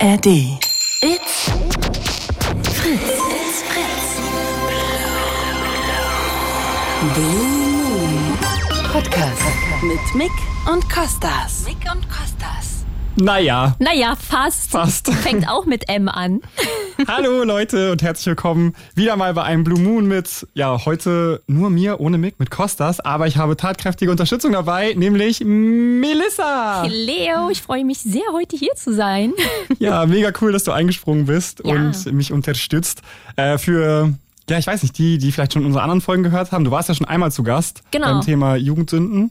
ARD. It's Fritz. It's Fritz. Blue Moon Podcast mit Mick und Kostas. Mick und Kostas. Naja, Naja, fast. Fast. Fängt auch mit M an. hallo Leute und herzlich willkommen wieder mal bei einem Blue Moon mit, ja, heute nur mir, ohne Mick, mit Kostas, aber ich habe tatkräftige Unterstützung dabei, nämlich Melissa. Leo, ich freue mich sehr, heute hier zu sein. Ja, mega cool, dass du eingesprungen bist Ja. und mich unterstützt. Äh, für, ja, ich weiß nicht, die, die vielleicht schon unsere anderen Folgen gehört haben, du warst ja schon einmal zu Gast Genau. beim Thema Jugendsünden.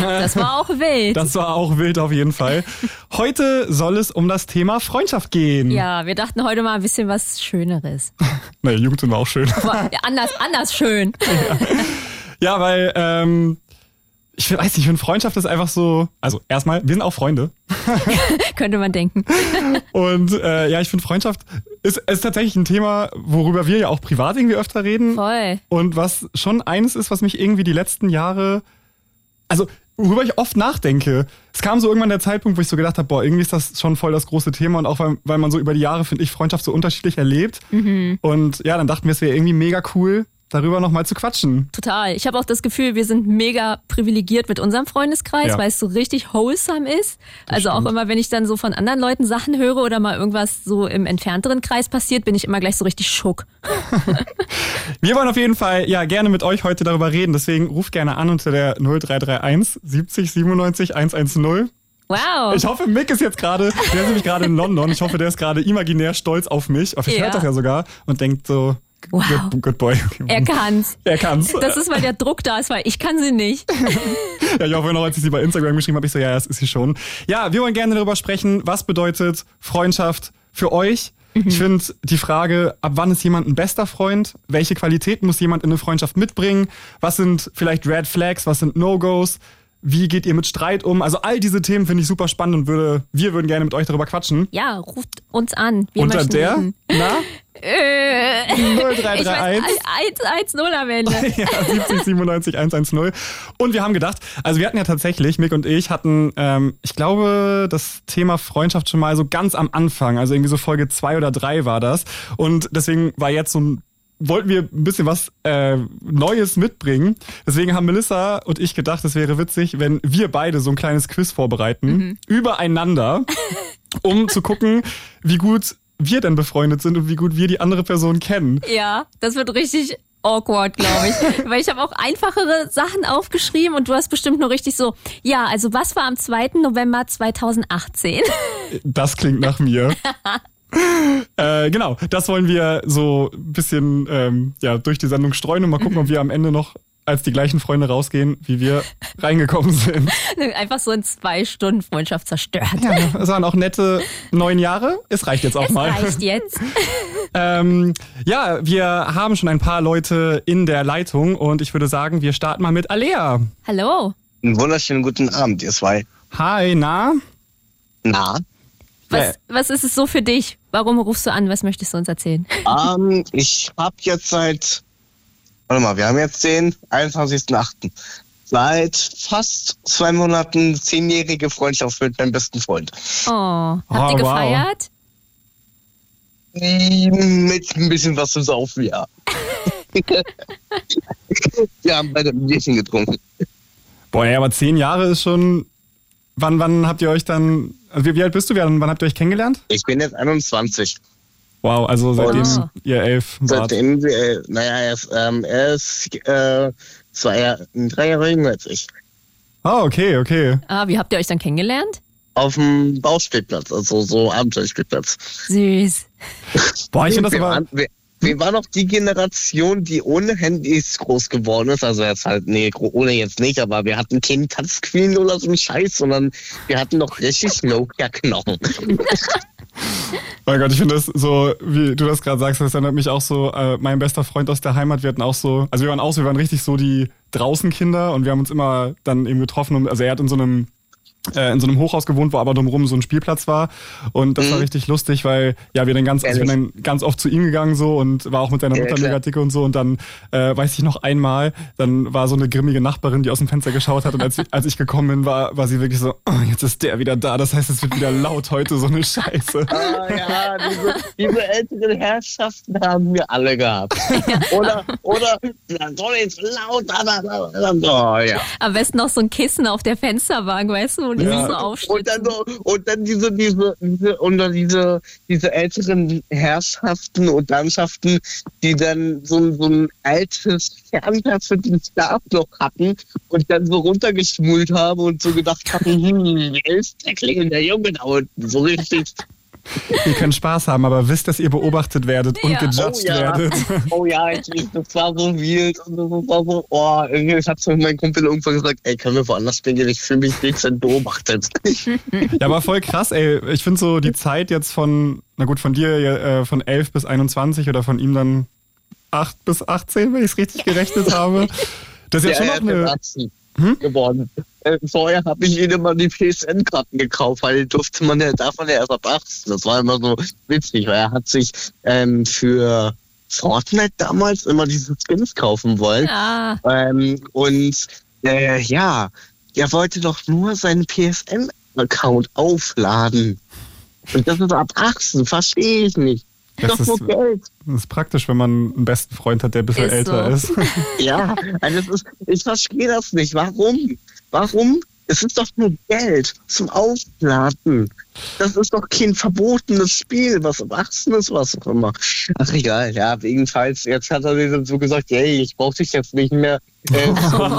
Das war auch wild. Das war auch wild auf jeden Fall. Heute soll es um das Thema Freundschaft gehen. ja, wir dachten heute mal ein bisschen was Schöneres. Naja, Jugendsünde war auch schön. Ja, anders, anders schön. Ja, weil, ähm, ich weiß nicht, ich finde Freundschaft ist einfach so, also erstmal, wir sind auch Freunde. Könnte man denken. Und äh, ja, ich finde Freundschaft ist, ist tatsächlich ein Thema, worüber wir ja auch privat irgendwie öfter reden. Voll. Und was schon eines ist, was mich irgendwie die letzten Jahre, also worüber ich oft nachdenke. Es kam so irgendwann der Zeitpunkt, wo ich so gedacht habe, boah, irgendwie ist das schon voll das große Thema und auch weil, weil man so über die Jahre, finde ich, Freundschaft so unterschiedlich erlebt. Und ja, dann dachten wir, es wäre irgendwie mega cool, darüber nochmal zu quatschen. Total. Ich habe auch das Gefühl, wir sind mega privilegiert mit unserem Freundeskreis, Ja. weil es so richtig wholesome ist. also auch stimmt. immer, wenn ich dann so von anderen Leuten Sachen höre oder mal irgendwas so im entfernteren Kreis passiert, bin ich immer gleich so richtig schock. Wir wollen auf jeden Fall ja gerne mit euch heute darüber reden. Deswegen ruft gerne an unter der 0331 70 97 110. Wow. Ich hoffe, Mick ist jetzt gerade, der ist nämlich gerade in London. Ich hoffe, der ist gerade imaginär stolz auf mich. Auf ich Ja. hört das ja sogar und denkt so, Wow. good, good boy. Er kann's. Er kann's. Das ist, weil der Druck da ist, weil ich kann sie nicht. Ja, ich hoffe noch, als ich sie bei Instagram geschrieben habe, ich so, ja, das ist sie schon. Ja, wir wollen gerne darüber sprechen, was bedeutet Freundschaft für euch? Ich finde die Frage, ab wann ist jemand ein bester Freund? Welche Qualitäten muss jemand in eine Freundschaft mitbringen? Was sind vielleicht Red Flags? Was sind No-Gos? Wie geht ihr mit Streit um? Also all diese Themen finde ich super spannend und würde, wir würden gerne mit euch darüber quatschen. Ja, ruft uns an. Wir Unter der, na, Äh, ich weiß, 0331 1-0 am Ende. ja, 70 97 110. Und wir haben gedacht, also wir hatten ja tatsächlich, Mick und ich hatten, ähm, ich glaube, das Thema Freundschaft schon mal so ganz am Anfang, also irgendwie so Folge zwei oder drei war das. Und deswegen war jetzt so ein wollten wir ein bisschen was äh, Neues mitbringen. Deswegen haben Melissa und ich gedacht, es wäre witzig, wenn wir beide so ein kleines Quiz vorbereiten übereinander, um zu gucken, wie gut wir denn befreundet sind und wie gut wir die andere Person kennen. Ja, das wird richtig awkward, glaube ich. Weil ich habe auch einfachere Sachen aufgeschrieben und du hast bestimmt nur richtig so, ja, also was war am 2. November 2018? Das klingt nach mir. äh, genau, das wollen wir so ein bisschen ähm, ja, durch die Sendung streuen und mal gucken, ob wir am Ende noch als die gleichen Freunde rausgehen, wie wir reingekommen sind. Einfach so in zwei Stunden Freundschaft zerstört. Ja, es waren auch nette neun Jahre. Es reicht jetzt auch Es mal. reicht jetzt. Ähm, ja, wir haben schon ein paar Leute in der Leitung und ich würde sagen, wir starten mal mit Alea. Hallo. Einen wunderschönen guten Abend, ihr zwei. Hi, na? Na, Was, Ja. was ist es so für dich? Warum rufst du an? Was möchtest du uns erzählen? ähm, ich habe jetzt seit, warte mal, wir haben jetzt den 21.08. Seit fast zwei Monaten zehnjährige Freundschaft mit meinem besten Freund. Oh, habt Oh, ihr wow. gefeiert? Mit ein bisschen was zu saufen, ja. wir haben beide ein Bierchen getrunken. Boah, ja, aber zehn Jahre ist schon. Wann, wann habt ihr euch dann. Also wie, wie alt bist du? Wann, wann habt ihr euch kennengelernt? Ich bin jetzt 21. Wow, also seitdem Wow. ihr elf wart. Seitdem wir, äh, naja, er ist, ähm, er ist äh, zwei Jahre, drei Jahre jünger als ich. Ah, okay, okay. Ah, wie habt ihr euch dann kennengelernt? Auf dem Bauspielplatz, also so Abenteuerspielplatz. Süß. Boah, ich finde das aber. wir, wir waren auch die Generation, die ohne Handys groß geworden ist. Also jetzt halt, nee, ohne jetzt nicht, aber wir hatten kein Touchscreen oder so einen Scheiß, sondern wir hatten noch richtig Nokia-Knochen. Mein Gott, ich finde das so, wie du das gerade sagst, das erinnert mich auch so, äh, mein bester Freund aus der Heimat, wir hatten auch so, also wir waren auch so, wir waren richtig so die Draußenkinder und wir haben uns immer dann eben getroffen und, also er hat in so einem in so einem Hochhaus gewohnt, wo aber drumherum so ein Spielplatz war. Und das Mhm. war richtig lustig, weil ja wir dann ganz, also ich bin dann ganz oft zu ihm gegangen so und war auch mit seiner Ja, Mutter klar. mega dicke und so. Und dann äh, weiß ich noch einmal, dann war so eine grimmige Nachbarin, die aus dem Fenster geschaut hat. Und als, als ich gekommen bin, war, war sie wirklich so, oh, jetzt ist der wieder da. Das heißt, es wird wieder laut heute, so eine Scheiße. Ah, ja, diese, diese älteren Herrschaften haben wir alle gehabt. Oder, oder, dann soll jetzt laut, aber, oh, ja. Am besten noch so ein Kissen auf der Fensterbank, weißt du, wo die Ja. so Und dann so, und dann diese, diese, diese, und dann diese, diese älteren Herrschaften und Landschaften, die dann so, ein- so ein altes Fernseher für den Schlafloch hatten und dann so runtergeschmult haben und so gedacht haben, hm, wer ist der klingende Junge da unten? So richtig. Ihr könnt Spaß haben, aber wisst, dass ihr beobachtet werdet und Ja. gejudged Oh ja. werdet. Oh ja, ich, das war so wild und das war so, oh, irgendwie hat so mein Kumpel irgendwann gesagt, ey, können wir woanders spielen gehen? Ich fühle mich dezent beobachtet. Ja, aber voll krass, ey. Ich finde so die Zeit jetzt von, na gut, von dir äh, von 11 bis 21 oder von ihm dann 8 bis 18, wenn ich es richtig gerechnet habe. Das ist ja, schon er noch eine. erwachsen geworden. Äh, vorher habe ich ihm immer die PSN-Karten gekauft, weil die durfte man ja, darf man ja erst ab 18. Das war immer so witzig, weil er hat sich ähm, für Fortnite damals immer diese Skins kaufen wollen. Ah, Ähm, und äh, ja, er wollte doch nur seinen PSN-Account aufladen. Und das ist ab 18, verstehe ich nicht. Das ist. Das ist praktisch, wenn man einen besten Freund hat, der ein bisschen Ist älter so. ist. Ja, also das ist, ich verstehe das nicht. Warum? Warum? Es ist doch nur Geld zum Aufladen. Das ist doch kein verbotenes Spiel, was ab 18 ist, was auch immer. Ach egal, ja, jedenfalls, jetzt hat er mir so gesagt, hey, ich brauche dich jetzt nicht mehr äh, zum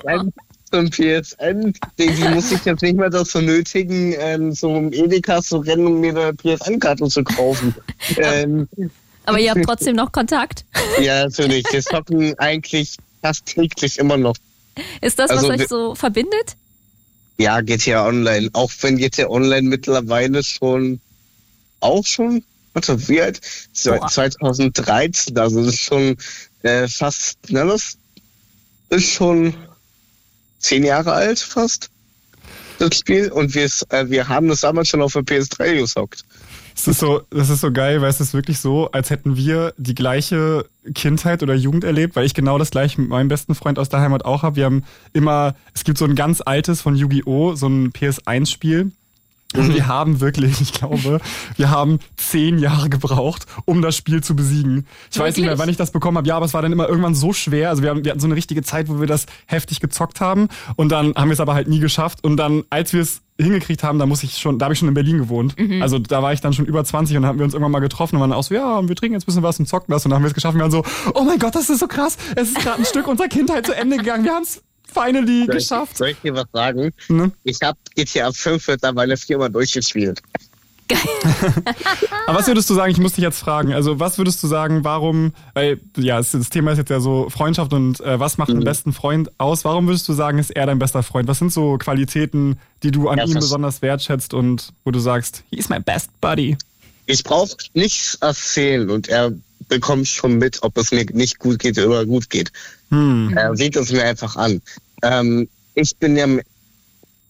PSN, zum PSN. Die, muss ich jetzt nicht mehr dazu nötigen, ähm, zum Edeka zu rennen, um mir eine PSN-Karte zu kaufen. ähm, aber ihr habt trotzdem noch Kontakt. ja, natürlich. Wir zocken eigentlich fast täglich immer noch Ist das, was Also euch wir- so verbindet? Ja, GTA Online. Auch wenn GTA Online mittlerweile schon, auch schon, warte, wie alt? Seit Boah. 2013, also das ist schon äh, fast, na, das ist schon zehn Jahre alt fast, das Spiel. Und wir, äh, wir haben das damals schon auf der PS3 gesockt. Das ist so, das ist so geil, weil es ist wirklich so, als hätten wir die gleiche Kindheit oder Jugend erlebt, weil ich genau das gleiche mit meinem besten Freund aus der Heimat auch habe. Wir haben immer, es gibt so ein ganz altes von Yu-Gi-Oh!, so ein PS1-Spiel. Und wir haben wirklich, ich glaube, wir haben zehn Jahre gebraucht, um das Spiel zu besiegen. Ich weiß nicht mehr, Wirklich? wann ich das bekommen habe. Ja, aber es war dann immer irgendwann so schwer. Also wir, haben, wir hatten so eine richtige Zeit, wo wir das heftig gezockt haben. Und dann haben wir es aber halt nie geschafft. Und dann, als wir es hingekriegt haben, da muss ich schon, da habe ich schon in Berlin gewohnt. Also da war ich dann schon über 20 und dann haben wir uns irgendwann mal getroffen und waren auch so, ja, wir trinken jetzt ein bisschen was und zocken das. Und dann haben wir es geschafft und wir waren so, oh mein Gott, das ist so krass. Es ist gerade ein Stück unserer Kindheit zu Ende gegangen. Wir haben es finally Soll ich, geschafft. soll ich dir was sagen? Ne? Ich habe GTA 5 mittlerweile viermal durchgespielt. Aber was würdest du sagen, ich muss dich jetzt fragen, also was würdest du sagen, warum, weil ja, das Thema ist jetzt ja so Freundschaft und äh, was macht einen besten Freund aus? Warum würdest du sagen, ist er dein bester Freund? Was sind so Qualitäten, die du an Ja, ihm besonders wertschätzt und wo du sagst, he's my best buddy? Ich brauche nichts erzählen und er bekommt schon mit, ob es mir nicht gut geht oder gut geht. Hm. Er sieht es mir einfach an. Ähm, ich bin ja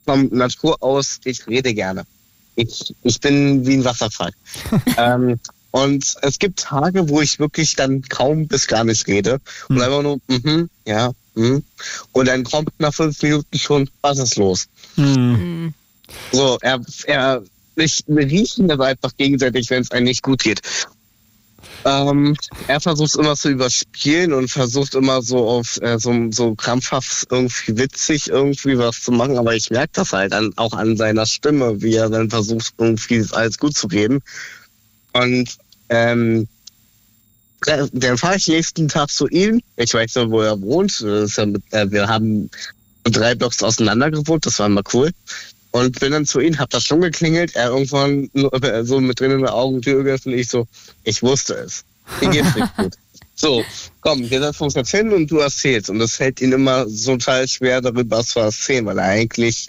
vom Natur aus, ich rede gerne. Ich, ich bin wie ein Wasserfall. ähm, und es gibt Tage, wo ich wirklich dann kaum bis gar nicht rede. Und Hm. einfach nur, mhm, ja, mhm. Und dann kommt nach fünf Minuten schon, was ist los? Hm. So, er, er, ich, wir riechen das einfach gegenseitig, wenn es einem nicht gut geht. Ähm, er versucht immer zu überspielen und versucht immer so auf äh, so, so krampfhaft irgendwie witzig irgendwie was zu machen, aber ich merke das halt an, auch an seiner Stimme, wie er dann versucht, irgendwie alles gut zu reden. Und ähm, äh, dann fahre ich nächsten Tag zu ihm. Ich weiß noch, wo er wohnt. Ja mit, äh, wir haben drei Blocks auseinander gewohnt, das war immer cool. Und bin dann zu ihm, hab das schon geklingelt, er irgendwann nur, äh, so mit drin in der Augentür geöffnet, ich so, ich wusste es. Mir geht's nicht gut. So, komm, wir setzen uns jetzt hin und du erzählst. Und es fällt ihm immer so total schwer, darüber zu erzählen, weil er eigentlich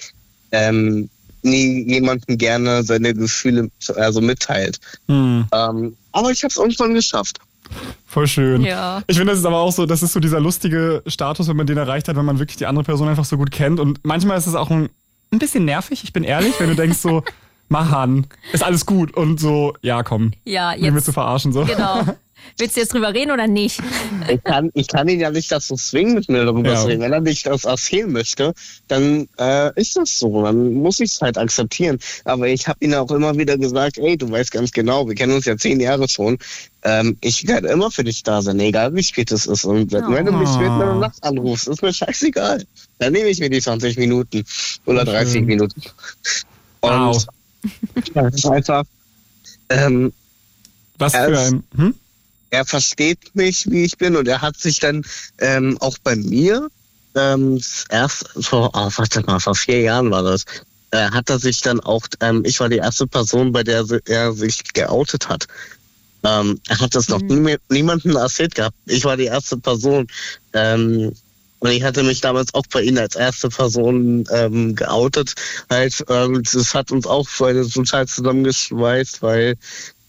ähm, nie jemandem gerne seine Gefühle also mitteilt. Hm. Ähm, aber ich habe es irgendwann geschafft. Voll schön. Ja. Ich finde, das ist aber auch so, das ist so dieser lustige Status, wenn man den erreicht hat, wenn man wirklich die andere Person einfach so gut kennt. Und manchmal ist es auch ein ein bisschen nervig, ich bin ehrlich, wenn du denkst so, Mahan, ist alles gut und so, ja komm, Ja, jetzt. jetzt. du verarschen so. Genau. Willst du jetzt drüber reden oder nicht? Ich kann, ich kann ihn ja nicht dazu zwingen, mit mir darüber Ja. zu reden. Wenn er nicht das erzählen möchte, dann äh, ist das so. Dann muss ich es halt akzeptieren. Aber ich habe ihm auch immer wieder gesagt, ey, du weißt ganz genau, wir kennen uns ja zehn Jahre schon. Ähm, ich werde immer für dich da sein, egal wie spät es ist. Und wenn du mich spät in der Nacht anrufst, ist mir scheißegal. Dann nehme ich mir die 20 Minuten oder 30 Schön. Minuten. Und Wow. das ist einfach, ähm, Was für ein, hm? Er versteht mich, wie ich bin und er hat sich dann ähm, auch bei mir ähm, erst vor, oh, warte mal, vor vier Jahren war das, äh, hat er sich dann auch, ähm, ich war die erste Person, bei der er sich geoutet hat. Ähm, er hat das noch nie, niemandem erzählt gehabt. Ich war die erste Person. Ähm, und ich hatte mich damals auch bei Ihnen als erste Person ähm, geoutet. Halt, ähm, das hat uns auch total zusammengeschweißt, weil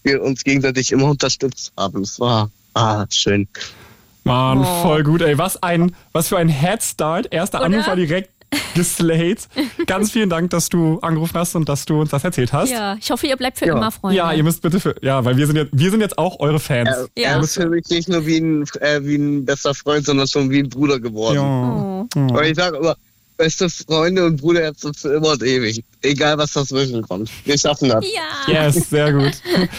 wir uns gegenseitig immer unterstützt haben. Es war ah, schön. Mann, Oh. voll gut, ey. Was ein, was für ein Headstart. Erster Oder? Anrufer direkt geslayed. Ganz vielen Dank, dass du angerufen hast und dass du uns das erzählt hast. Ja, ich hoffe, ihr bleibt für Ja. immer Freunde. Ja, ihr müsst bitte für, ja, weil wir sind jetzt, wir sind jetzt auch eure Fans. Er, Ja. er ist für mich nicht nur wie ein, äh, wie ein bester Freund, sondern schon wie ein Bruder geworden. Ja. Oh. Und ich sage immer, beste Freunde und Bruderherzen für immer und ewig. Egal, was dazwischen kommt. Wir schaffen das. Ja. Yes, sehr gut.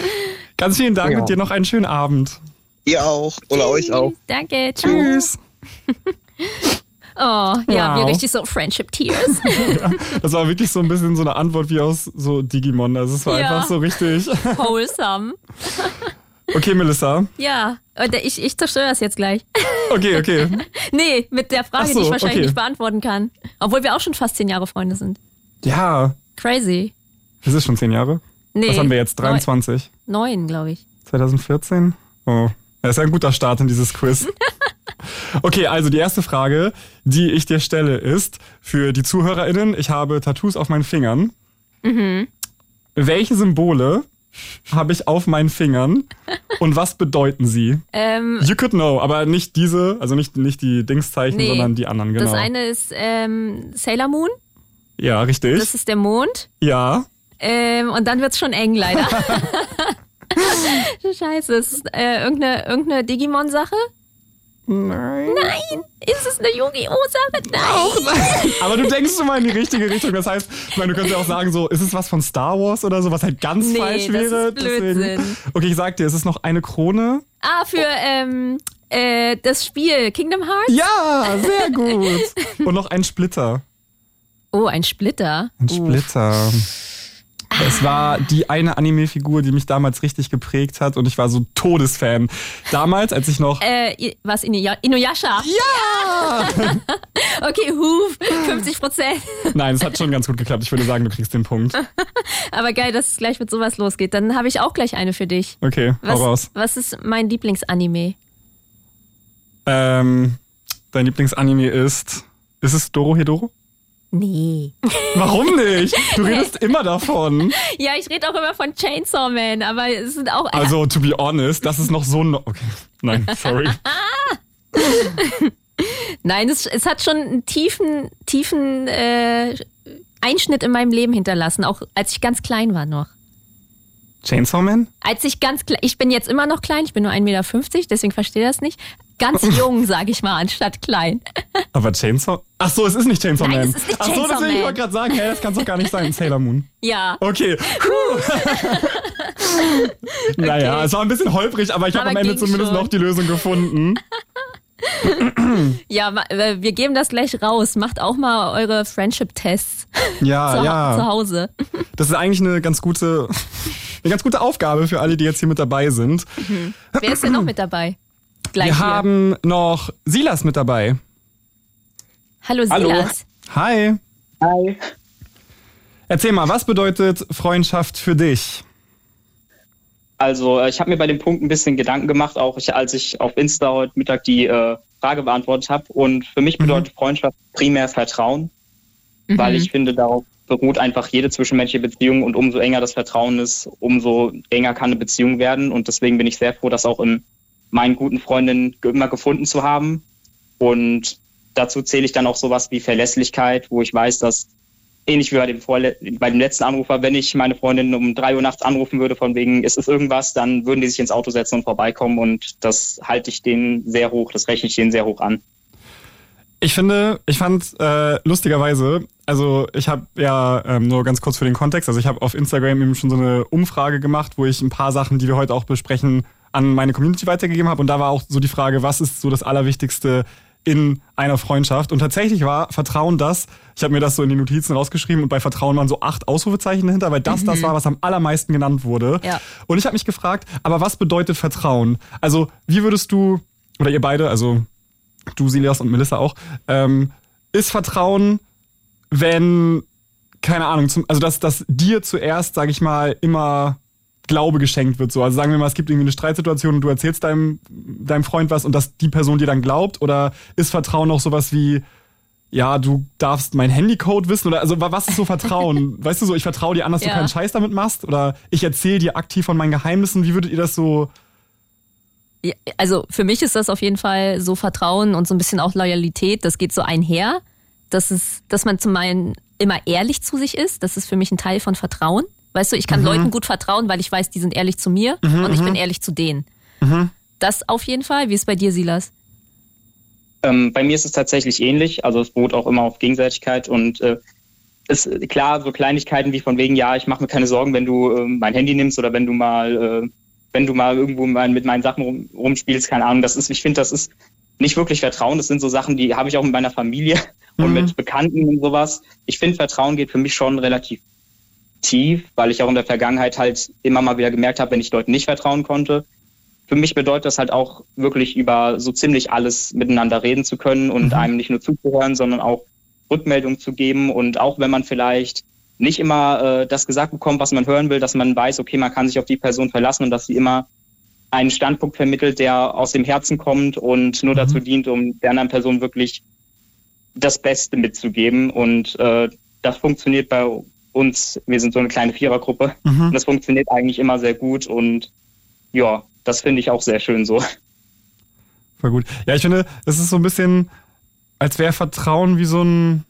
Ganz vielen Dank Ja. und dir noch einen schönen Abend. Ihr auch. Oder euch auch. Danke, ciao. Tschüss. Oh, ja, Wow. wie richtig so Friendship Tears. Das war wirklich so ein bisschen so eine Antwort wie aus so Digimon. Also es war Ja. einfach so richtig. Wholesome. Okay, Melissa. Ja, ich, ich zerstöre das jetzt gleich. Okay, okay. Nee, mit der Frage, so, die ich wahrscheinlich okay. nicht beantworten kann. Obwohl wir auch schon fast zehn Jahre Freunde sind. Ja, Crazy. das ist schon zehn Jahre. Nee. Was haben wir jetzt? 23? Neun, neun glaube ich. 2014? Oh, das ist ein guter Start in dieses Quiz. Okay, also die erste Frage, die ich dir stelle, ist für die ZuhörerInnen, ich habe Tattoos auf meinen Fingern. Mhm. Welche Symbole habe ich auf meinen Fingern und was bedeuten sie? Ähm, You could know, aber nicht diese, also nicht, nicht die Dingszeichen, Nee. sondern die anderen, genau. Das eine ist ähm, Sailor Moon, ja, richtig. das ist der Mond. ja. Ähm, und dann wird's schon eng, leider. Scheiße, ist es äh, irgendeine, irgendeine Digimon-Sache? Nein. Nein! Ist es eine Yu-Gi-Oh! Sache? Nein! Aber du denkst schon mal in die richtige Richtung. Das heißt, ich meine, du könntest ja auch sagen, so, ist es was von Star Wars oder so, was halt ganz Nee, falsch das wäre. ist Blödsinn. okay, ich sag dir, es ist noch eine Krone. Ah, für ähm, äh, das Spiel Kingdom Hearts? Ja, sehr gut. Und noch ein Splitter. Oh, ein Splitter. Ein Splitter. Es war die eine Anime-Figur, die mich damals richtig geprägt hat und ich war so Todesfan. Damals, als ich noch. Äh, was, Inuya Inuyasha? Ja! Okay, Huf, 50 Prozent. Nein, es hat schon ganz gut geklappt. Ich würde sagen, du kriegst den Punkt. Aber geil, dass es gleich mit sowas losgeht. Dann habe ich auch gleich eine für dich. Okay, hau Was, raus. was ist mein Lieblingsanime? Ähm, dein Lieblingsanime ist. Ist es Doro Hedoro? Nee. Warum nicht? Du redest immer davon. Ja, ich rede auch immer von Chainsaw Man, aber es sind auch. Also, to be honest, das ist noch so. No okay. Nein, sorry. Nein, es, es hat schon einen tiefen, tiefen äh, Einschnitt in meinem Leben hinterlassen, auch als ich ganz klein war noch. Chainsaw Man? Als ich ganz klein, ich bin jetzt immer noch klein, ich bin nur 1,50 Meter, deswegen verstehe das nicht. Ganz jung, sage ich mal, anstatt klein. Aber Chainsaw? Ach so, es ist nicht Chainsaw Nein, Man. es ist nicht Ach so, Chainsaw deswegen ich Man. wollte gerade sagen, hey, das kann doch gar nicht sein. Sailor Moon. Ja. Okay. Naja, es war ein bisschen holprig, aber ich habe am Ende zumindest schon. noch die Lösung gefunden. Ja, äh, wir geben das gleich raus. Macht auch mal eure Friendship-Tests Ja, zu, ja. zu Hause. Das ist eigentlich eine ganz gute, eine ganz gute Aufgabe für alle, die jetzt hier mit dabei sind. Wer ist denn noch mit dabei? Gleich Wir hier. haben noch Silas mit dabei. Hallo Hallo. Silas. Hi. Hi. Erzähl mal, was bedeutet Freundschaft für dich? Also äh, ich habe mir bei dem Punkt ein bisschen Gedanken gemacht, auch ich, als ich auf Insta heute Mittag die äh, Frage beantwortet habe. Und für mich bedeutet Freundschaft primär Vertrauen, weil ich finde, darauf beruht einfach jede zwischenmenschliche Beziehung und umso enger das Vertrauen ist, umso enger kann eine Beziehung werden. Und deswegen bin ich sehr froh, das auch in meinen guten Freundinnen immer gefunden zu haben. Und dazu zähle ich dann auch sowas wie Verlässlichkeit, wo ich weiß, dass ähnlich wie bei dem, bei dem letzten Anrufer, wenn ich meine Freundin um drei Uhr nachts anrufen würde, von wegen, ist es irgendwas, dann würden die sich ins Auto setzen und vorbeikommen und das halte ich denen sehr hoch, das rechne ich denen sehr hoch an. Ich finde, ich fand äh, lustigerweise, also ich habe ja ähm, nur ganz kurz für den Kontext, also ich habe auf Instagram eben schon so eine Umfrage gemacht, wo ich ein paar Sachen, die wir heute auch besprechen, an meine Community weitergegeben habe und da war auch so die Frage, was ist so das Allerwichtigste in einer Freundschaft. Und tatsächlich war Vertrauen das, ich habe mir das so in die Notizen rausgeschrieben und bei Vertrauen waren so acht Ausrufezeichen dahinter, weil das mhm. das war, was am allermeisten genannt wurde. Ja. Und ich habe mich gefragt, aber was bedeutet Vertrauen? Also wie würdest du, oder ihr beide, also du Silias und Melissa auch, ähm, ist Vertrauen, wenn, keine Ahnung, zum, also dass, dass dir zuerst, sage ich mal, immer Glaube geschenkt wird. So. Also sagen wir mal, es gibt irgendwie eine Streitsituation und du erzählst deinem, deinem Freund was und dass die Person dir dann glaubt? Oder ist Vertrauen auch sowas wie, ja, du darfst mein Handycode wissen? Oder also was ist so Vertrauen? weißt du so, ich vertraue dir an, dass ja. du keinen Scheiß damit machst? Oder ich erzähle dir aktiv von meinen Geheimnissen. Wie würdet ihr das so also für mich ist das auf jeden Fall so Vertrauen und so ein bisschen auch Loyalität. Das geht so einher. Das ist, dass man zum einen immer ehrlich zu sich ist. Das ist für mich ein Teil von Vertrauen. Weißt du, ich kann mhm. Leuten gut vertrauen, weil ich weiß, die sind ehrlich zu mir mhm, und ich bin mhm. ehrlich zu denen. Mhm. Das auf jeden Fall. Wie ist bei dir, Silas? Ähm, bei mir ist es tatsächlich ähnlich. Also es beruht auch immer auf Gegenseitigkeit und äh, ist klar, so Kleinigkeiten wie von wegen, ja, ich mache mir keine Sorgen, wenn du äh, mein Handy nimmst oder wenn du mal äh, wenn du mal irgendwo mit meinen Sachen rum, rumspielst, keine Ahnung, das ist, ich finde, das ist nicht wirklich Vertrauen. Das sind so Sachen, die habe ich auch mit meiner Familie mhm. und mit Bekannten und sowas. Ich finde, Vertrauen geht für mich schon relativ tief, weil ich auch in der Vergangenheit halt immer mal wieder gemerkt habe, wenn ich Leuten nicht vertrauen konnte. Für mich bedeutet das halt auch wirklich über so ziemlich alles miteinander reden zu können und mhm. einem nicht nur zuzuhören, sondern auch Rückmeldung zu geben und auch wenn man vielleicht nicht immer äh, das gesagt bekommt, was man hören will, dass man weiß, okay, man kann sich auf die Person verlassen und dass sie immer einen Standpunkt vermittelt, der aus dem Herzen kommt und nur mhm. dazu dient, um der anderen Person wirklich das Beste mitzugeben. Und äh, das funktioniert bei uns. Wir sind so eine kleine Vierergruppe. Mhm. Und das funktioniert eigentlich immer sehr gut. Und ja, das finde ich auch sehr schön so. Voll gut. Ja, ich finde, es ist so ein bisschen, als wäre Vertrauen wie so ein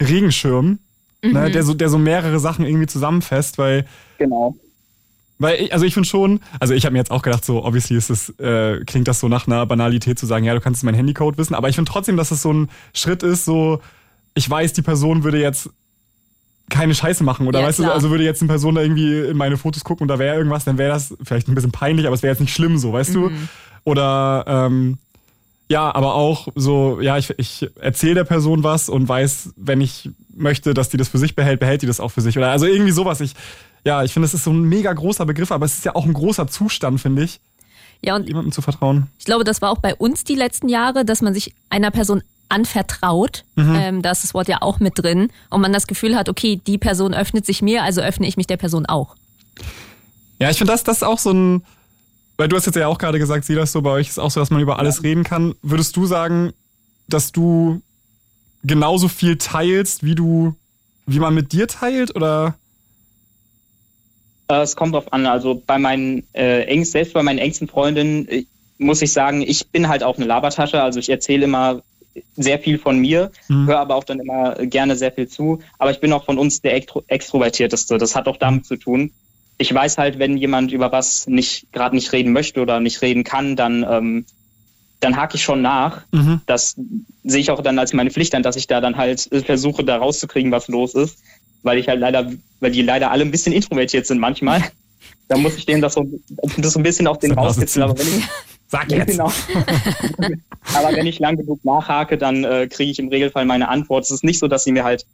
Regenschirm, mhm. ne, der, so, der so mehrere Sachen irgendwie zusammenfasst, weil. Genau. Weil ich, also ich finde schon, also ich habe mir jetzt auch gedacht, so obviously ist es, äh, klingt das so nach einer Banalität zu sagen, ja, du kannst mein Handycode wissen, aber ich finde trotzdem, dass es so ein Schritt ist, so ich weiß, die Person würde jetzt keine Scheiße machen oder ja, weißt klar. du, also würde jetzt eine Person da irgendwie in meine Fotos gucken und da wäre irgendwas, dann wäre das vielleicht ein bisschen peinlich, aber es wäre jetzt nicht schlimm, so, weißt mhm. du? Oder ähm, ja, aber auch so, ja, ich, ich erzähle der Person was und weiß, wenn ich möchte, dass die das für sich behält, behält die das auch für sich. Oder also irgendwie sowas. Ich, ja, ich finde, es ist so ein mega großer Begriff, aber es ist ja auch ein großer Zustand, finde ich. Ja, und jemandem zu vertrauen. Ich glaube, das war auch bei uns die letzten Jahre, dass man sich einer Person anvertraut. Mhm. Ähm, da ist das Wort ja auch mit drin. Und man das Gefühl hat, okay, die Person öffnet sich mir, also öffne ich mich der Person auch. Ja, ich finde, das, das ist auch so ein, weil du hast jetzt ja auch gerade gesagt, sieh das so, bei euch ist auch so, dass man über alles ja. reden kann. Würdest du sagen, dass du genauso viel teilst, wie du, wie man mit dir teilt, oder? Äh, es kommt drauf an. Also bei meinen äh, engsten, selbst bei meinen engsten Freundinnen äh, muss ich sagen, ich bin halt auch eine Labertasche. Also ich erzähle immer sehr viel von mir, mhm. höre aber auch dann immer gerne sehr viel zu. Aber ich bin auch von uns der extrovertierteste. Das hat auch damit zu tun, ich weiß halt, wenn jemand über was nicht gerade nicht reden möchte oder nicht reden kann, dann ähm, dann hake ich schon nach. Mhm. Das sehe ich auch dann als meine Pflicht an, dass ich da dann halt versuche, da rauszukriegen, was los ist, weil ich halt leider, weil die leider alle ein bisschen introvertiert sind manchmal. Da muss ich denen das so, das so ein bisschen auf den rauskitzeln. Aber wenn ich, Sag jetzt. Genau. aber wenn ich lang genug nachhake, dann äh, kriege ich im Regelfall meine Antwort. Es ist nicht so, dass sie mir halt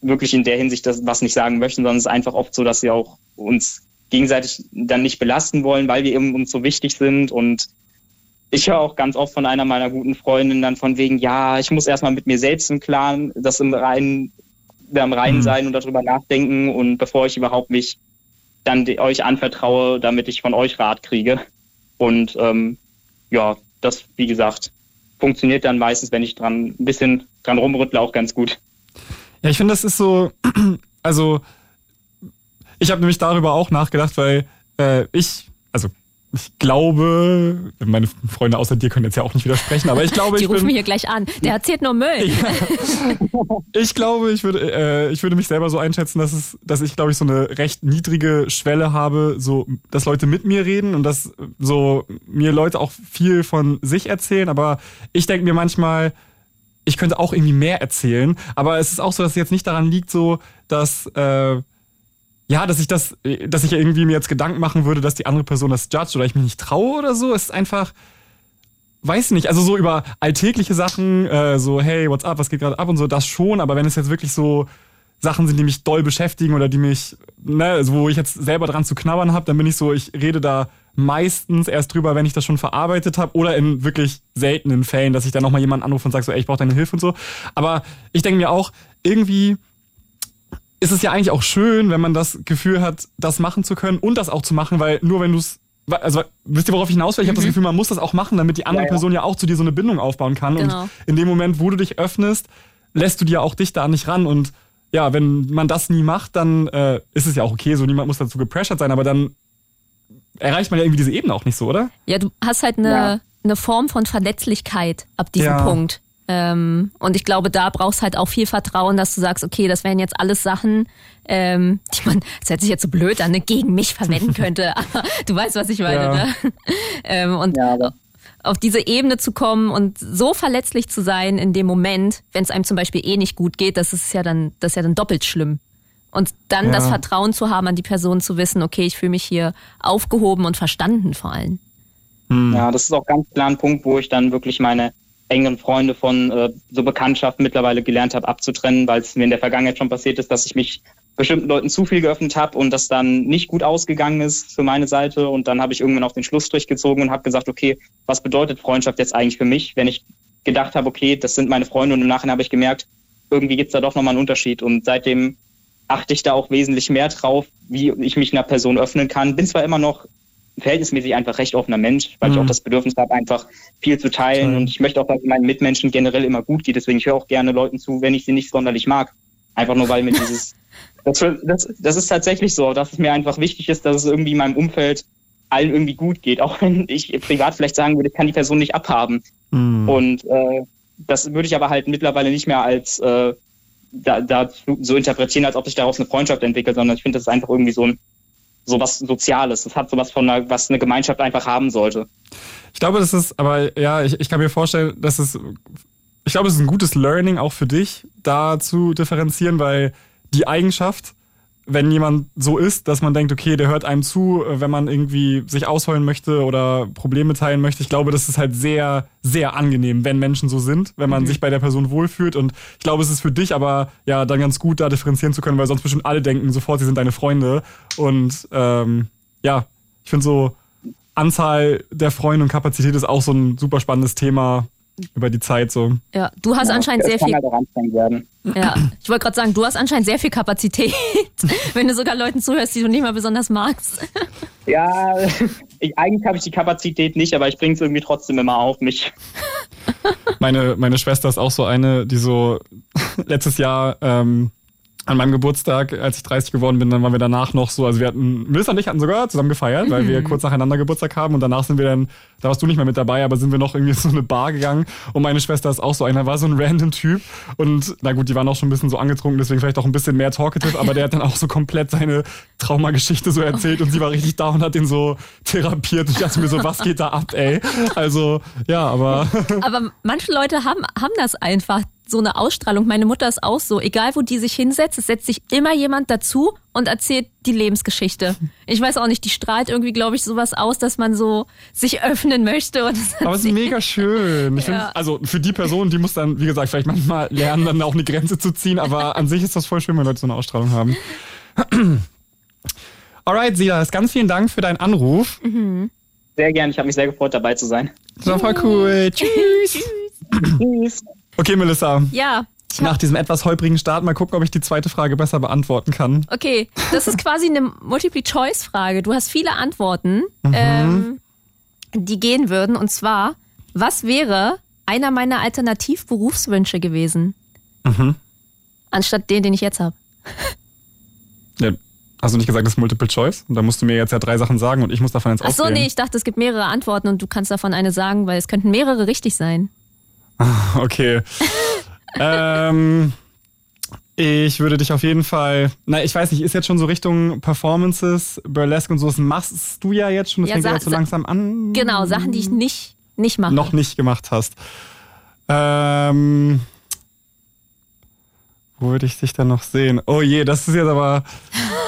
wirklich in der Hinsicht das, was nicht sagen möchten, sondern es ist einfach oft so, dass sie auch uns gegenseitig dann nicht belasten wollen, weil wir eben uns so wichtig sind. Und ich höre auch ganz oft von einer meiner guten Freundinnen dann von wegen, ja, ich muss erstmal mit mir selbst im Klaren, das im Reinen, am Reinen mhm. sein und darüber nachdenken und bevor ich überhaupt mich dann euch anvertraue, damit ich von euch Rat kriege. Und ähm, ja, das, wie gesagt, funktioniert dann meistens, wenn ich dran ein bisschen dran rumrüttle, auch ganz gut. Ja, ich finde, das ist so, also ich habe nämlich darüber auch nachgedacht, weil äh, ich, also ich glaube, meine Freunde außer dir können jetzt ja auch nicht widersprechen, aber ich glaube, Die ich rufen bin, hier gleich an. Der erzählt nur Müll. ich glaube, ich würde, äh, ich würde mich selber so einschätzen, dass es, dass ich, glaube ich, so eine recht niedrige Schwelle habe, so, dass Leute mit mir reden und dass so mir Leute auch viel von sich erzählen. Aber ich denke mir manchmal, ich könnte auch irgendwie mehr erzählen. Aber es ist auch so, dass es jetzt nicht daran liegt, so, dass äh, ja, dass ich das, dass ich irgendwie mir jetzt Gedanken machen würde, dass die andere Person das judgt oder ich mich nicht traue oder so. Ist einfach, weiß nicht, also so über alltägliche Sachen, äh, so, hey, what's up, was geht gerade ab und so, das schon, aber wenn es jetzt wirklich so Sachen sind, die mich doll beschäftigen oder die mich, ne, also wo ich jetzt selber dran zu knabbern habe, dann bin ich so, ich rede da meistens erst drüber, wenn ich das schon verarbeitet habe oder in wirklich seltenen Fällen, dass ich dann nochmal jemanden anrufe und sage so, ey, ich brauche deine Hilfe und so. Aber ich denke mir auch, irgendwie ist es ja eigentlich auch schön, wenn man das Gefühl hat, das machen zu können und das auch zu machen, weil nur wenn du es also wisst ihr, worauf ich hinaus will? Ich habe das Gefühl, man muss das auch machen, damit die andere Ja, ja. Person ja auch zu dir so eine Bindung aufbauen kann. Genau. Und in dem Moment, wo du dich öffnest, lässt du dir auch dich da nicht ran. Und ja, wenn man das nie macht, dann äh, ist es ja auch okay, so niemand muss dazu gepressured sein, aber dann erreicht man ja irgendwie diese Ebene auch nicht so, oder? Ja, du hast halt eine, Ja. eine Form von Verletzlichkeit ab diesem Ja. Punkt. Ähm, und ich glaube, da brauchst halt auch viel Vertrauen, dass du sagst, okay, das wären jetzt alles Sachen, ähm, die man, das hört sich jetzt so blöd an, ne, gegen mich verwenden könnte, aber du weißt, was ich meine. Ja. Ne? Ähm, und Ja, auf diese Ebene zu kommen und so verletzlich zu sein in dem Moment, wenn es einem zum Beispiel eh nicht gut geht, das ist ja dann, das ist ja dann doppelt schlimm. Und dann Ja. das Vertrauen zu haben, an die Person zu wissen, okay, ich fühle mich hier aufgehoben und verstanden vor allem. Ja, das ist auch ganz klar ein Punkt, wo ich dann wirklich meine engen Freunde von äh, so Bekanntschaften mittlerweile gelernt habe abzutrennen, weil es mir in der Vergangenheit schon passiert ist, dass ich mich bestimmten Leuten zu viel geöffnet habe und das dann nicht gut ausgegangen ist für meine Seite. Und dann habe ich irgendwann auf den Schlussstrich gezogen und habe gesagt, okay, was bedeutet Freundschaft jetzt eigentlich für mich, wenn ich gedacht habe, okay, das sind meine Freunde und im Nachhinein habe ich gemerkt, irgendwie gibt's da doch nochmal einen Unterschied. Und seitdem achte ich da auch wesentlich mehr drauf, wie ich mich einer Person öffnen kann. Bin zwar immer noch verhältnismäßig einfach recht offener Mensch, weil ich Mhm. auch das Bedürfnis habe, einfach viel zu teilen. Und ich möchte auch, dass es meinen Mitmenschen generell immer gut geht. Deswegen ich höre auch gerne Leuten zu, wenn ich sie nicht sonderlich mag. Einfach nur, weil mir dieses. Das, das, das ist tatsächlich so, dass es mir einfach wichtig ist, dass es irgendwie in meinem Umfeld allen irgendwie gut geht. Auch wenn ich privat vielleicht sagen würde, ich kann die Person nicht abhaben. Hm. Und äh, das würde ich aber halt mittlerweile nicht mehr als äh, da, da so interpretieren, als ob sich daraus eine Freundschaft entwickelt, sondern ich finde, das ist einfach irgendwie so ein so was Soziales. Das hat sowas von einer, was eine Gemeinschaft einfach haben sollte. Ich glaube, das ist, aber ja, ich, ich kann mir vorstellen, dass es, ich glaube, es ist ein gutes Learning auch für dich, da zu differenzieren, weil die Eigenschaft, wenn jemand so ist, dass man denkt, okay, der hört einem zu, äh, wenn man irgendwie sich ausholen möchte oder Probleme teilen möchte, ich glaube, das ist halt sehr, sehr angenehm, wenn Menschen so sind, wenn man sich bei der Person wohlfühlt. Und ich glaube, es ist für dich aber ja dann ganz gut, da differenzieren zu können, weil sonst bestimmt alle denken sofort, sie sind deine Freunde. Und ähm, ja, ich finde so, Anzahl der Freunde und Kapazität ist auch so ein super spannendes Thema über die Zeit so. Ja, du hast Ja, anscheinend sehr viel. Ja, ich wollte gerade sagen, du hast anscheinend sehr viel Kapazität, wenn du sogar Leuten zuhörst, die du nicht mal besonders magst. Ja, ich, eigentlich habe ich die Kapazität nicht, aber ich bringe es irgendwie trotzdem immer auf mich. Meine, meine Schwester ist auch so eine, die so letztes Jahr ähm, an meinem Geburtstag, als ich 30 geworden bin, dann waren wir danach noch so, also wir hatten, Melissa und ich hatten sogar zusammen gefeiert, weil wir kurz nacheinander Geburtstag haben und danach sind wir dann, da warst du nicht mehr mit dabei, aber sind wir noch irgendwie in so eine Bar gegangen und meine Schwester ist auch so einer, war so ein random Typ und na gut, die waren auch schon ein bisschen so angetrunken, deswegen vielleicht auch ein bisschen mehr talkative, aber der hat dann auch so komplett seine Traumageschichte so erzählt und sie war richtig da und hat den so therapiert und ich dachte mir so, was geht da ab, ey? Also, ja, aber Aber manche Leute haben, haben das einfach, so eine Ausstrahlung. Meine Mutter ist auch so. Egal, wo die sich hinsetzt, es setzt sich immer jemand dazu und erzählt die Lebensgeschichte. Ich weiß auch nicht, die strahlt irgendwie, glaube ich, sowas aus, dass man so sich öffnen möchte. Und Aber es ist mega schön. Ich Ja. find, also für die Person, die muss dann, wie gesagt, vielleicht manchmal lernen, dann auch eine Grenze zu ziehen, aber an sich ist das voll schön, wenn Leute so eine Ausstrahlung haben. Alright, Silas, ganz vielen Dank für deinen Anruf. Sehr gern, ich habe mich sehr gefreut, dabei zu sein. Das war voll cool. Tschüss. Tschüss. Okay, Melissa. ja, Nach diesem etwas holprigen Start mal gucken, ob ich die zweite Frage besser beantworten kann. okay, das ist quasi eine Multiple-Choice-Frage. Du hast viele Antworten, ähm, die gehen würden. Und zwar, was wäre einer meiner Alternativberufswünsche gewesen? Mhm. Anstatt den, den ich jetzt habe. Ja, Hast du nicht gesagt, das ist Multiple Choice? Und da musst du mir jetzt ja drei Sachen sagen und ich muss davon jetzt Ach so, auswählen. nee, ich dachte, es gibt mehrere Antworten und du kannst davon eine sagen, weil es könnten mehrere richtig sein. Okay. ähm, ich würde dich auf jeden Fall, na, ich weiß nicht, ist jetzt schon so Richtung Performances, Burlesque und so, das machst du ja jetzt schon, das Ja, fängt ja so sa- langsam an. Genau, Sachen, die ich nicht, nicht mache. Noch nicht gemacht hast. Ähm, wo würde ich dich dann noch sehen? Oh je, das ist jetzt aber,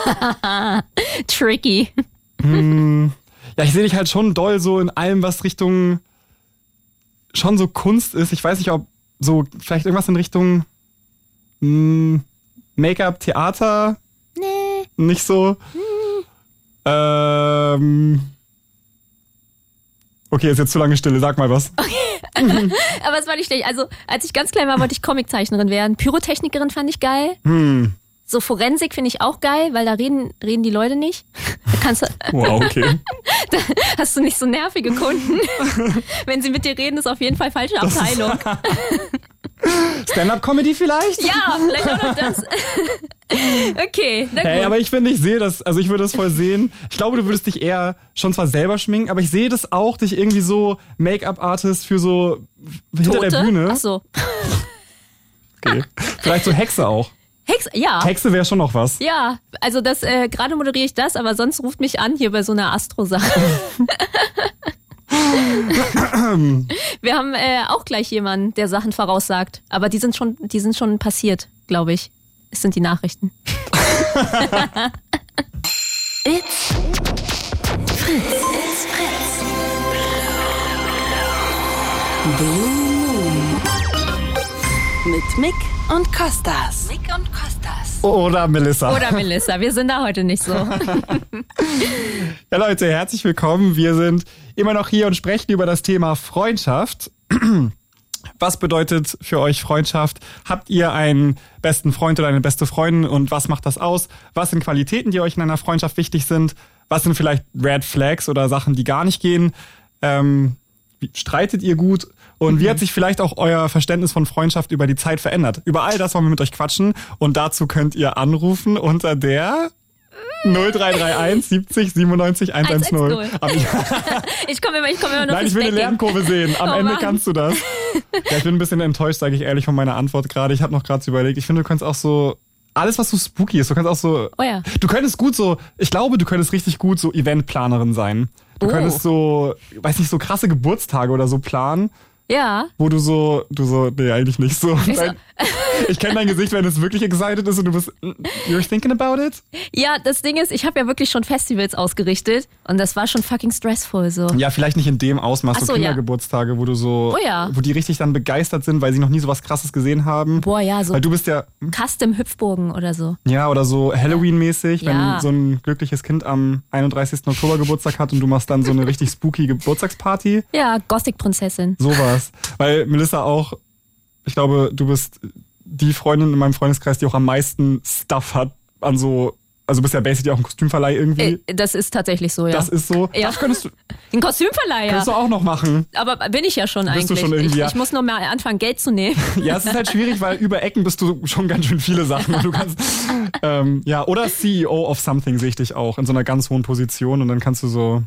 Tricky. hm, ja, ich sehe dich halt schon doll so in allem, was Richtung schon so Kunst ist. Ich weiß nicht, ob so vielleicht irgendwas in Richtung hm, Make-up, Theater, Nee. nicht so. Ähm, okay, ist jetzt zu lange Stille. Sag mal was. Aber es war nicht schlecht. Also, als ich ganz klein war, wollte ich Comiczeichnerin werden. Pyrotechnikerin fand ich geil. Hm. So Forensik finde ich auch geil, weil da reden, reden die Leute nicht. Da kannst du, Wow, okay. hast du nicht so nervige Kunden. Wenn sie mit dir reden, ist auf jeden Fall falsche Abteilung. Stand-up-Comedy vielleicht? Ja, vielleicht auch noch das. Okay, na gut. Hey, aber ich finde, ich sehe das, also ich würde das voll sehen. Ich glaube, du würdest dich eher schon zwar selber schminken, aber ich sehe das auch, dich irgendwie so Make-up-Artist für so hinter der Tote? Bühne. Ach so. Okay. Vielleicht so Hexe auch. Hex, ja. Hexe wäre schon noch was. Ja, also das, äh, gerade moderiere ich das, aber sonst ruft mich an hier bei so einer Astro-Sache. Wir haben äh, auch gleich jemanden, der Sachen voraussagt, aber die sind schon, die sind schon passiert, glaube ich. Es sind die Nachrichten. It's Fritz. It's Fritz. Blue. Mit Mick und Kostas. Mick und Kostas. Oder Melissa. Oder Melissa, wir sind da heute nicht so. Ja, Leute, herzlich willkommen. Wir sind immer noch hier und sprechen über das Thema Freundschaft. Was bedeutet für euch Freundschaft? Habt ihr einen besten Freund oder eine beste Freundin und was macht das aus? Was sind Qualitäten, die euch in einer Freundschaft wichtig sind? Was sind vielleicht Red Flags oder Sachen, die gar nicht gehen? Ähm, wie, streitet ihr gut? Und wie hat sich vielleicht auch euer Verständnis von Freundschaft über die Zeit verändert? Über all das wollen wir mit euch quatschen und dazu könnt ihr anrufen unter der 0331 70 97 110. 110. Aber ich, Ich komme immer, ich komme immer nur nein, ich will eine. Lernkurve sehen. Am Oh Ende Mann. kannst du das. Ja, ich bin ein bisschen enttäuscht, sage ich ehrlich, von meiner Antwort gerade. Ich habe noch gerade überlegt. Ich finde, du kannst auch so alles, was so spooky ist, du kannst auch so. Oh ja. Du könntest gut so, ich glaube, du könntest richtig gut so Eventplanerin sein. Du Oh. könntest so, weiß nicht, so krasse Geburtstage oder so planen, Ja, wo du so, du so, nee, eigentlich nicht so. Dein, ich kenne dein Gesicht, wenn es wirklich excited ist und du bist, you're thinking about it? ja, das Ding ist, ich habe ja wirklich schon Festivals ausgerichtet und das war schon fucking stressful so. Ja, vielleicht nicht in dem Ausmaß, so so, ja. Kindergeburtstage, wo du so, Oh ja. wo die richtig dann begeistert sind, weil sie noch nie so was krasses gesehen haben. Boah, ja, so Weil du bist ja, Custom Hüpfbogen oder so. ja, oder so Halloween-mäßig, wenn Ja. so ein glückliches Kind am 31. Oktober Geburtstag hat und du machst dann so eine richtig spooky Geburtstagsparty. Ja, Gothic-Prinzessin. Sowas. Weil Melissa auch, ich glaube, du bist die Freundin in meinem Freundeskreis, die auch am meisten Stuff hat an so, also du bist ja basically auch ein Kostümverleih irgendwie. Äh, das ist tatsächlich so, ja. Das ist so. Ja. Das könntest du, Ein Kostümverleih, ja. könntest du auch noch machen. Aber bin ich ja schon Bist du eigentlich. schon irgendwie, ich, ja. ich muss nur mal anfangen, Geld zu nehmen. Ja, es ist halt schwierig, weil über Ecken bist du schon ganz schön viele Sachen. Und du kannst, ähm, ja, oder CEO of something sehe ich dich auch in so einer ganz hohen Position und dann kannst du so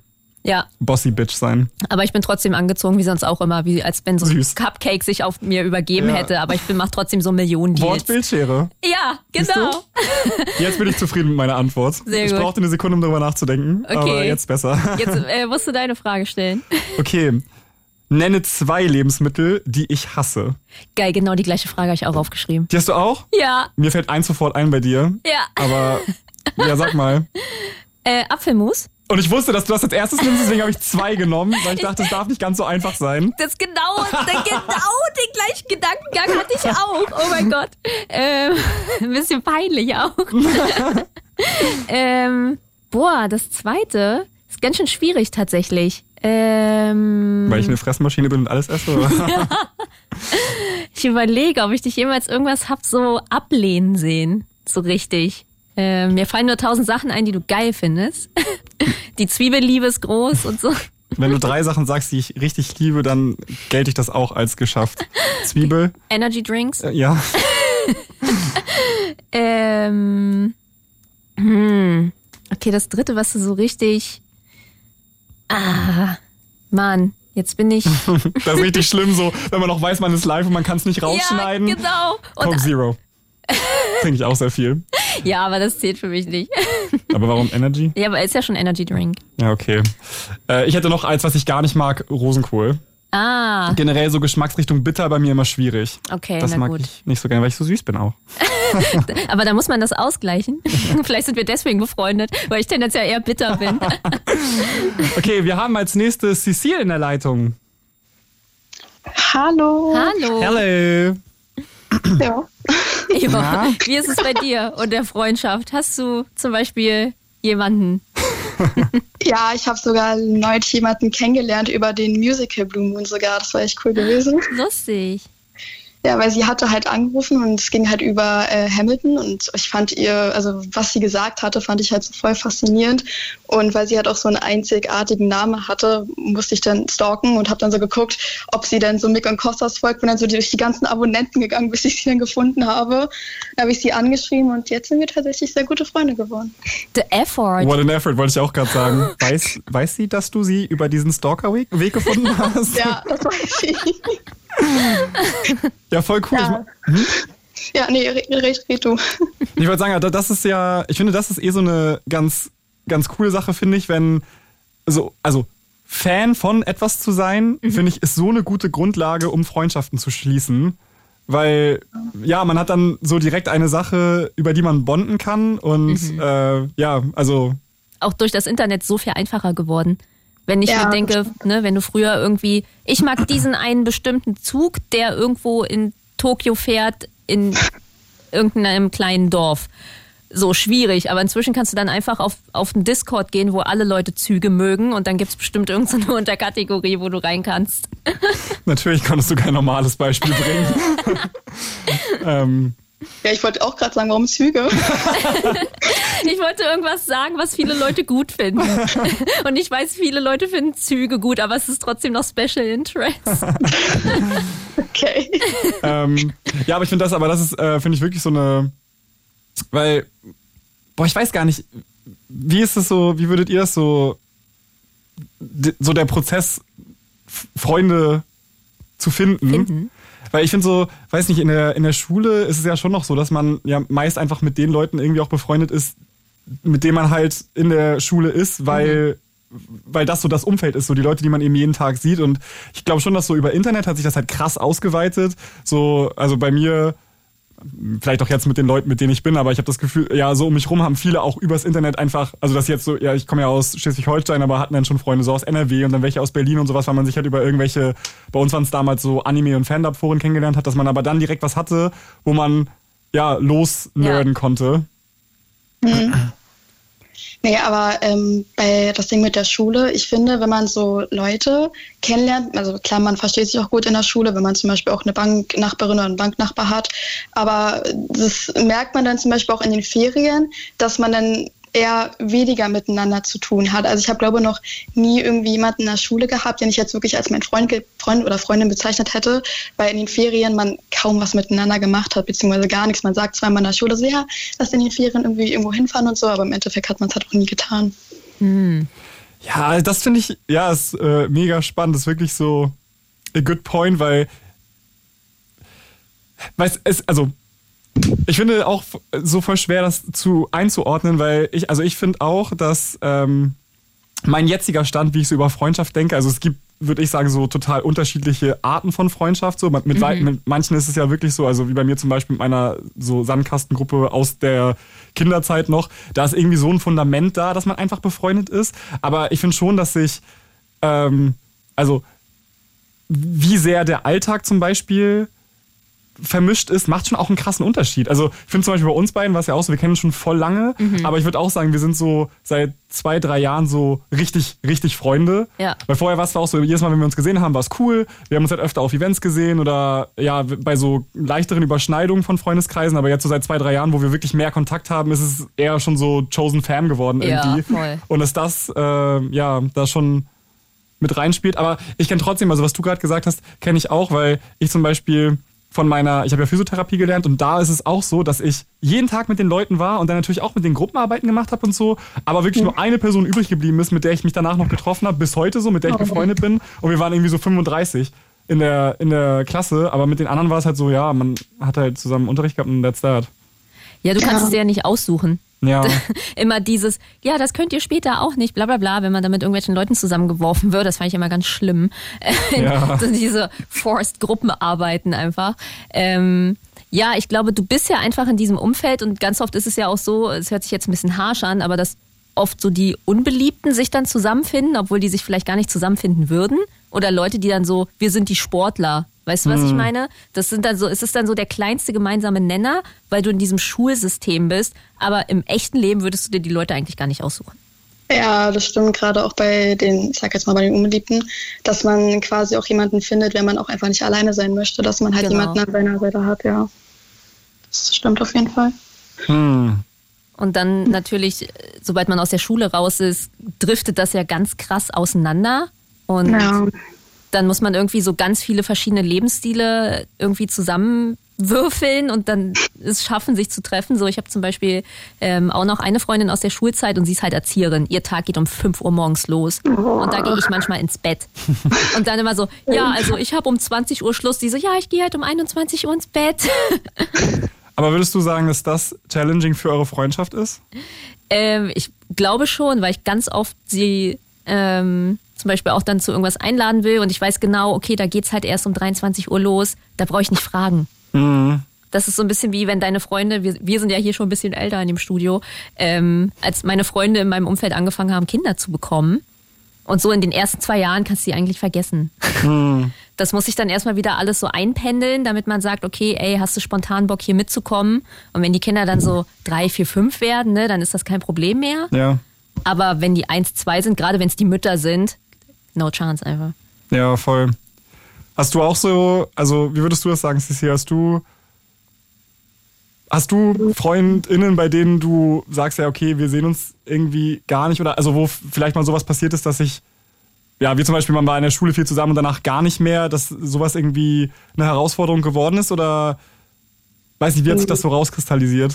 Ja, bossy Bitch sein. aber ich bin trotzdem angezogen, wie sonst auch immer, wie als wenn so ein Süß. Cupcake sich auf mir übergeben Ja. hätte. Aber ich bin, mach trotzdem so Millionen Deals. Wortbildschere. Ja, genau. Jetzt bin ich zufrieden mit meiner Antwort. Sehr ich gut. brauchte eine Sekunde, um darüber nachzudenken, Okay. aber jetzt besser. Jetzt äh, musst du deine Frage stellen. Okay. Nenne zwei Lebensmittel, die ich hasse. Geil, genau die gleiche Frage habe ich auch aufgeschrieben. Die hast du auch? Ja, Mir fällt eins sofort ein bei dir. ja. Aber ja, sag mal. Äh, Apfelmus. Und ich wusste, dass du das als erstes nimmst, deswegen habe ich zwei genommen, weil ich dachte, es darf nicht ganz so einfach sein. Das genau, der, genau den gleichen Gedankengang hatte ich auch. Oh mein Gott. Ähm, ein bisschen peinlich auch. ähm, boah, das zweite ist ganz schön schwierig tatsächlich. Ähm, Weil ich eine Fressmaschine bin und alles esse. Oder? ich überlege, ob ich dich jemals irgendwas hab so ablehnen sehen. So richtig. Ähm, mir fallen nur tausend Sachen ein, die du geil findest. Die Zwiebelliebe ist groß und so. Wenn du drei Sachen sagst, die ich richtig liebe, dann gelte ich das auch als geschafft. Zwiebel, Energy Drinks. äh, ja. Ähm, Hm. Okay, das dritte, was du so richtig. Ah, Mann, jetzt bin ich. das ist richtig schlimm, so, wenn man noch weiß, man ist live und man kann es nicht rausschneiden. Ja, genau. Coke Und, Zero. Trinke ich auch sehr viel. ja, aber das zählt für mich nicht. Aber warum Energy? Ja, aber ist ja schon Energy Drink. Ja, okay. Äh, ich hätte noch eins, was ich gar nicht mag, Rosenkohl. Ah, Generell so Geschmacksrichtung bitter bei mir immer schwierig. okay, Das na mag gut. ich nicht so gerne, weil ich so süß bin auch. Aber da muss man das ausgleichen. Vielleicht sind wir deswegen befreundet, weil ich tendenziell eher bitter bin. Okay, wir haben als nächstes Cecile in der Leitung. Hallo. Hallo. Hello. Ja. Ja. Wie ist es bei dir und der Freundschaft? Hast du zum Beispiel jemanden? ja, ich habe sogar neulich jemanden kennengelernt über den Musical Blue Moon sogar. Das war echt cool gewesen. Lustig. Ja, weil sie hatte halt angerufen und es ging halt über äh, Hamilton und ich fand ihr, also was sie gesagt hatte, fand ich halt so voll faszinierend. Und weil sie halt auch so einen einzigartigen Namen hatte, musste ich dann stalken und habe dann so geguckt, ob sie dann so Mick und Costas folgt. Bin dann so durch die ganzen Abonnenten gegangen, bis ich sie dann gefunden habe. Dann habe ich sie angeschrieben und jetzt sind wir tatsächlich sehr gute Freunde geworden. The Effort. What an effort, wollte ich auch gerade sagen. Weiß, weiß sie, dass du sie über diesen Stalker-Weg Weg gefunden hast? Ja, das weiß ich. Ja, voll cool. Ja. Ja, nee, red, red, red du. Ich, wollte sagen, da- das ist ja, ich finde, das ist eh so eine ganz, ganz coole Sache, finde ich, wenn so, also Fan von etwas zu sein, finde ich, ist so eine gute Grundlage, um Freundschaften zu schließen. Weil, ja, man hat dann so direkt eine Sache, über die man bonden kann und äh, ja, also Auch durch das Internet so viel einfacher geworden. Wenn ich Ja, mir denke, ne, wenn du früher irgendwie, ich mag diesen einen bestimmten Zug, der irgendwo in Tokio fährt, in irgendeinem kleinen Dorf. So schwierig, aber inzwischen kannst du dann einfach auf, auf den Discord gehen, wo alle Leute Züge mögen und dann gibt's bestimmt irgendeine Unterkategorie, wo du rein kannst. natürlich konntest du kein normales Beispiel bringen. ähm, Ja, ich wollte auch gerade sagen, warum Züge? Ich wollte irgendwas sagen, was viele Leute gut finden. Und ich weiß, viele Leute finden Züge gut, aber es ist trotzdem noch Special Interest. Okay. ähm, ja, aber ich finde das, aber das ist, äh, finde ich wirklich so eine, weil, boah, ich weiß gar nicht, wie ist es so, wie würdet ihr das so, so der Prozess, Freunde zu finden? Finden. Weil ich finde so, weiß nicht, in der, in der Schule ist es ja schon noch so, dass man ja meist einfach mit den Leuten irgendwie auch befreundet ist, mit denen man halt in der Schule ist, weil, weil das so das Umfeld ist, so die Leute, die man eben jeden Tag sieht. Und ich glaube schon, dass so über Internet hat sich das halt krass ausgeweitet. So, also bei mir, vielleicht auch jetzt mit den Leuten, mit denen ich bin, aber ich habe das Gefühl, ja, so um mich rum haben viele auch übers Internet einfach, also das jetzt so, ja, ich komme ja aus Schleswig-Holstein, aber hatten dann schon Freunde so aus NRW und dann welche aus Berlin und sowas, weil man sich halt über irgendwelche, bei uns waren es damals so Anime- und Fan-Dub-Foren kennengelernt hat, dass man aber dann direkt was hatte, wo man ja losnerden Ja. konnte. Nee, aber ähm, bei das Ding mit der Schule, ich finde, wenn man so Leute kennenlernt, also klar, man versteht sich auch gut in der Schule, wenn man zum Beispiel auch eine Banknachbarin oder einen Banknachbar hat, aber das merkt man dann zum Beispiel auch in den Ferien, dass man dann eher weniger miteinander zu tun hat. Also ich habe, glaube noch nie irgendwie jemanden in der Schule gehabt, den ich jetzt wirklich als mein Freund, Freund oder Freundin bezeichnet hätte, weil in den Ferien man kaum was miteinander gemacht hat, beziehungsweise gar nichts. Man sagt zweimal in der Schule so, ja, lass in den Ferien irgendwie irgendwo hinfahren und so, aber im Endeffekt hat man es halt auch nie getan. Ja, das finde ich, ja, ist äh, mega spannend. Das ist wirklich so a good point, weil, weiß es, also, ich finde auch so voll schwer, das zu einzuordnen, weil ich, also ich finde auch, dass ähm, mein jetziger Stand, wie ich so über Freundschaft denke, also es gibt, würde ich sagen, so total unterschiedliche Arten von Freundschaft. So mit, mit, wei- mit manchen ist es ja wirklich so, also wie bei mir zum Beispiel mit meiner so Sandkastengruppe aus der Kinderzeit noch, da ist irgendwie so ein Fundament da, dass man einfach befreundet ist. Aber ich finde schon, dass sich, ähm, also wie sehr der Alltag zum Beispiel vermischt ist, macht schon auch einen krassen Unterschied. Also ich finde zum Beispiel bei uns beiden war es ja auch so, wir kennen uns schon voll lange, aber ich würde auch sagen, wir sind so seit zwei, drei Jahren so richtig, richtig Freunde. Ja. Weil vorher war es auch so, jedes Mal, wenn wir uns gesehen haben, war es cool. Wir haben uns halt öfter auf Events gesehen oder ja, bei so leichteren Überschneidungen von Freundeskreisen, aber jetzt so seit zwei, drei Jahren, wo wir wirklich mehr Kontakt haben, ist es eher schon so Chosen Fam geworden Ja, irgendwie. voll. Und dass das, äh, ja, da schon mit reinspielt. Aber ich kenne trotzdem, also was du gerade gesagt hast, kenne ich auch, weil ich zum Beispiel von meiner, ich habe ja Physiotherapie gelernt und da ist es auch so, dass ich jeden Tag mit den Leuten war und dann natürlich auch mit den Gruppenarbeiten gemacht habe und so, aber wirklich nur eine Person übrig geblieben ist, mit der ich mich danach noch getroffen habe, bis heute so, mit der ich befreundet bin und wir waren irgendwie so 35 in der, in der Klasse, aber mit den anderen war es halt so, ja, man hat halt zusammen Unterricht gehabt und that's that. Ja, du kannst es dir ja nicht aussuchen. Ja. immer dieses, ja, das könnt ihr später auch nicht, bla bla bla, wenn man da mit irgendwelchen Leuten zusammengeworfen wird, das fand ich immer ganz schlimm. Ja. diese Forced Gruppenarbeiten einfach. Ähm, ja, ich glaube, du bist ja einfach in diesem Umfeld und ganz oft ist es ja auch so, es hört sich jetzt ein bisschen harsch an, aber dass oft so die Unbeliebten sich dann zusammenfinden, obwohl die sich vielleicht gar nicht zusammenfinden würden. Oder Leute, die dann so, wir sind die Sportler. Weißt du, was ich meine? Das sind dann so, es ist dann so der kleinste gemeinsame Nenner, weil du in diesem Schulsystem bist. Aber im echten Leben würdest du dir die Leute eigentlich gar nicht aussuchen. Ja, das stimmt gerade auch bei den, ich sag jetzt mal bei den Unbeliebten, dass man quasi auch jemanden findet, wenn man auch einfach nicht alleine sein möchte, dass man halt Genau. jemanden an seiner Seite hat, ja. Das stimmt auf jeden Fall. Hm. Und dann natürlich, äh, sobald man aus der Schule raus ist, driftet das ja ganz krass auseinander. Und Ja. dann muss man irgendwie so ganz viele verschiedene Lebensstile irgendwie zusammenwürfeln und dann es schaffen, sich zu treffen. So, ich habe zum Beispiel ähm, auch noch eine Freundin aus der Schulzeit und sie ist halt Erzieherin. Ihr Tag geht um 5 Uhr morgens los. Und da gehe ich manchmal ins Bett. Und dann immer so, ja, also ich habe um 20 Uhr Schluss. Die so, ja, ich gehe halt um 21 Uhr ins Bett. Aber würdest du sagen, dass das challenging für eure Freundschaft ist? Ähm, ich glaube schon, weil ich ganz oft sie ähm, zum Beispiel auch dann zu irgendwas einladen will und ich weiß genau, okay, da geht's halt erst um 23 Uhr los, da brauche ich nicht fragen. Das ist so ein bisschen wie wenn deine Freunde, wir, wir sind ja hier schon ein bisschen älter in dem Studio, ähm, als meine Freunde in meinem Umfeld angefangen haben, Kinder zu bekommen. Und so in den ersten zwei Jahren kannst du die eigentlich vergessen. Das muss sich dann erstmal wieder alles so einpendeln, damit man sagt, okay, ey, hast du spontan Bock hier mitzukommen? Und wenn die Kinder dann so drei, vier, fünf werden, ne, dann ist das kein Problem mehr. Ja. Aber wenn die eins, zwei sind, gerade wenn es die Mütter sind, no chance einfach. Ja, voll. Hast du auch so, also wie würdest du das sagen, Sissi? Hast du, hast du FreundInnen, bei denen du sagst, ja, okay, wir sehen uns irgendwie gar nicht oder, also wo vielleicht mal sowas passiert ist, dass ich, ja, wie zum Beispiel, man war in der Schule viel zusammen und danach gar nicht mehr, dass sowas irgendwie eine Herausforderung geworden ist oder, weiß nicht, wie hat sich das so rauskristallisiert?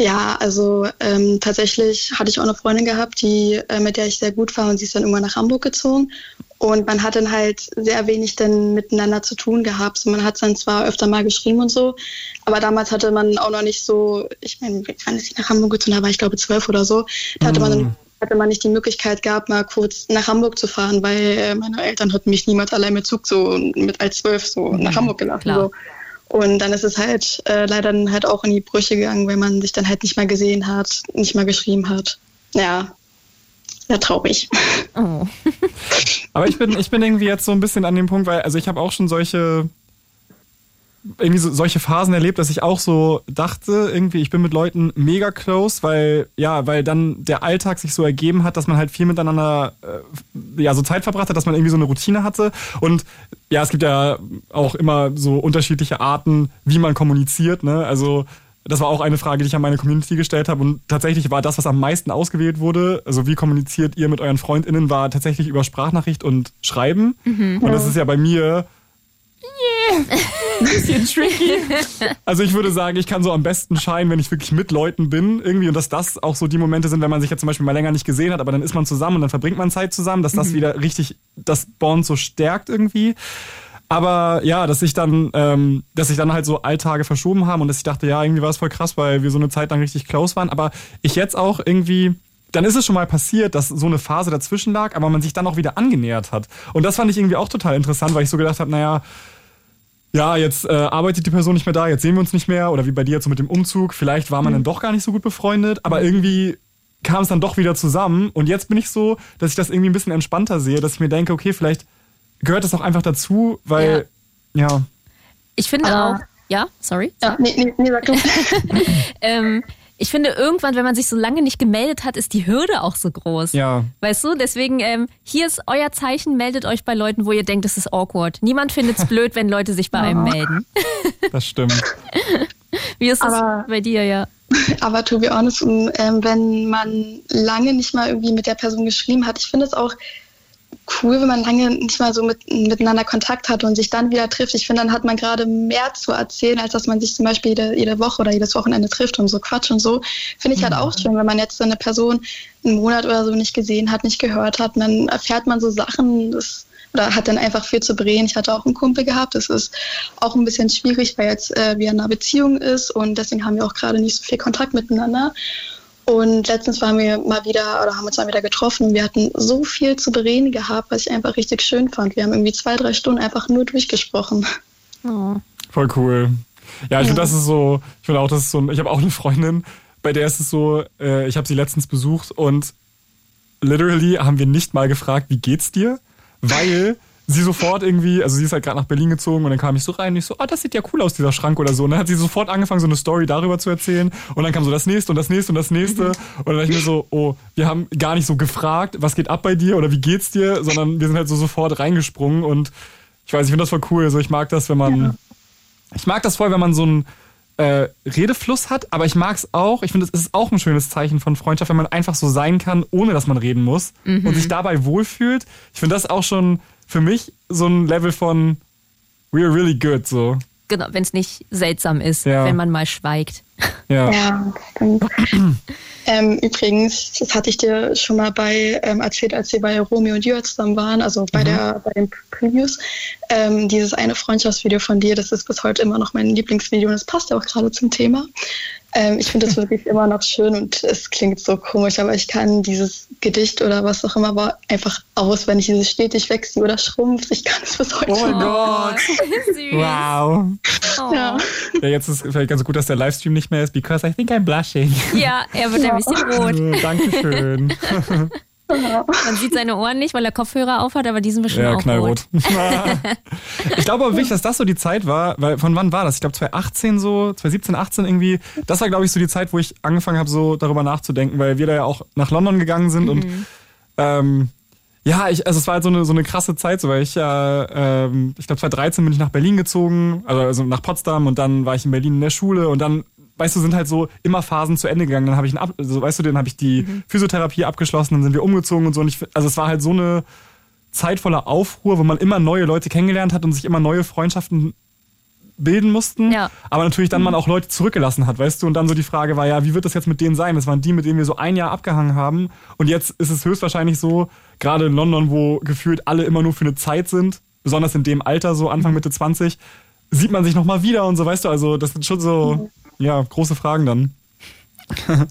Ja, also ähm, tatsächlich hatte ich auch eine Freundin gehabt, die, äh, mit der ich sehr gut war und sie ist dann irgendwann nach Hamburg gezogen. Und man hat dann halt sehr wenig dann miteinander zu tun gehabt. So, man hat dann zwar öfter mal geschrieben und so, aber damals hatte man auch noch nicht so, ich meine, wann ist sie nach Hamburg gezogen? Da war ich glaube zwölf oder so. Da hatte man dann hatte man nicht die Möglichkeit gehabt, mal kurz nach Hamburg zu fahren, weil äh, meine Eltern hatten mich niemals allein mit Zug so mit als zwölf so nach Hamburg gelassen. So. Und dann ist es halt äh, leider dann halt auch in die Brüche gegangen, weil man sich dann halt nicht mal gesehen hat, nicht mal geschrieben hat. Ja, sehr traurig. Oh. Aber ich bin, ich bin irgendwie jetzt so ein bisschen an dem Punkt, weil, also ich habe auch schon solche, irgendwie so, solche Phasen erlebt, dass ich auch so dachte, irgendwie, ich bin mit Leuten mega close, weil, ja, weil dann der Alltag sich so ergeben hat, dass man halt viel miteinander, äh, ja, so Zeit verbracht hat, dass man irgendwie so eine Routine hatte. Und ja, es gibt ja auch immer so unterschiedliche Arten, wie man kommuniziert, ne? Also, das war auch eine Frage, die ich an meine Community gestellt habe. Und tatsächlich war das, was am meisten ausgewählt wurde, also wie kommuniziert ihr mit euren FreundInnen, war tatsächlich über Sprachnachricht und Schreiben. Und das ist ja bei mir bisschen tricky. Also ich würde sagen, ich kann so am besten scheinen, wenn ich wirklich mit Leuten bin irgendwie und dass das auch so die Momente sind, wenn man sich jetzt zum Beispiel mal länger nicht gesehen hat, aber dann ist man zusammen und dann verbringt man Zeit zusammen, dass das wieder richtig das Bond so stärkt irgendwie. Aber ja, dass ich dann, ähm, dass sich dann halt so Alltage verschoben haben und dass ich dachte, ja, irgendwie war es voll krass, weil wir so eine Zeit lang richtig close waren. Aber ich jetzt auch irgendwie, dann ist es schon mal passiert, dass so eine Phase dazwischen lag, aber man sich dann auch wieder angenähert hat. Und das fand ich irgendwie auch total interessant, weil ich so gedacht habe, naja, ja, jetzt äh, arbeitet die Person nicht mehr da, jetzt sehen wir uns nicht mehr. Oder wie bei dir jetzt so mit dem Umzug, vielleicht war man dann doch gar nicht so gut befreundet, aber irgendwie kam es dann doch wieder zusammen. Und jetzt bin ich so, dass ich das irgendwie ein bisschen entspannter sehe, dass ich mir denke, okay, vielleicht gehört das auch einfach dazu, weil, ja. Ich finde Ah. auch, ja, sorry. Ja, nee, nee, nee, sag du. Ähm, ich finde irgendwann, wenn man sich so lange nicht gemeldet hat, ist die Hürde auch so groß. Ja. Weißt du, deswegen, ähm, hier ist euer Zeichen, meldet euch bei Leuten, wo ihr denkt, es ist awkward. Niemand findet es blöd, wenn Leute sich bei einem melden. Das stimmt. Wie ist das Aber- bei dir, ja? Aber to be honest, ähm, wenn man lange nicht mal irgendwie mit der Person geschrieben hat, ich finde es auch cool, wenn man lange nicht mal so mit, miteinander Kontakt hat und sich dann wieder trifft. Ich finde, dann hat man gerade mehr zu erzählen, als dass man sich zum Beispiel jede, jede Woche oder jedes Wochenende trifft und so Quatsch und so. Finde ich halt auch schön, wenn man jetzt so eine Person einen Monat oder so nicht gesehen hat, nicht gehört hat. Und dann erfährt man so Sachen, das, oder hat dann einfach viel zu bereden. Ich hatte auch einen Kumpel gehabt. Das ist auch ein bisschen schwierig, weil jetzt äh, wir in einer Beziehung ist und deswegen haben wir auch gerade nicht so viel Kontakt miteinander. Und letztens waren wir mal wieder oder haben uns mal wieder getroffen wir hatten so viel zu bereden gehabt, was ich einfach richtig schön fand. Wir haben irgendwie zwei, drei Stunden einfach nur durchgesprochen. Oh. Voll cool. Ja, ich ja. finde, das ist so, ich finde auch, das ist so, ich habe auch eine Freundin, bei der ist es so, äh, ich habe sie letztens besucht und literally haben wir nicht mal gefragt, wie geht's dir? Weil sie sofort irgendwie, also sie ist halt gerade nach Berlin gezogen und dann kam ich so rein und ich so, oh, das sieht ja cool aus, dieser Schrank oder so. Und dann hat sie sofort angefangen, so eine Story darüber zu erzählen und dann kam so das nächste und das nächste und das nächste und dann dachte ich mir so, oh, wir haben gar nicht so gefragt, was geht ab bei dir oder wie geht's dir, sondern wir sind halt so sofort reingesprungen und ich weiß, ich finde das voll cool. Also ich mag das, wenn man, ja. ich mag das voll, wenn man so ein äh, Redefluss hat, aber ich mag es auch. Ich finde, es ist auch ein schönes Zeichen von Freundschaft, wenn man einfach so sein kann, ohne dass man reden muss mhm. und sich dabei wohlfühlt. Ich finde das auch schon für mich so ein Level von we're really good, so. Genau, wenn es nicht seltsam ist, ja. wenn man mal schweigt. Ja, ja ähm, übrigens, das hatte ich dir schon mal bei ähm, erzählt, als wir bei Romeo und Julia zusammen waren, also bei, mhm. der, bei den Previews. Ähm, dieses eine Freundschaftsvideo von dir, das ist bis heute immer noch mein Lieblingsvideo und es passt ja auch gerade zum Thema. Ähm, ich finde das wirklich immer noch schön und es klingt so komisch, aber ich kann dieses Gedicht oder was auch immer war einfach aus, wenn ich dieses stetig wächst oder schrumpft. Ich kann es bis heute. Oh mein Gott. wow. Oh. Ja. ja. Jetzt ist vielleicht ganz gut, dass der Livestream nicht mehr ist, because I think I'm blushing. Ja, er wird ja. ein bisschen rot. Dankeschön. Man sieht seine Ohren nicht, weil er Kopfhörer aufhat, aber die sind bestimmt ja, auch knallrot. rot. ich glaube aber wirklich, dass das so die Zeit war, weil von wann war das? Ich glaube 2018 so, 2017, 18 irgendwie. Das war glaube ich so die Zeit, wo ich angefangen habe, so darüber nachzudenken, weil wir da ja auch nach London gegangen sind mhm. und ähm, ja, ich, also es war halt so eine, so eine krasse Zeit, so weil ich ja, ähm, ich glaube 2013 bin ich nach Berlin gezogen, also, also nach Potsdam und dann war ich in Berlin in der Schule und dann weißt du, sind halt so immer Phasen zu Ende gegangen. Dann habe ich, Ab also, weißt du, dann habe ich die mhm. Physiotherapie abgeschlossen, dann sind wir umgezogen und so. Und ich, also es war halt so eine Zeit voller Aufruhr, wo man immer neue Leute kennengelernt hat und sich immer neue Freundschaften bilden mussten. Ja. Aber natürlich dann mhm. man auch Leute zurückgelassen hat, weißt du? Und dann so die Frage war, ja, wie wird das jetzt mit denen sein? Das waren die, mit denen wir so ein Jahr abgehangen haben. Und jetzt ist es höchstwahrscheinlich so, gerade in London, wo gefühlt alle immer nur für eine Zeit sind, besonders in dem Alter, so Anfang, mhm. Mitte 20, sieht man sich nochmal wieder und so, weißt du? Also das sind schon so, mhm ja, große Fragen dann.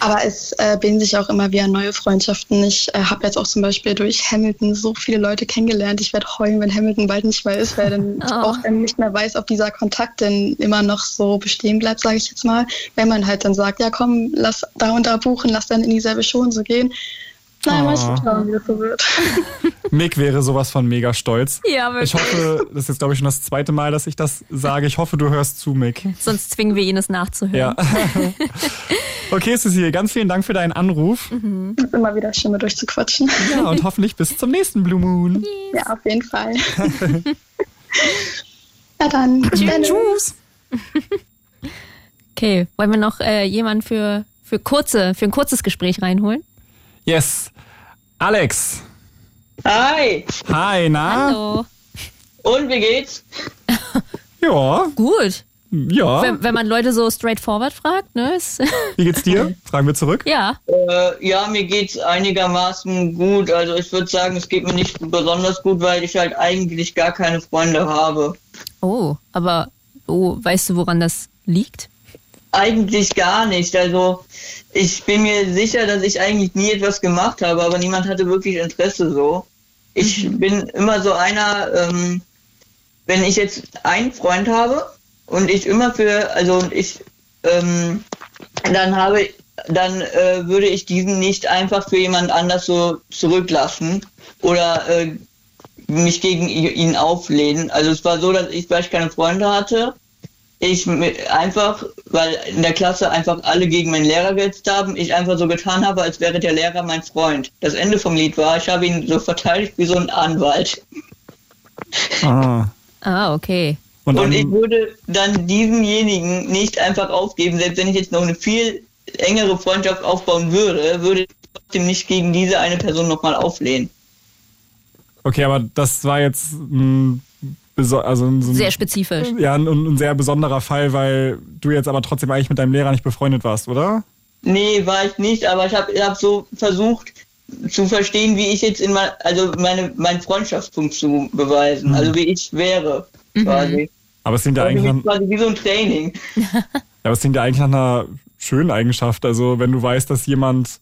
Aber es äh, bilden sich auch immer wieder neue Freundschaften. Ich äh, habe jetzt auch zum Beispiel durch Hamilton so viele Leute kennengelernt. Ich werde heulen, wenn Hamilton bald nicht mehr ist, weil dann oh. auch dann nicht mehr weiß, ob dieser Kontakt denn immer noch so bestehen bleibt, sage ich jetzt mal. Wenn man halt dann sagt, ja komm, lass da und da buchen, lass dann in dieselbe Show und so gehen. Nein, oh. mal schauen, wie das so wird. Mick wäre sowas von mega stolz. Ja, wirklich. Ich hoffe, das ist jetzt, glaube ich, schon das zweite Mal, dass ich das sage. Ich hoffe, du hörst zu, Mick. Sonst zwingen wir ihn, es nachzuhören. Ja. okay, Cecilie, ganz vielen Dank für deinen Anruf. Mhm. Ist immer wieder schön, mit durchzuquatschen. Ja, und hoffentlich bis zum nächsten Blue Moon. Yes. Ja, auf jeden Fall. Na dann. Tschüss. okay, wollen wir noch äh, jemanden für, für, kurze, für ein kurzes Gespräch reinholen? Yes. Alex. Hi. Hi, na? Hallo. Und wie geht's? ja. Gut. Ja. Wenn, wenn, man Leute so straightforward fragt, ne? Wie geht's dir? Fragen wir zurück. Ja. Äh, ja, mir geht's einigermaßen gut. Also ich würde sagen, es geht mir nicht besonders gut, weil ich halt eigentlich gar keine Freunde habe. Oh, aber oh, weißt du, woran das liegt? Eigentlich gar nicht. Also ich bin mir sicher, dass ich eigentlich nie etwas gemacht habe, aber niemand hatte wirklich Interesse so. Ich mhm. bin immer so einer, ähm, wenn ich jetzt einen Freund habe und ich immer für, also ich, ähm, dann habe, dann äh, würde ich diesen nicht einfach für jemand anders so zurücklassen oder äh, mich gegen ihn auflehnen. Also es war so, dass ich, weil ich keine Freunde hatte, ich einfach, weil in der Klasse einfach alle gegen meinen Lehrer gehetzt haben, ich einfach so getan habe, als wäre der Lehrer mein Freund. Das Ende vom Lied war, ich habe ihn so verteidigt wie so ein Anwalt. Ah, ah okay. Und, Und ich würde dann diesenjenigen nicht einfach aufgeben, selbst wenn ich jetzt noch eine viel engere Freundschaft aufbauen würde, würde ich trotzdem nicht gegen diese eine Person nochmal auflehnen. Okay, aber das war jetzt ein, beso- also ein, so ein, Sehr spezifisch. ja, ein, ein sehr besonderer Fall, weil du jetzt aber trotzdem eigentlich mit deinem Lehrer nicht befreundet warst, oder? Nee, war ich nicht, aber ich habe hab so versucht zu verstehen, wie ich jetzt in mein, also meine, meinen Freundschaftspunkt zu beweisen, also wie ich wäre, quasi. Aber es klingt ja Also eigentlich nach, quasi wie so ein Training. ja, aber es klingt ja eigentlich nach einer schönen Eigenschaft. Also wenn du weißt, dass jemand,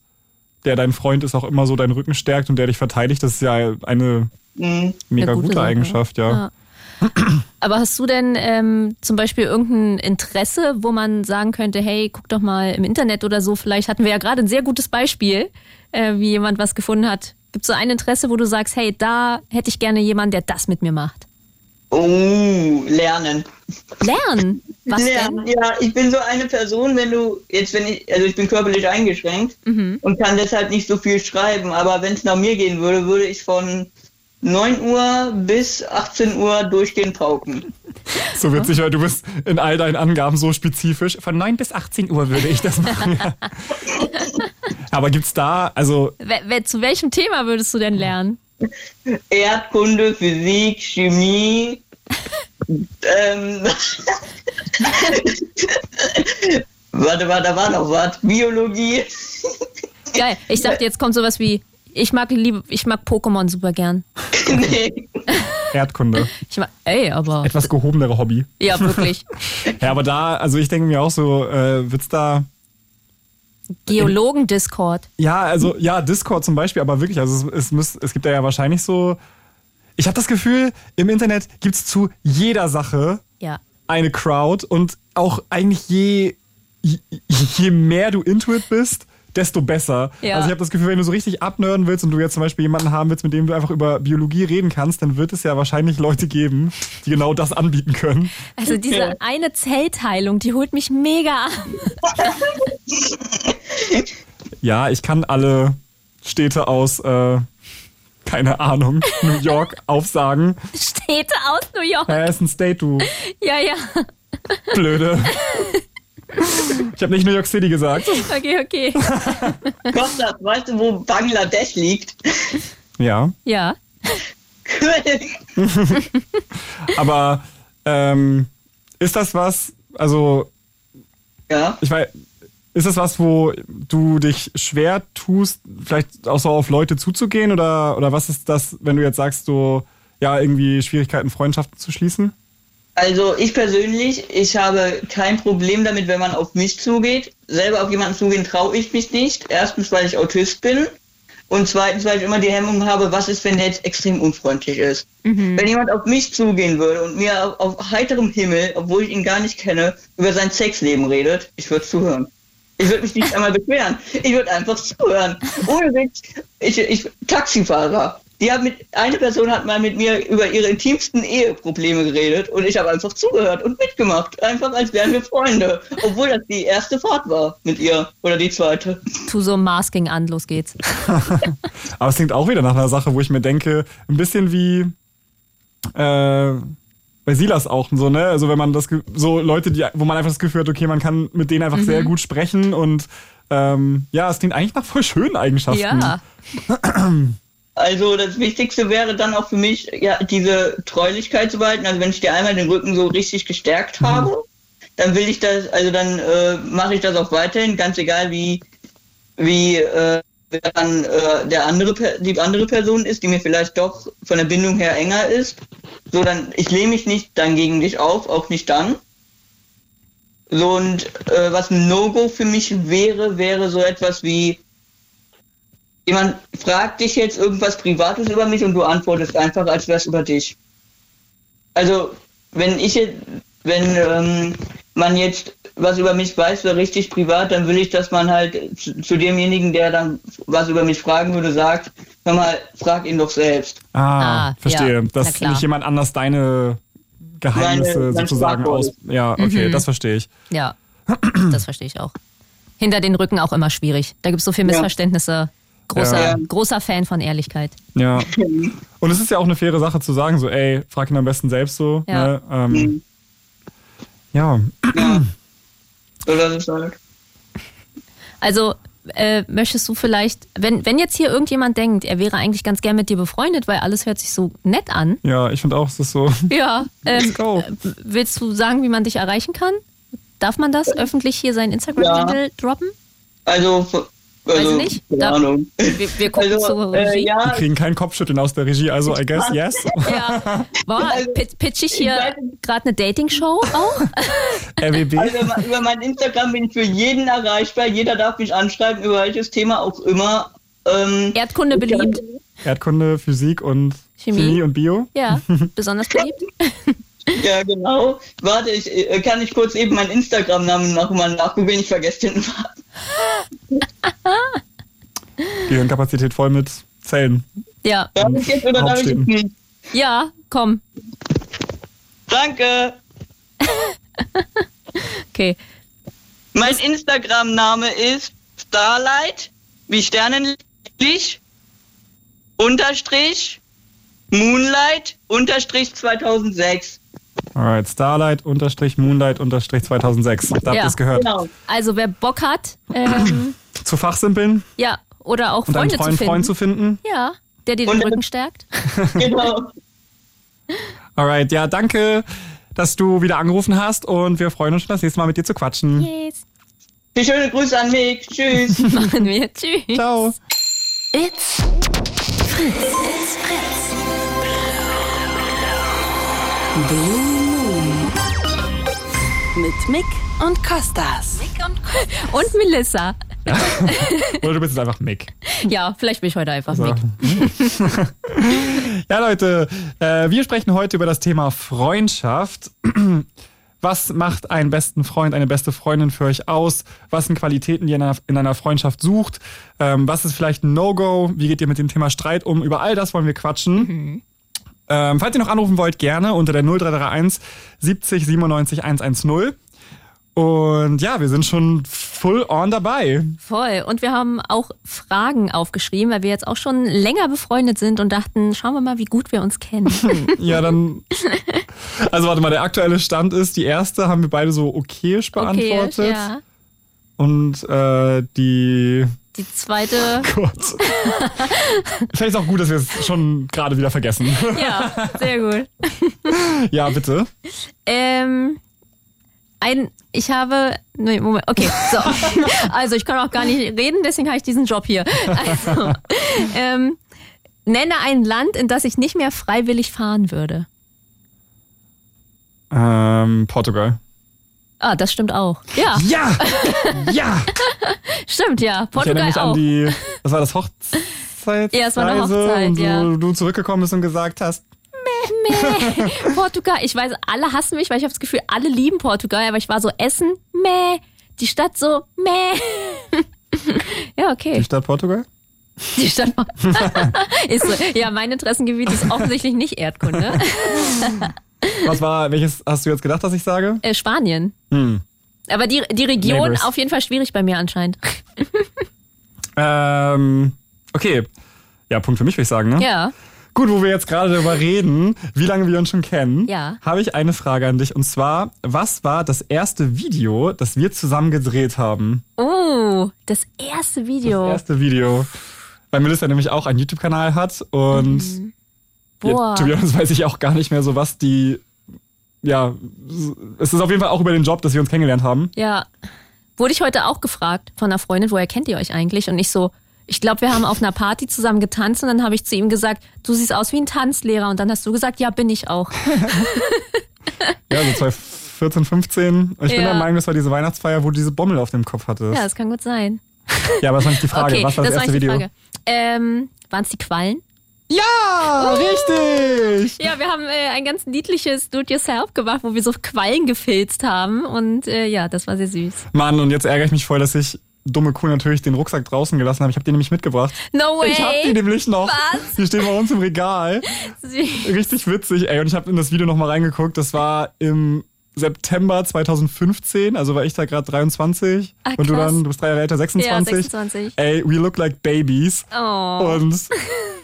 der dein Freund ist, auch immer so deinen Rücken stärkt und der dich verteidigt, das ist ja eine Mhm. mega Eine gute gute. Eigenschaft, ja. Ja. Aber hast du denn ähm, zum Beispiel irgendein Interesse, wo man sagen könnte, hey, guck doch mal im Internet oder so, vielleicht hatten wir ja gerade ein sehr gutes Beispiel, äh, wie jemand was gefunden hat. Gibt es so ein Interesse, wo du sagst, hey, da hätte ich gerne jemanden, der das mit mir macht? Oh, lernen. Lernen? Was lernen. denn? Ja, ich bin so eine Person, wenn du, jetzt wenn ich, also ich bin körperlich eingeschränkt Mhm. und kann deshalb nicht so viel schreiben, aber wenn es nach mir gehen würde, würde ich von 9 Uhr bis 18 Uhr durchgehend pauken. So witzig, weil du bist in all deinen Angaben so spezifisch. Von 9 bis 18 Uhr würde ich das machen. ja. Aber gibt's da, also zu welchem Thema würdest du denn lernen? Erdkunde, Physik, Chemie. ähm, warte, warte, da war noch was. Biologie. Geil. Ich dachte, jetzt kommt sowas wie, ich mag lieb, ich mag Pokémon super gern. nee. Erdkunde. Ich mag, ey, aber. Etwas gehobenere Hobby. Ja, wirklich. Ja, aber da, also ich denke mir auch so, äh, wird's da. Geologen-Discord. Ja, also ja, Discord zum Beispiel, aber wirklich, also es, es, muss, es gibt da ja wahrscheinlich so. Ich habe das Gefühl, im Internet gibt's zu jeder Sache Ja. eine Crowd und auch eigentlich je, je, je mehr du into it bist, desto besser. Ja. Also ich habe das Gefühl, wenn du so richtig abnörden willst und du jetzt zum Beispiel jemanden haben willst, mit dem du einfach über Biologie reden kannst, dann wird es ja wahrscheinlich Leute geben, die genau das anbieten können. Also diese eine Zellteilung, die holt mich mega ab. Ja, ich kann alle Städte aus, äh, keine Ahnung, New York aufsagen. Städte aus New York. Ja, ist ein State, du Ja, ja. Blöde. Ich habe nicht New York City gesagt. Okay, okay. Kostas, weißt du, wo Bangladesch liegt? Ja, Ja. aber ähm, ist das was, also ja. ich weiß, ist das was, wo du dich schwer tust, vielleicht auch so auf Leute zuzugehen oder, oder was ist das, wenn du jetzt sagst, so, ja, irgendwie Schwierigkeiten, Freundschaften zu schließen? Also ich persönlich, ich habe kein Problem damit, wenn man auf mich zugeht. Selber auf jemanden zugehen traue ich mich nicht. Erstens, weil ich Autist bin. Und zweitens, weil ich immer die Hemmung habe, was ist, wenn der jetzt extrem unfreundlich ist. Wenn jemand auf mich zugehen würde und mir auf, auf heiterem Himmel, obwohl ich ihn gar nicht kenne, über sein Sexleben redet, ich würde zuhören. Ich würde mich nicht einmal beschweren. Ich würde einfach zuhören. Ohne Witz. Ich, ich, Taxifahrer. Die haben mit, eine Person hat mal mit mir über ihre intimsten Eheprobleme geredet und ich habe einfach zugehört und mitgemacht. Einfach als wären wir Freunde. Obwohl das die erste Fahrt war mit ihr. Oder die zweite. Tu so Masking an, los geht's. Aber es klingt auch wieder nach einer Sache, wo ich mir denke, ein bisschen wie äh, bei Silas auch so, ne? Also wenn man das so Leute, die, wo man einfach das Gefühl hat, okay, man kann mit denen einfach sehr gut sprechen und ähm, ja, es klingt eigentlich nach voll schönen Eigenschaften. Ja. Also das Wichtigste wäre dann auch für mich, ja, diese Treulichkeit zu behalten. Also wenn ich dir einmal den Rücken so richtig gestärkt habe, dann will ich das, also dann äh, mache ich das auch weiterhin, ganz egal wie, wie äh, dann äh, der andere, die andere Person ist, die mir vielleicht doch von der Bindung her enger ist. So, dann, ich lehne mich nicht dann gegen dich auf, auch nicht dann. So, und äh, was ein No-Go für mich wäre, wäre so etwas wie, jemand fragt dich jetzt irgendwas Privates über mich und du antwortest einfach, als wäre es über dich. Also, wenn ich jetzt, wenn ähm, man jetzt was über mich weiß, so richtig privat, dann will ich, dass man halt zu, zu demjenigen, der dann was über mich fragen würde, sagt, hör mal, frag ihn doch selbst. Ah, Ah, verstehe. ja, Dass nicht jemand anders deine Geheimnisse Meine- mein sozusagen aus. Ja, okay, das verstehe ich. Ja. Das verstehe ich auch. Hinter den Rücken auch immer schwierig. Da gibt es so viele Missverständnisse. Großer, Ja. großer Fan von Ehrlichkeit. Ja. Und es ist ja auch eine faire Sache zu sagen, so, ey, frag ihn am besten selbst so. Ja. Ne? Ähm, ja. So, das ist halt. Also, äh, möchtest du vielleicht, wenn, wenn jetzt hier irgendjemand denkt, er wäre eigentlich ganz gern mit dir befreundet, weil alles hört sich so nett an. Ja, ich finde auch, es ist so. Ja, ähm, Let's go. äh, willst du sagen, wie man dich erreichen kann? Darf man das öffentlich hier sein Instagram-Handle droppen? Also, also nicht. keine Da- Ahnung. Wir, wir gucken Also, zur äh, Regie. Wir ja, kriegen kein Kopfschütteln aus der Regie, also I guess yes. Ja. Wow, Also, pit- pitch ich hier weiß- gerade eine Dating-Show auch? RWB. also über mein Instagram bin ich für jeden erreichbar. Jeder darf mich anschreiben, über welches Thema auch immer. Ähm, Erdkunde beliebt? Erdkunde, Physik und Chemie. Chemie, und Bio. Ja, besonders beliebt. Ja, genau. Warte, ich, äh, kann ich kurz eben meinen Instagram-Namen nochmal nachgucken? Ich vergesse den. Gehirnkapazität voll mit Zellen. Ja, Darf ich jetzt oder darf ich jetzt Hauptstädten. nicht? ja, komm. Danke. Okay. Mein Instagram-Name ist Starlight, wie Sternenlicht, unterstrich, Moonlight, unterstrich 2006. Alright, Starlight, unterstrich, Moonlight, unterstrich 2006. Da habt ihr Ja. es gehört. Genau. Also wer Bock hat, ähm, Zu fachsimpeln ja, oder auch und einen Freunde zu finden. Freund zu finden. ja, der dir den Und- Rücken stärkt. genau. Alright, ja, danke, dass du wieder angerufen hast und wir freuen uns schon, das nächste Mal mit dir zu quatschen. Yes. Viel schöne Grüße an Mick. Tschüss. Machen wir. Tschüss. Ciao. It's Fritz. It's Fritz. Blue. Mit Mick und Kostas. Mick und Kostas. Und Melissa. Oder du bist jetzt einfach Mick. Ja, vielleicht bin ich heute einfach So. Mick. Ja, Leute, äh, wir sprechen heute über das Thema Freundschaft. Was macht einen besten Freund, eine beste Freundin für euch aus? Was sind Qualitäten, die ihr in einer, in einer Freundschaft sucht? Ähm, was ist vielleicht ein No-Go? Wie geht ihr mit dem Thema Streit um? Über all das wollen wir quatschen. Ähm, falls ihr noch anrufen wollt, gerne unter der 0331 70 97 110. Und ja, wir sind schon full on dabei. Voll. Und wir haben auch Fragen aufgeschrieben, weil wir jetzt auch schon länger befreundet sind und dachten, schauen wir mal, wie gut wir uns kennen. Ja, dann. Also warte mal, der aktuelle Stand ist, die erste haben wir beide so okayisch beantwortet. Okay, ja. Und äh, die. Die zweite, Gott. Vielleicht ist auch gut, dass wir es schon gerade wieder vergessen. ja, sehr gut. ja, bitte. Ähm, ein, ich habe, nee, Moment, okay, so. Also ich kann auch gar nicht reden, deswegen habe ich diesen Job hier. Also, ähm, nenne ein Land, in das ich nicht mehr freiwillig fahren würde. Ähm, Portugal. Ah, das stimmt auch. Ja, Ja! Ja! stimmt, ja. Ich Portugal mich auch. an die. Was war das? Hochzeit? Ja, es war eine Hochzeit, und du, ja. du zurückgekommen bist und gesagt hast, Portugal, ich weiß, alle hassen mich, weil ich habe das Gefühl, alle lieben Portugal, aber ich war so Essen, meh, die Stadt so, meh. ja, okay. die Stadt Portugal? Die Stadt ist so. Ja, mein Interessengebiet ist offensichtlich nicht Erdkunde. Was war, welches hast du jetzt gedacht, dass ich sage? Äh, Spanien. Hm. Aber die, die Region Neighbors. auf jeden Fall schwierig bei mir anscheinend. Ähm, okay. Ja, Punkt für mich, würde ich sagen, ne? Ja. Gut, wo wir jetzt gerade darüber reden, wie lange wir uns schon kennen, Ja. habe ich eine Frage an dich. Und zwar, was war das erste Video, das wir zusammen gedreht haben? Oh, das erste Video. Das erste Video. Weil Melissa nämlich auch einen YouTube-Kanal hat und Mhm. Boah. ja, to be honest, weiß ich auch gar nicht mehr so, was die. Ja, es ist auf jeden Fall auch über den Job, dass wir uns kennengelernt haben. Ja. Wurde ich heute auch gefragt von einer Freundin, woher kennt ihr euch eigentlich? Und ich so, ich glaube, wir haben auf einer Party zusammen getanzt und dann habe ich zu ihm gesagt, du siehst aus wie ein Tanzlehrer. Und dann hast du gesagt, ja, bin ich auch. Ja, so 2014, 15. Und ich bin Ja. der Meinung, das war diese Weihnachtsfeier, wo du diese Bommel auf dem Kopf hattest. Ja, das kann gut sein. Ja, aber das war nicht die Frage. okay, was war das, war erste die Video? Frage. Ähm, Waren es die Quallen? Ja, richtig. Ja, wir haben äh, ein ganz niedliches Do-it-yourself gemacht, wo wir so Quallen gefilzt haben. Und äh, ja, das war sehr süß. Mann, und jetzt ärgere ich mich voll, dass ich dumme Kuh natürlich den Rucksack draußen gelassen habe. Ich habe den nämlich mitgebracht. No way! Ich habe die nämlich noch. Was? Die stehen bei uns im Regal. Süß. Richtig witzig, ey. Und ich habe in das Video nochmal reingeguckt. Das war im September 2015, also war ich da gerade 23. Ah, und du dann, du bist drei Jahre älter, 26. Ja, 26. Ey, we look like babies. Oh. Und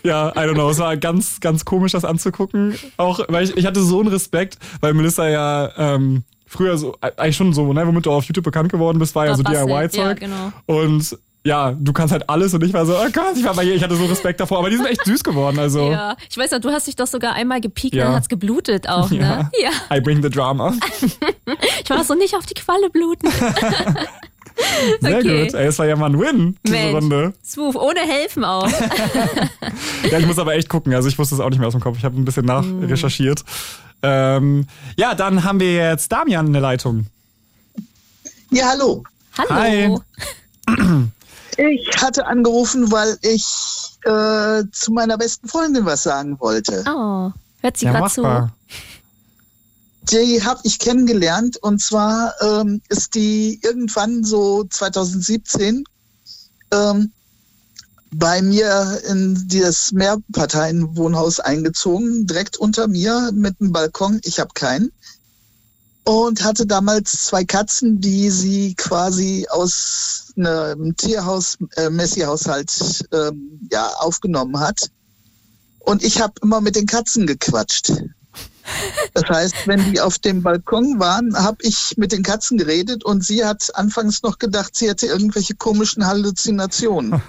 ja, I don't know, es war ganz, ganz komisch, das anzugucken. Auch, weil ich, ich hatte so einen Respekt, weil Melissa ja ähm, früher so, eigentlich schon so, ne, womit du auf YouTube bekannt geworden bist, war ja War so Basteln, DIY-Zeug. ja, genau. Und ja, du kannst halt alles und ich war so, oh Gott, ich war bei ihr, ich hatte so Respekt davor, aber die sind echt süß geworden, also. Ja, ich weiß noch, du hast dich doch sogar einmal gepiekt, Ja. dann hat's geblutet auch, ne? Ja. Ja. I bring the drama. Ich war so nicht auf die Qualle bluten. Sehr Okay. gut. Ey, es war ja mal ein Win, diese Mensch. Runde. Smooth, ohne helfen auch. Ja, ich muss aber echt gucken. Also ich wusste es auch nicht mehr aus dem Kopf. Ich habe ein bisschen nachrecherchiert. Ähm, ja, dann haben wir jetzt Damian in der Leitung. Ja, hallo. Hallo. Hi. Ich hatte angerufen, weil ich äh, zu meiner besten Freundin was sagen wollte. Oh, hört sie Ja, gerade zu. Die habe ich kennengelernt und zwar ähm, ist die irgendwann so 2017 ähm, bei mir in dieses Mehrparteienwohnhaus eingezogen, direkt unter mir mit einem Balkon. Ich habe keinen. Und hatte damals zwei Katzen, die sie quasi aus einem Tierhaus, äh, Messi-Haushalt ähm, ja, aufgenommen hat. Und ich habe immer mit den Katzen gequatscht. Das heißt, wenn die auf dem Balkon waren, habe ich mit den Katzen geredet und sie hat anfangs noch gedacht, sie hätte irgendwelche komischen Halluzinationen.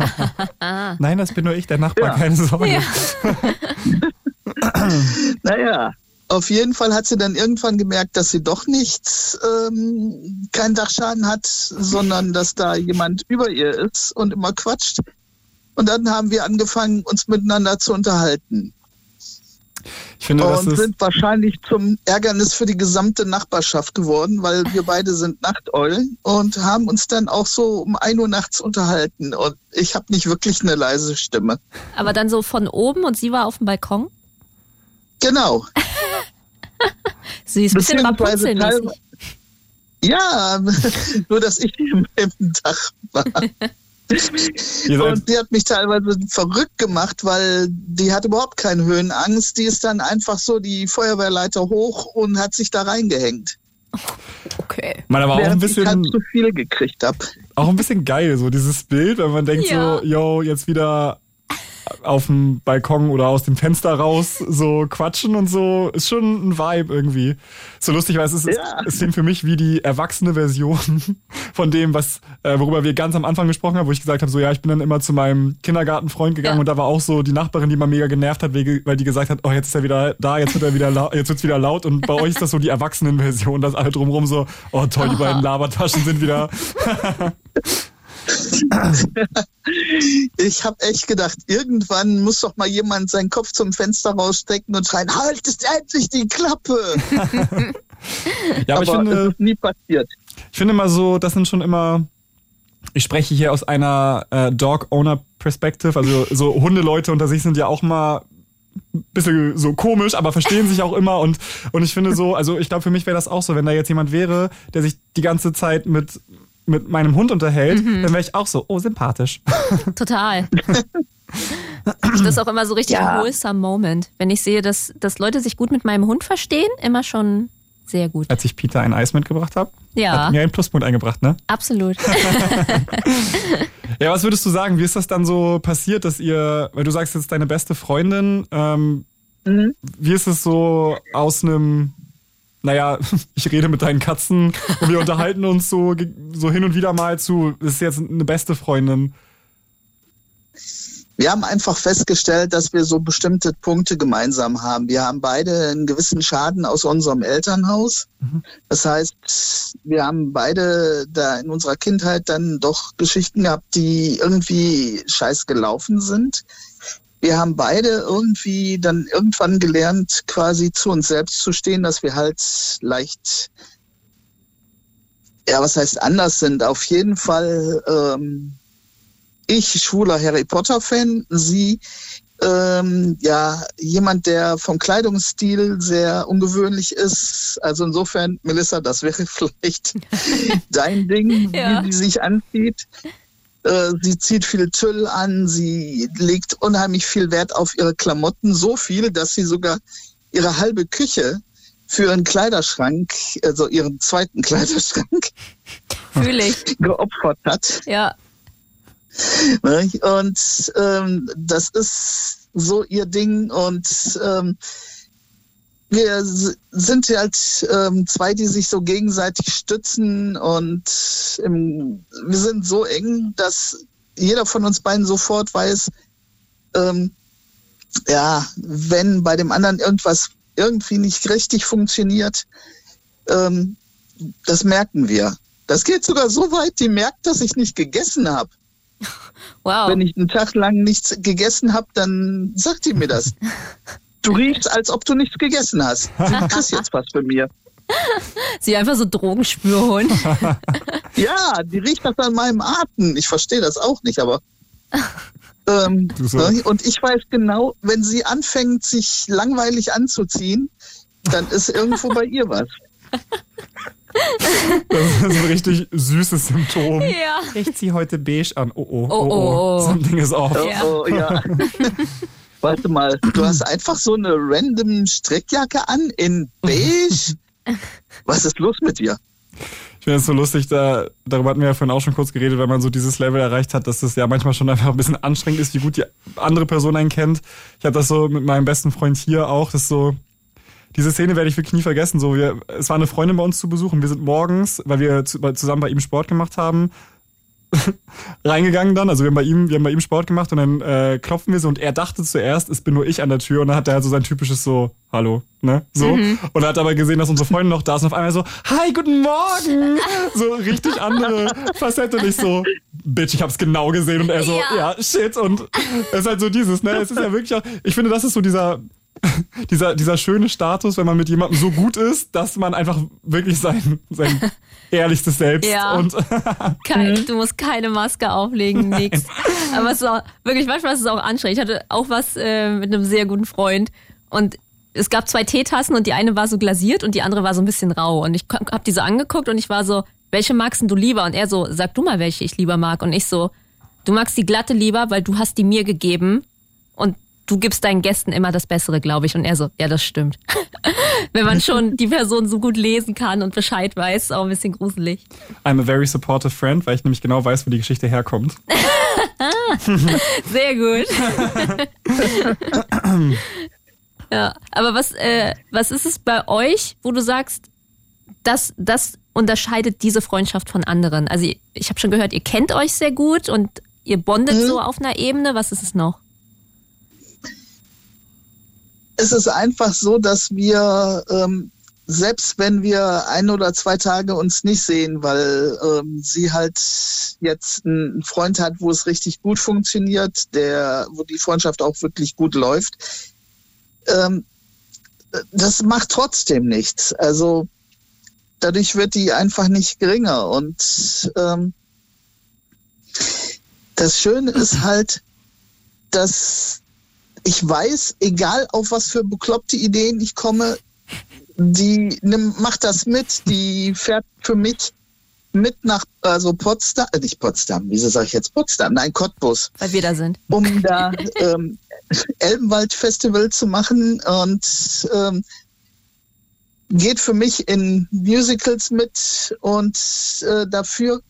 Nein, das bin nur ich, der Nachbar, Ja. keine Sorge. Ja. naja, auf jeden Fall hat sie dann irgendwann gemerkt, dass sie doch nichts, ähm, keinen Dachschaden hat, sondern dass da jemand über ihr ist und immer quatscht. Und dann haben wir angefangen, uns miteinander zu unterhalten. Ich finde, das und ist, sind wahrscheinlich zum Ärgernis für die gesamte Nachbarschaft geworden, weil wir beide sind Nachteulen und haben uns dann auch so um 1 Uhr nachts unterhalten. Und ich habe nicht wirklich eine leise Stimme. Aber dann so von oben und sie war auf dem Balkon. Genau. Süß, bisschen Beziehungsweise Rapunzel-mäßig. Ja, nur dass ich im Dach war. Und die hat mich teilweise verrückt gemacht, weil die hat überhaupt keine Höhenangst. Die ist dann einfach so die Feuerwehrleiter hoch und hat sich da reingehängt. Okay. man aber auch ein halt bisschen, zu viel gekriegt habe. auch ein bisschen geil, so dieses Bild, wenn man denkt Ja. so, yo, jetzt wieder auf dem Balkon oder aus dem Fenster raus so quatschen und so, ist schon ein Vibe irgendwie. So lustig, weil es ist, Ja. es klingt für mich wie die erwachsene Version von dem, was, äh, worüber wir ganz am Anfang gesprochen haben, wo ich gesagt habe, so ja, ich bin dann immer zu meinem Kindergartenfreund gegangen Ja. und da war auch so die Nachbarin, die mal mega genervt hat, weil die gesagt hat, oh, jetzt ist er wieder da, jetzt wird er wieder laut, jetzt wird's wieder laut und bei euch ist das so die Erwachsenenversion, dass alle drumherum so, oh toll, die beiden Labertaschen sind wieder. Ich habe echt gedacht, irgendwann muss doch mal jemand seinen Kopf zum Fenster rausstecken und schreien, halt es endlich die Klappe. Ja, aber, ich es finde, ist nie passiert. Ich finde immer so, das sind schon immer. Ich spreche hier aus einer äh, Dog-Owner-Perspective. Also so Hundeleute unter sich sind ja auch mal ein bisschen so komisch, aber verstehen sich auch immer. Und, und ich finde so, also ich glaube, für mich wäre das auch so, wenn da jetzt jemand wäre, der sich die ganze Zeit mit, mit meinem Hund unterhält, dann wäre ich auch so, oh, sympathisch. Total. Das ist auch immer so richtig Ja. ein wholesome Moment. Wenn ich sehe, dass, dass Leute sich gut mit meinem Hund verstehen, immer schon sehr gut. Als ich Peter ein Eis mitgebracht habe, Ja, hat mir einen Pluspunkt eingebracht, ne? absolut. Ja, was würdest du sagen? Wie ist das dann so passiert, dass ihr, weil du sagst jetzt deine beste Freundin, ähm, Mhm. wie ist es so aus einem, naja, ich rede mit deinen Katzen und wir unterhalten uns so, so hin und wieder mal zu, das ist jetzt eine beste Freundin. Wir haben einfach festgestellt, dass wir so bestimmte Punkte gemeinsam haben. Wir haben beide einen gewissen Schaden aus unserem Elternhaus. Das heißt, wir haben beide da in unserer Kindheit dann doch Geschichten gehabt, die irgendwie scheiß gelaufen sind. Wir haben beide irgendwie dann irgendwann gelernt, quasi zu uns selbst zu stehen, dass wir halt leicht, ja, was heißt anders sind. Auf jeden Fall, ähm, ich schwuler Harry Potter Fan, sie ähm, ja jemand, der vom Kleidungsstil sehr ungewöhnlich ist. Also insofern, Melissa, das wäre vielleicht dein Ding, Ja. wie sie sich anzieht. Äh, Sie zieht viel Tüll an, sie legt unheimlich viel Wert auf ihre Klamotten, so viel, dass sie sogar ihre halbe Küche für ihren Kleiderschrank, also ihren zweiten Kleiderschrank, Fühle ich. geopfert hat. Ja, Ne? Und ähm, das ist so ihr Ding und ähm, wir sind halt ähm, zwei, die sich so gegenseitig stützen und im, wir sind so eng, dass jeder von uns beiden sofort weiß, ähm, ja, wenn bei dem anderen irgendwas irgendwie nicht richtig funktioniert, ähm, das merken wir. Das geht sogar so weit, die merkt, dass ich nicht gegessen habe. Wow. Wenn ich einen Tag lang nichts gegessen habe, dann sagt die mir das. Du riechst, als ob du nichts gegessen hast. Du kriegst jetzt was von mir. Sie einfach so Drogenspürhund. Ja, die riecht das an meinem Atem. Ich verstehe das auch nicht, aber. Ähm, so. ne? Und ich weiß genau, wenn sie anfängt, sich langweilig anzuziehen, dann ist irgendwo bei ihr was. Das ist ein richtig süßes Symptom. ja. Riecht sie heute beige an? Oh oh, Oh, oh, oh. Something is off. Oh, oh, ja. Warte mal, du hast einfach so eine random Strickjacke an in beige. Was ist los mit dir? Ich finde es so lustig, da, darüber hatten wir ja vorhin auch schon kurz geredet, wenn man so dieses Level erreicht hat, dass es ja manchmal schon einfach ein bisschen anstrengend ist, wie gut die andere Person einen kennt. Ich habe das so mit meinem besten Freund hier auch, das ist so, diese Szene werde ich wirklich nie vergessen. So, wir, es war eine Freundin bei uns zu Besuch und wir sind morgens, weil wir zusammen bei ihm Sport gemacht haben, reingegangen dann. Also wir haben bei ihm, wir haben bei ihm Sport gemacht und dann äh, klopfen wir so und er dachte zuerst, es bin nur ich an der Tür und dann hat er halt so sein typisches so, hallo, ne? So. Und er hat aber gesehen, dass unsere Freundin noch da ist und auf einmal so, hi, guten Morgen! So richtig andere Facette, nicht so, Bitch, ich hab's genau gesehen und er so, Ja. ja, shit. Und es ist halt so dieses, ne? Es ist ja wirklich auch, ich finde, das ist so dieser, dieser, dieser schöne Status, wenn man mit jemandem so gut ist, dass man einfach wirklich sein, sein ehrlichstes Selbst Ja. und Kein, du musst keine Maske auflegen, nix. Aber es ist auch, wirklich, manchmal ist es auch anstrengend. Ich hatte auch was äh, mit einem sehr guten Freund und es gab zwei Teetassen und die eine war so glasiert und die andere war so ein bisschen rau. Und ich hab die so angeguckt und ich war so, welche magst denn du lieber? Und er so, sag du mal, welche ich lieber mag. Und ich so, du magst die glatte lieber, weil du hast die mir gegeben und du gibst deinen Gästen immer das Bessere, glaube ich. Und er so, ja, das stimmt. Wenn man schon die Person so gut lesen kann und Bescheid weiß, ist auch ein bisschen gruselig. I'm a very supportive friend, weil ich nämlich genau weiß, wo die Geschichte herkommt. Sehr gut. ja, aber was, äh, was ist es bei euch, wo du sagst, das, das unterscheidet diese Freundschaft von anderen? Also ich, ich habe schon gehört, ihr kennt euch sehr gut und ihr bondet Mhm. so auf einer Ebene. Was ist es noch? Es ist einfach so, dass wir, ähm, selbst wenn wir ein oder zwei Tage uns nicht sehen, weil ähm, sie halt jetzt einen Freund hat, wo es richtig gut funktioniert, der, wo die Freundschaft auch wirklich gut läuft, ähm, das macht trotzdem nichts. Also dadurch wird die einfach nicht geringer. Und ähm, das Schöne ist halt, dass ich weiß, egal auf was für bekloppte Ideen ich komme, die nimm, macht das mit, die fährt für mich mit nach also Potsdam, äh, nicht Potsdam, wieso sage ich jetzt Potsdam? Nein, Cottbus, Weil wir da sind. um da ähm, Elbenwald Festival zu machen und ähm, geht für mich in Musicals mit und äh, dafür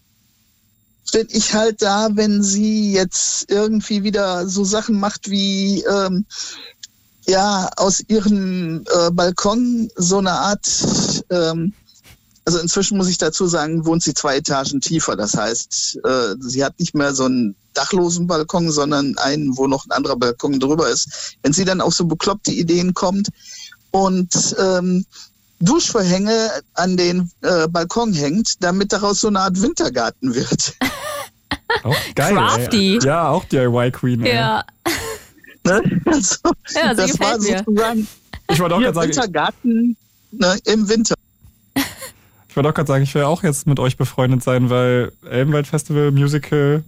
bin ich halt da, wenn sie jetzt irgendwie wieder so Sachen macht wie ähm, ja aus ihrem äh, Balkon so eine Art ähm, also inzwischen muss ich dazu sagen, wohnt sie zwei Etagen tiefer. Das heißt, äh, sie hat nicht mehr so einen dachlosen Balkon, sondern einen, wo noch ein anderer Balkon drüber ist. Wenn sie dann auf so bekloppte Ideen kommt und ähm, Duschverhänge an den äh, Balkon hängt, damit daraus so eine Art Wintergarten wird. Auch geil. Crafty. Ey. Ja, auch DIY Queen. Ja, Ne? Also, Ja, das war mir. sozusagen Ich wollte auch gerade sagen, Wintergarten ne, im Winter. ich wollte auch gerade sagen, ich will auch jetzt mit euch befreundet sein, weil Elbenwald Festival, Musical,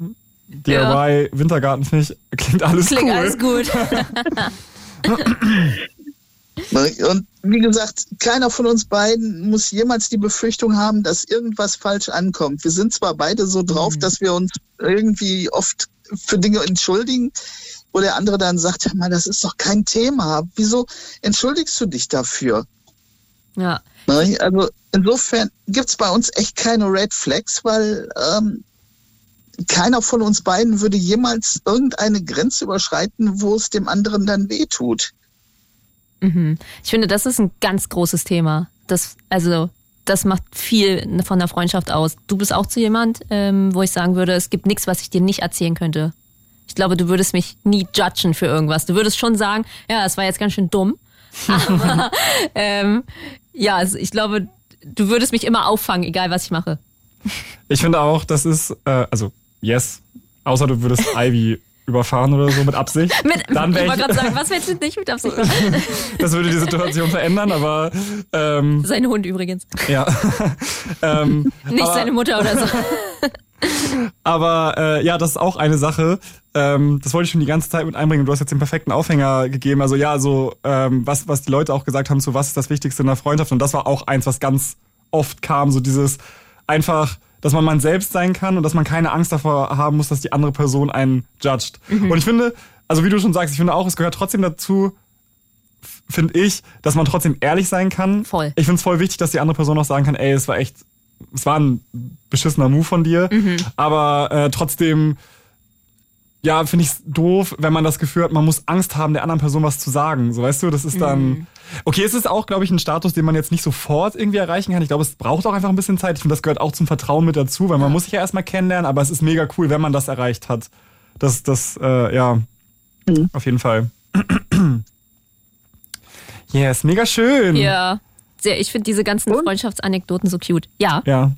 DIY, Ja. Wintergarten finde ich, klingt alles klingt cool. alles gut. Und wie gesagt, keiner von uns beiden muss jemals die Befürchtung haben, dass irgendwas falsch ankommt. Wir sind zwar beide so drauf, Mhm. dass wir uns irgendwie oft für Dinge entschuldigen, wo der andere dann sagt, ja mal, das ist doch kein Thema. Wieso entschuldigst du dich dafür? Ja, Ne? Also insofern gibt's bei uns echt keine Red Flags, weil ähm, keiner von uns beiden würde jemals irgendeine Grenze überschreiten, wo es dem anderen dann wehtut. Mhm. Ich finde, das ist ein ganz großes Thema. Das, also, das macht viel von der Freundschaft aus. Du bist auch zu jemand, ähm, wo ich sagen würde, es gibt nichts, was ich dir nicht erzählen könnte. Ich glaube, du würdest mich nie judgen für irgendwas. Du würdest schon sagen, ja, das war jetzt ganz schön dumm. Aber ähm, ja, also ich glaube, du würdest mich immer auffangen, egal was ich mache. Ich finde auch, das ist, äh, also, yes, außer du würdest Ivy überfahren oder so mit Absicht. Mit, dann ich wollte gerade sagen, was willst du nicht mit Absicht machen? das würde die Situation verändern, aber ähm, Sein Hund übrigens. ja. ähm, Nicht aber, seine Mutter oder so. Aber äh, ja, das ist auch eine Sache. Ähm, das wollte ich schon die ganze Zeit mit einbringen. Du hast jetzt den perfekten Aufhänger gegeben. Also ja, so ähm, was, was die Leute auch gesagt haben, so was ist das Wichtigste in der Freundschaft. Und das war auch eins, was ganz oft kam. So dieses einfach, dass man man selbst sein kann und dass man keine Angst davor haben muss, dass die andere Person einen judgt. Und ich finde, also wie du schon sagst, ich finde auch, es gehört trotzdem dazu, finde ich, dass man trotzdem ehrlich sein kann. Voll. Ich finde es voll wichtig, dass die andere Person auch sagen kann, ey, es war echt, es war ein beschissener Move von dir, aber äh, trotzdem, ja, finde ich es doof, wenn man das Gefühl hat, man muss Angst haben, der anderen Person was zu sagen. So, weißt du, das ist dann. Okay, es ist auch, glaube ich, ein Status, den man jetzt nicht sofort irgendwie erreichen kann. Ich glaube, es braucht auch einfach ein bisschen Zeit. Ich finde, das gehört auch zum Vertrauen mit dazu, weil man muss sich ja erstmal kennenlernen, aber es ist mega cool, wenn man das erreicht hat. Das, das, äh, ja, auf jeden Fall. yes, mega schön. Ja. Sehr, ich finde diese ganzen Freundschaftsanekdoten so cute. Ja. Ja.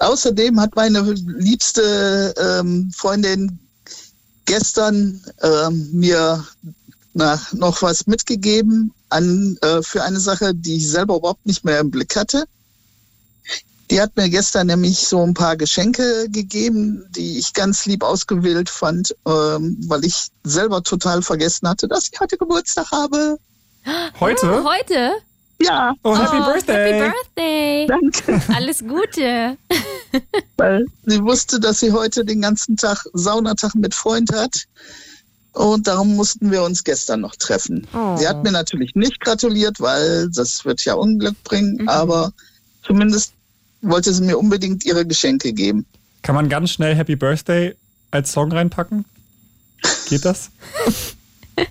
Außerdem hat meine liebste ähm, Freundin gestern ähm, mir na, noch was mitgegeben an, äh, für eine Sache, die ich selber überhaupt nicht mehr im Blick hatte. Die hat mir gestern nämlich so ein paar Geschenke gegeben, die ich ganz lieb ausgewählt fand, ähm, weil ich selber total vergessen hatte, dass ich heute Geburtstag habe. Heute? Heute? Ja, Oh, Happy oh, Birthday. Happy Birthday. danke. Alles Gute. weil sie wusste, dass sie heute den ganzen Tag Saunatag mit Freund hat. Und darum mussten wir uns gestern noch treffen. Oh. Sie hat mir natürlich nicht gratuliert, weil das wird ja Unglück bringen, Mhm. aber zumindest wollte sie mir unbedingt ihre Geschenke geben. Kann man ganz schnell Happy Birthday als Song reinpacken? Geht das?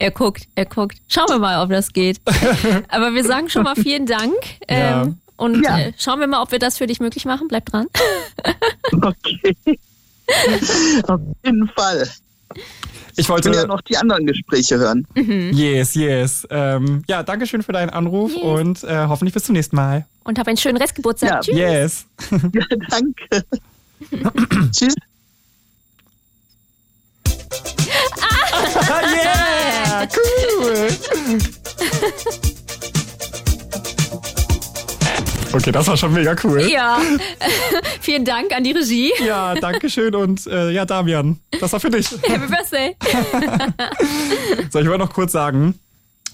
Er guckt, er guckt. Schauen wir mal, ob das geht. Aber wir sagen schon mal vielen Dank. Ja. Ähm, und Ja. äh, schauen wir mal, ob wir das für dich möglich machen. Bleib dran. Okay. Auf jeden Fall. Ich Ich wollte. will ja noch die anderen Gespräche hören. Yes, yes. Ähm, ja, danke schön für deinen Anruf Yes. und äh, hoffentlich bis zum nächsten Mal. Und hab einen schönen Restgeburtstag. Ja. Tschüss. Yes. Ja, danke. Tschüss. Ah, yeah, cool. Okay, das war schon mega cool. Ja. vielen Dank an die Regie. Ja, danke schön und äh, ja, Damian, das war für dich. Happy Birthday. So, ich wollte noch kurz sagen,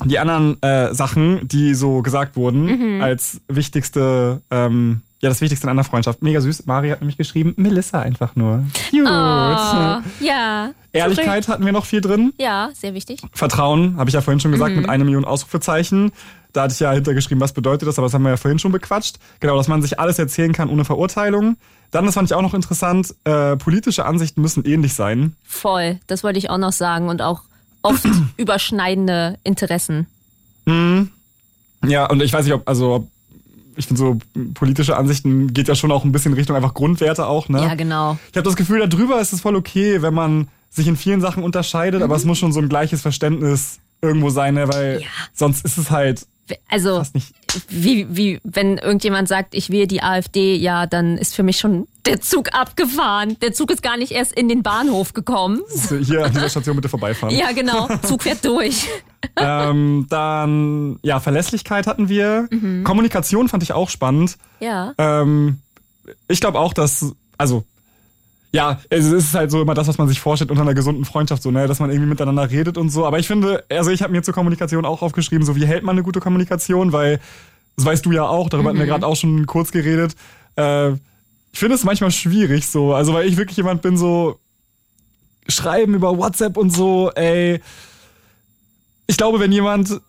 die anderen äh, Sachen, die so gesagt wurden, als wichtigste, ähm, ja, das Wichtigste in einer Freundschaft. Mega süß. Mari hat nämlich geschrieben, Melissa einfach nur. Cute. Oh, ja. Ehrlichkeit hatten wir noch viel drin. Ja, sehr wichtig. Vertrauen, habe ich ja vorhin schon gesagt, Mhm. mit einer Million Ausrufezeichen. Da hatte ich ja hintergeschrieben, was bedeutet das, aber das haben wir ja vorhin schon bequatscht. Genau, dass man sich alles erzählen kann ohne Verurteilung. Dann, das fand ich auch noch interessant, äh, politische Ansichten müssen ähnlich sein. Voll. Das wollte ich auch noch sagen. Und auch oft überschneidende Interessen. Mhm. Ja, und ich weiß nicht, ob, also, ob, ich finde so, politische Ansichten geht ja schon auch ein bisschen in Richtung einfach Grundwerte auch, ne? Ja, genau. Ich habe das Gefühl, darüber ist es voll okay, wenn man sich in vielen Sachen unterscheidet, aber es muss schon so ein gleiches Verständnis irgendwo sein, ne? weil Mhm. Ja. sonst ist es halt Also, fast nicht. wie, wie, wenn irgendjemand sagt, ich wähle die AfD, ja, dann ist für mich schon der Zug abgefahren. Der Zug ist gar nicht erst in den Bahnhof gekommen. Hier an dieser Station bitte vorbeifahren. Ja, genau. Zug fährt durch. Ähm, dann, ja, Verlässlichkeit hatten wir. Mhm. Kommunikation fand ich auch spannend. Ja. Ähm, ich glaube auch, dass, also, ja, es ist halt so immer das, was man sich vorstellt unter einer gesunden Freundschaft, so, ne, dass man irgendwie miteinander redet und so. Aber ich finde, also ich habe mir zur Kommunikation auch aufgeschrieben, so wie hält man eine gute Kommunikation, weil, das weißt du ja auch, darüber hatten wir gerade auch schon kurz geredet. Äh, ich finde es manchmal schwierig, so, also weil ich wirklich jemand bin, so schreiben über WhatsApp und so, ey. Ich glaube, wenn jemand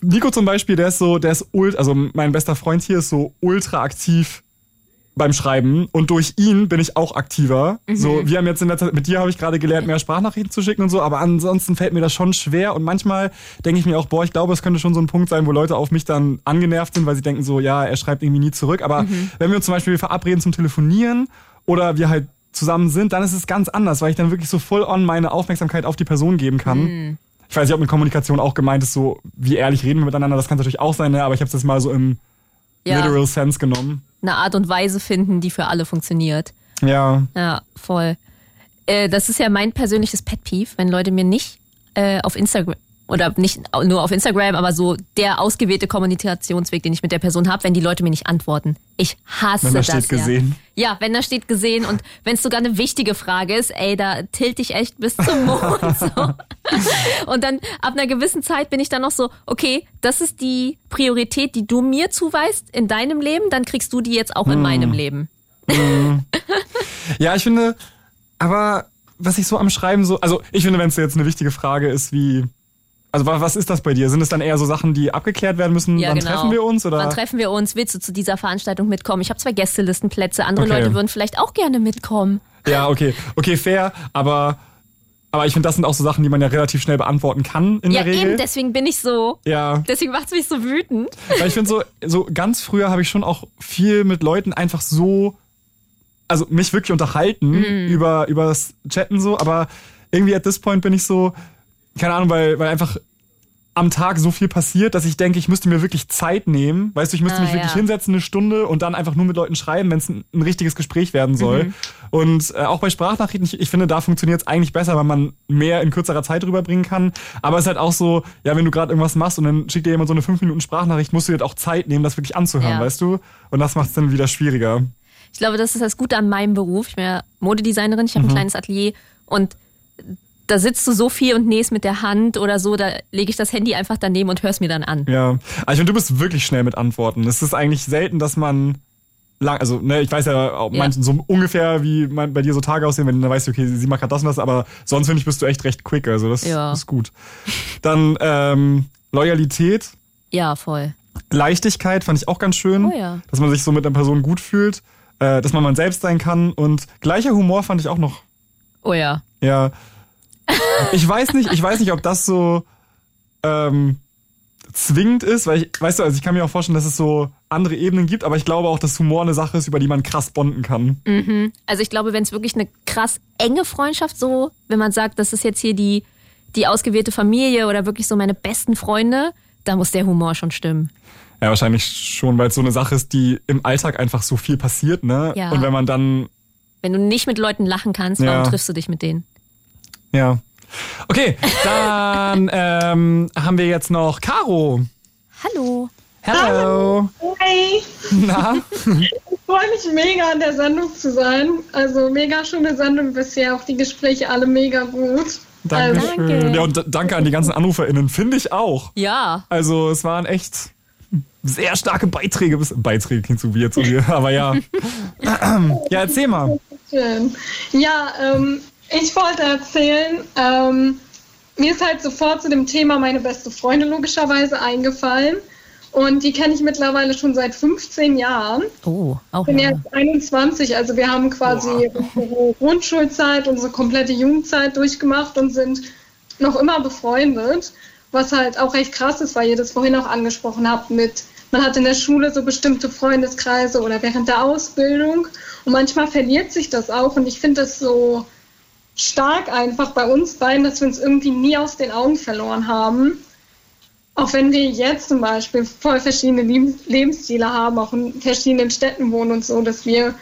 Nico zum Beispiel, der ist so, der ist ult, also mein bester Freund hier ist so ultra aktiv beim Schreiben und durch ihn bin ich auch aktiver. Mhm. So, wir haben jetzt in der Zeit, mit dir habe ich gerade gelernt, mehr Sprachnachrichten zu schicken und so, aber ansonsten fällt mir das schon schwer und manchmal denke ich mir auch, boah, ich glaube, es könnte schon so ein Punkt sein, wo Leute auf mich dann angenervt sind, weil sie denken so, ja, er schreibt irgendwie nie zurück, aber Mhm. wenn wir uns zum Beispiel verabreden zum Telefonieren oder wir halt zusammen sind, dann ist es ganz anders, weil ich dann wirklich so full on meine Aufmerksamkeit auf die Person geben kann. Mhm. Ich weiß nicht, ob mit Kommunikation auch gemeint ist, so wie ehrlich reden wir miteinander, das kann natürlich auch sein, ne? aber ich habe es jetzt mal so im Ja. literal sense genommen. Eine Art und Weise finden, die für alle funktioniert. Ja. Ja, voll. Äh, das ist ja mein persönliches Pet Peeve, wenn Leute mir nicht äh, auf Instagram oder nicht nur auf Instagram, aber so der ausgewählte Kommunikationsweg, den ich mit der Person habe, wenn die Leute mir nicht antworten. Ich hasse Wenn da das. steht gesehen. Ja. wenn da steht gesehen und wenn es sogar eine wichtige Frage ist, ey, da tilt ich echt bis zum Mond. so. Und dann ab einer gewissen Zeit bin ich dann noch so, okay, das ist die Priorität, die du mir zuweist in deinem Leben, dann kriegst du die jetzt auch in meinem Leben. Ja, ich finde, aber was ich so am Schreiben so, also ich finde, wenn es jetzt eine wichtige Frage ist, wie, also wa- was ist das bei dir? Sind es dann eher so Sachen, die abgeklärt werden müssen? Ja, Wann genau. treffen wir uns oder? Wann treffen wir uns? Willst du zu dieser Veranstaltung mitkommen? Ich habe zwei Gästelistenplätze. Andere Okay. Leute würden vielleicht auch gerne mitkommen. ja, okay, okay, fair, aber aber ich finde, das sind auch so Sachen, die man ja relativ schnell beantworten kann in Ja, der Regel. eben, deswegen bin ich so. ja, Deswegen macht's mich so wütend. weil ich finde so so ganz früher habe ich schon auch viel mit Leuten einfach so also mich wirklich unterhalten Mhm. über über das Chatten so, aber irgendwie at this point bin ich so keine Ahnung, weil weil einfach am Tag so viel passiert, dass ich denke, ich müsste mir wirklich Zeit nehmen. Weißt du, ich müsste Ah, mich wirklich ja. hinsetzen, eine Stunde und dann einfach nur mit Leuten schreiben, wenn es ein, ein richtiges Gespräch werden soll. Mhm. Und äh, auch bei Sprachnachrichten, ich, ich finde, da funktioniert es eigentlich besser, weil man mehr in kürzerer Zeit rüberbringen kann. Aber es ist halt auch so, ja, wenn du gerade irgendwas machst und dann schickt dir jemand so eine 5 Minuten Sprachnachricht, musst du dir halt auch Zeit nehmen, das wirklich anzuhören, Ja. weißt du? Und das macht es dann wieder schwieriger. Ich glaube, das ist das Gute an meinem Beruf. Ich bin ja Modedesignerin, ich habe Mhm. ein kleines Atelier und da sitzt du so viel und nähst mit der Hand oder so, da lege ich das Handy einfach daneben und hör's mir dann an. Ja, aber ich finde, du bist wirklich schnell mit Antworten. Es ist eigentlich selten, dass man lang, also ne, ich weiß ja auch Ja. manchen so ungefähr, wie man, bei dir so Tage aussehen, wenn du dann weißt, okay, sie macht gerade das und das, aber sonst finde ich, bist du echt recht quick, also das Ja. ist gut. Dann ähm, Loyalität, Ja, voll. Leichtigkeit fand ich auch ganz schön, Oh ja. dass man sich so mit einer Person gut fühlt, äh, dass man man selbst sein kann und gleicher Humor fand ich auch noch Oh ja. ja. Ich weiß nicht, ich weiß nicht, ob das so ähm, zwingend ist, weil ich, weißt du, also ich kann mir auch vorstellen, dass es so andere Ebenen gibt, aber ich glaube auch, dass Humor eine Sache ist, über die man krass bonden kann. Also ich glaube, wenn es wirklich eine krass enge Freundschaft so, wenn man sagt, das ist jetzt hier die, die ausgewählte Familie oder wirklich so meine besten Freunde, da muss der Humor schon stimmen. Ja, wahrscheinlich schon, weil es so eine Sache ist, die im Alltag einfach so viel passiert, ne? Ja. Und wenn man dann, Wenn du nicht mit Leuten lachen kannst, warum Ja. triffst du dich mit denen? Ja. Okay, dann ähm, haben wir jetzt noch Caro. Hallo. Hello. Hey, Na? ich freue mich mega an der Sendung zu sein. Also mega schöne Sendung bisher, auch die Gespräche alle mega gut. Dankeschön. Danke. Ja, und danke an die ganzen AnruferInnen, finde ich auch. Ja. Also es waren echt sehr starke Beiträge. bis- Beiträge klingt so wie jetzt, aber ja. ja, erzähl mal. Schön. Ja, ähm, ich wollte erzählen, ähm, mir ist halt sofort zu dem Thema meine beste Freundin logischerweise eingefallen. Und die kenne ich mittlerweile schon seit 15 Jahren. Oh, auch Ich bin ja. jetzt 21, also wir haben quasi unsere Grundschulzeit, unsere komplette Jugendzeit durchgemacht und sind noch immer befreundet. Was halt auch recht krass ist, weil ihr das vorhin auch angesprochen habt mit, man hat in der Schule so bestimmte Freundeskreise oder während der Ausbildung und manchmal verliert sich das auch und ich finde das so stark einfach bei uns beiden, dass wir uns irgendwie nie aus den Augen verloren haben. Auch wenn wir jetzt zum Beispiel voll verschiedene Lebens- Lebensstile haben, auch in verschiedenen Städten wohnen und so, dass wir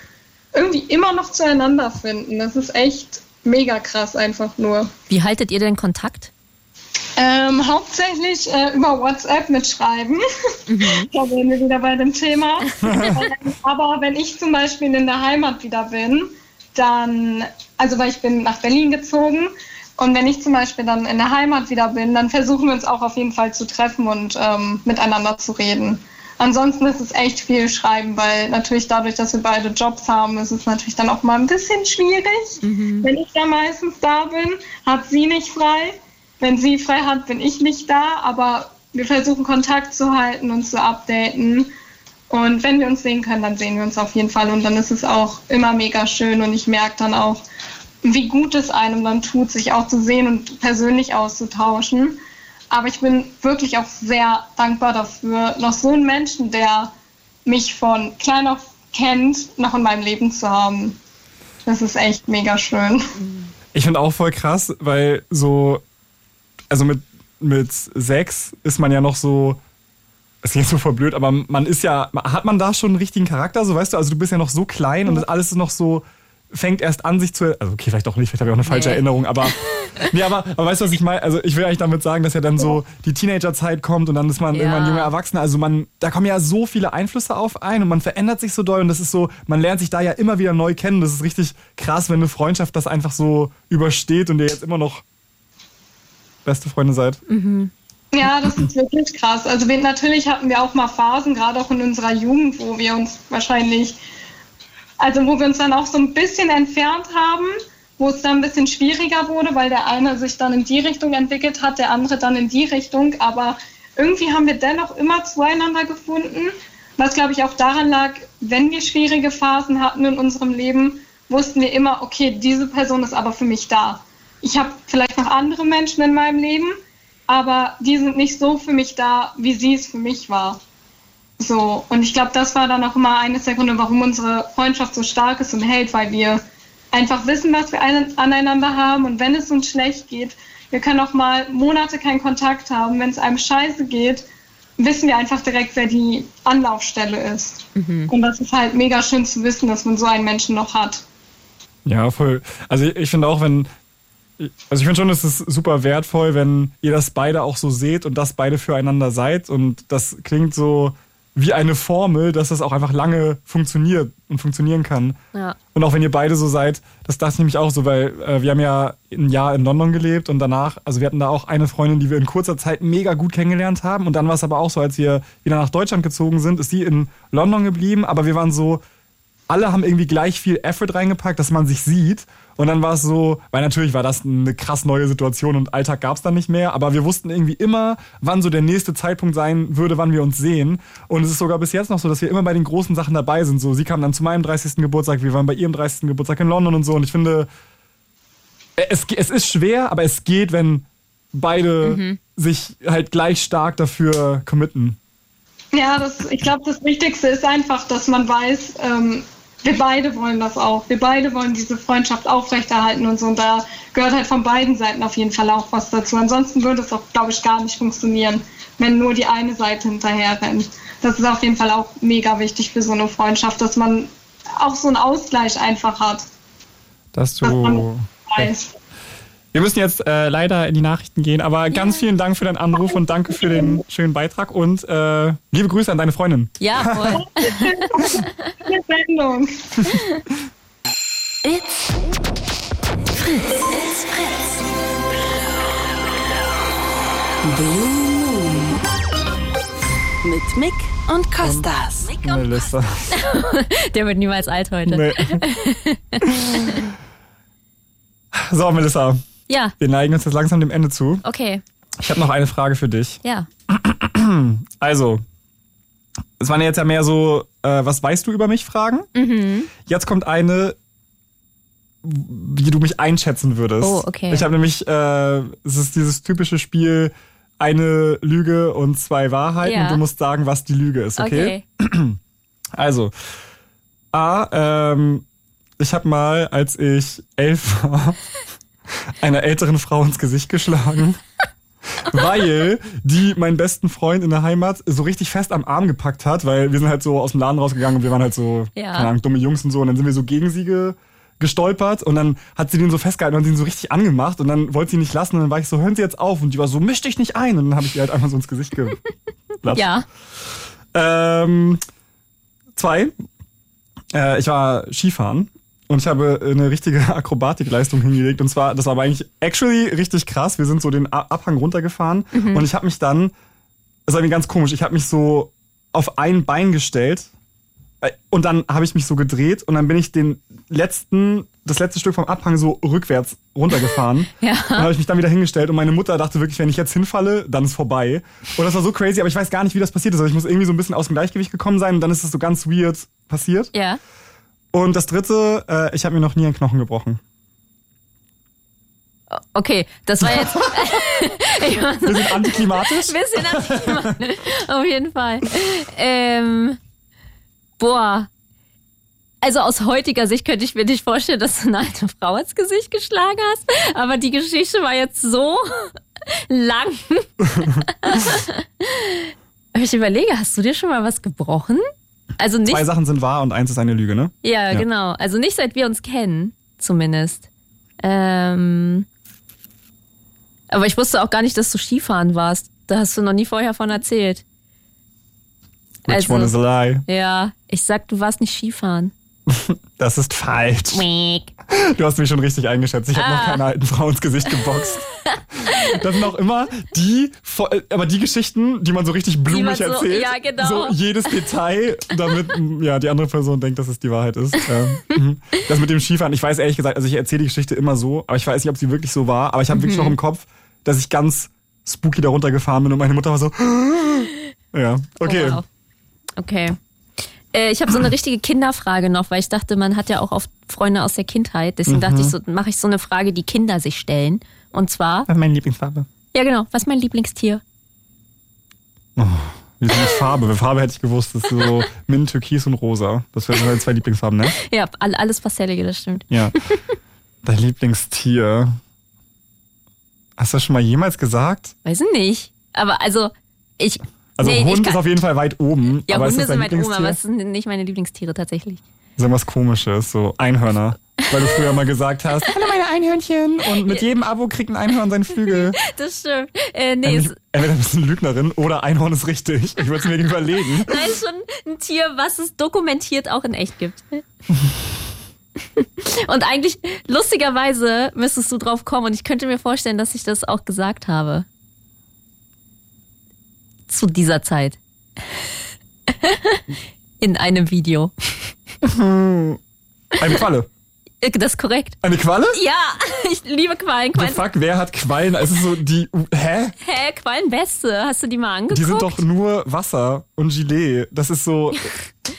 irgendwie immer noch zueinander finden. Das ist echt mega krass einfach nur. Wie haltet ihr denn Kontakt? Ähm, hauptsächlich äh, über WhatsApp mitschreiben. da sind wir wieder bei dem Thema. Aber wenn ich zum Beispiel in der Heimat wieder bin, dann, also weil ich bin nach Berlin gezogen und wenn ich zum Beispiel dann in der Heimat wieder bin, dann versuchen wir uns auch auf jeden Fall zu treffen und ähm, miteinander zu reden. Ansonsten ist es echt viel Schreiben, weil natürlich dadurch, dass wir beide Jobs haben, ist es natürlich dann auch mal ein bisschen schwierig. Wenn ich da meistens da bin, hat sie nicht frei. Wenn sie frei hat, bin ich nicht da, aber wir versuchen Kontakt zu halten und zu updaten. Und wenn wir uns sehen können, dann sehen wir uns auf jeden Fall. Und dann ist es auch immer mega schön. Und ich merke dann auch, wie gut es einem dann tut, sich auch zu sehen und persönlich auszutauschen. Aber ich bin wirklich auch sehr dankbar dafür, noch so einen Menschen, der mich von klein auf kennt, noch in meinem Leben zu haben. Das ist echt mega schön. Ich finde auch voll krass, weil so, also mit, mit sechs ist man ja noch so, es klingt so voll blöd, aber man ist ja, hat man da schon einen richtigen Charakter, so weißt du, also du bist ja noch so klein und das alles ist noch so, fängt erst an, sich zu. Also, okay, vielleicht auch nicht, vielleicht habe ich auch eine falsche nee. Erinnerung, aber. nee, aber, aber weißt du, was ich meine? Also, ich will eigentlich damit sagen, dass ja dann so die Teenagerzeit kommt und dann ist man ja. irgendwann junger Erwachsener. Also, man, da kommen ja so viele Einflüsse auf ein und man verändert sich so doll und das ist so, man lernt sich da ja immer wieder neu kennen. Das ist richtig krass, wenn eine Freundschaft das einfach so übersteht und ihr jetzt immer noch beste Freunde seid. Mhm. Ja, das ist wirklich krass. Also wir, natürlich hatten wir auch mal Phasen, gerade auch in unserer Jugend, wo wir uns wahrscheinlich also wo wir uns dann auch so ein bisschen entfernt haben, wo es dann ein bisschen schwieriger wurde, weil der eine sich dann in die Richtung entwickelt hat, der andere dann in die Richtung. Aber irgendwie haben wir dennoch immer zueinander gefunden, was glaube ich auch daran lag, wenn wir schwierige Phasen hatten in unserem Leben, wussten wir immer, okay, diese Person ist aber für mich da. Ich habe vielleicht noch andere Menschen in meinem Leben, aber die sind nicht so für mich da, wie sie es für mich war. So, und ich glaube, das war dann auch immer eines der Gründe, warum unsere Freundschaft so stark ist und hält, weil wir einfach wissen, was wir aneinander haben und wenn es uns schlecht geht, wir können auch mal Monate keinen Kontakt haben. Wenn es einem scheiße geht, wissen wir einfach direkt, wer die Anlaufstelle ist. Mhm. Und das ist halt mega schön zu wissen, dass man so einen Menschen noch hat. Ja, voll. Also ich, ich finde auch, wenn, also ich finde schon, es ist super wertvoll, wenn ihr das beide auch so seht und das beide füreinander seid. Und das klingt so, wie eine Formel, dass das auch einfach lange funktioniert und funktionieren kann. Ja. Und auch wenn ihr beide so seid, das dachte ich nämlich auch so, weil äh, wir haben ja ein Jahr in London gelebt und danach, also wir hatten da auch eine Freundin, die wir in kurzer Zeit mega gut kennengelernt haben. Und dann war es aber auch so, als wir wieder nach Deutschland gezogen sind, ist sie in London geblieben, aber wir waren so, alle haben irgendwie gleich viel Effort reingepackt, dass man sich sieht. Und dann war es so, weil natürlich war das eine krass neue Situation und Alltag gab es dann nicht mehr, aber wir wussten irgendwie immer, wann so der nächste Zeitpunkt sein würde, wann wir uns sehen. Und es ist sogar bis jetzt noch so, dass wir immer bei den großen Sachen dabei sind. So, sie kam dann zu meinem 30. Geburtstag, wir waren bei ihrem 30. Geburtstag in London und so. Und ich finde, es, es ist schwer, aber es geht, wenn beide mhm. sich halt gleich stark dafür committen. Ja, das, ich glaube, das Wichtigste ist einfach, dass man weiß, ähm, wir beide wollen das auch. Wir beide wollen diese Freundschaft aufrechterhalten und so. Und da gehört halt von beiden Seiten auf jeden Fall auch was dazu. Ansonsten würde es auch, glaube ich, gar nicht funktionieren, wenn nur die eine Seite hinterher rennt. Das ist auf jeden Fall auch mega wichtig für so eine Freundschaft, dass man auch so einen Ausgleich einfach hat. Dass du. Dass wir müssen jetzt äh, leider in die Nachrichten gehen, aber ganz vielen Dank für deinen Anruf und danke für den schönen Beitrag und äh, liebe Grüße an deine Freundin. Ja, voll. Sendung. It's Fritz. It's Fritz. Blue Moon. Mit Mick und Costas. Mick und Melissa. Der wird niemals alt heute. Nee. so, Melissa. Ja. Wir neigen uns jetzt langsam dem Ende zu. Okay. Ich habe noch eine Frage für dich. Ja. Also, es waren jetzt ja mehr so, äh, was weißt du über mich Fragen? Mhm. Jetzt kommt eine, wie du mich einschätzen würdest. Oh, okay. Ich habe nämlich, äh, es ist dieses typische Spiel, eine Lüge und zwei Wahrheiten ja. und du musst sagen, was die Lüge ist, okay? okay. Also, A, ähm, ich habe mal, als ich elf war, einer älteren Frau ins Gesicht geschlagen. weil die meinen besten Freund in der Heimat so richtig fest am Arm gepackt hat, weil wir sind halt so aus dem Laden rausgegangen und wir waren halt so, ja. keine Ahnung, dumme Jungs und so und dann sind wir so gegen sie ge gestolpert und dann hat sie den so festgehalten und ihn so richtig angemacht und dann wollte sie ihn nicht lassen und dann war ich so, hören Sie jetzt auf und die war so, misch dich nicht ein und dann habe ich ihr halt einfach so ins Gesicht gelassen. Ja. Ähm, zwei, äh, ich war Skifahren und ich habe eine richtige Akrobatikleistung hingelegt. Und zwar, das war aber eigentlich actually richtig krass. Wir sind so den Abhang runtergefahren mhm. und ich habe mich dann, das war irgendwie ganz komisch, ich habe mich so auf ein Bein gestellt äh, und dann habe ich mich so gedreht und dann bin ich den letzten das letzte Stück vom Abhang so rückwärts runtergefahren. Ja. Dann habe ich mich dann wieder hingestellt und meine Mutter dachte wirklich, wenn ich jetzt hinfalle, dann ist vorbei. Und das war so crazy, aber ich weiß gar nicht, wie das passiert ist. Also ich muss irgendwie so ein bisschen aus dem Gleichgewicht gekommen sein und dann ist es so ganz weird passiert. Ja. Und das dritte, äh, ich habe mir noch nie einen Knochen gebrochen. Okay, das war jetzt. so Bisschen antiklimatisch. bisschen antiklimatisch. Auf jeden Fall. Ähm, boah. Also aus heutiger Sicht könnte ich mir nicht vorstellen, dass du eine alte Frau ins Gesicht geschlagen hast. Aber die Geschichte war jetzt so lang. Ich überlege, hast du dir schon mal was gebrochen? Also nicht. Zwei Sachen sind wahr und eins ist eine Lüge, ne? Ja, Ja. genau. Also nicht seit wir uns kennen, zumindest. Ähm, aber ich wusste auch gar nicht, dass du Skifahren warst. Da hast du noch nie vorher von erzählt. Which Also- one is a lie? Ja, ich sag, du warst nicht Skifahren. Das ist falsch. Meek. Du hast mich schon richtig eingeschätzt. Ich habe noch Ah. keine alten Frau ins Gesicht geboxt. Das sind auch immer die, äh, aber die Geschichten, die man so richtig blumig so- erzählt. ja, genau. So jedes Detail, damit ja die andere Person denkt, dass es die Wahrheit ist. Ja. Mhm. Das mit dem Skifahren, ich weiß ehrlich gesagt, also ich erzähle die Geschichte immer so, aber ich weiß nicht, ob sie wirklich so war. Aber ich habe wirklich Mhm. noch im Kopf, dass ich ganz spooky da runtergefahren bin und meine Mutter war so. Ja, okay. Oh, wow. Okay. Äh, ich habe so eine richtige Kinderfrage noch, weil ich dachte, man hat ja auch oft Freunde aus der Kindheit. Deswegen dachte ich, so mache ich so eine Frage, die Kinder sich stellen. Und zwar, Was ist meine Lieblingsfarbe? ja genau, was ist mein Lieblingstier? Wie ist die Farbe? Farbe hätte ich gewusst, das ist so Mint, Türkis und Rosa. Das wären meine zwei Lieblingsfarben, ne? Ja, all- alles Pastellige, das stimmt. Ja. Dein Lieblingstier. Hast du das schon mal jemals gesagt? Weiß ich nicht. Aber also, ich. Also nee, Hund ist auf jeden Fall weit oben. Ja, aber Hunde sind weit oben, aber es sind nicht meine Lieblingstiere tatsächlich. So was komisches, so Einhörner. Weil du früher mal gesagt hast, hallo meine Einhörnchen. Und mit jedem Abo kriegt ein Einhorn seinen Flügel. Das stimmt. Äh, nee, Entweder bist du eine Lügnerin oder Einhorn ist richtig. Ich würde es mir überlegen. nein, ist schon ein Tier, was es dokumentiert auch in echt gibt. Und eigentlich, lustigerweise, müsstest du drauf kommen und ich könnte mir vorstellen, dass ich das auch gesagt habe. Zu dieser Zeit. In einem Video. Eine Qualle. Das ist korrekt. Eine Qualle? Ja, ich liebe Quallen. The Quallen fuck, wer hat Quallen? Es ist so die, hä? Hä, Quallenbeste. Hast du die mal angeguckt? Die sind doch nur Wasser und Gilet. Das ist so,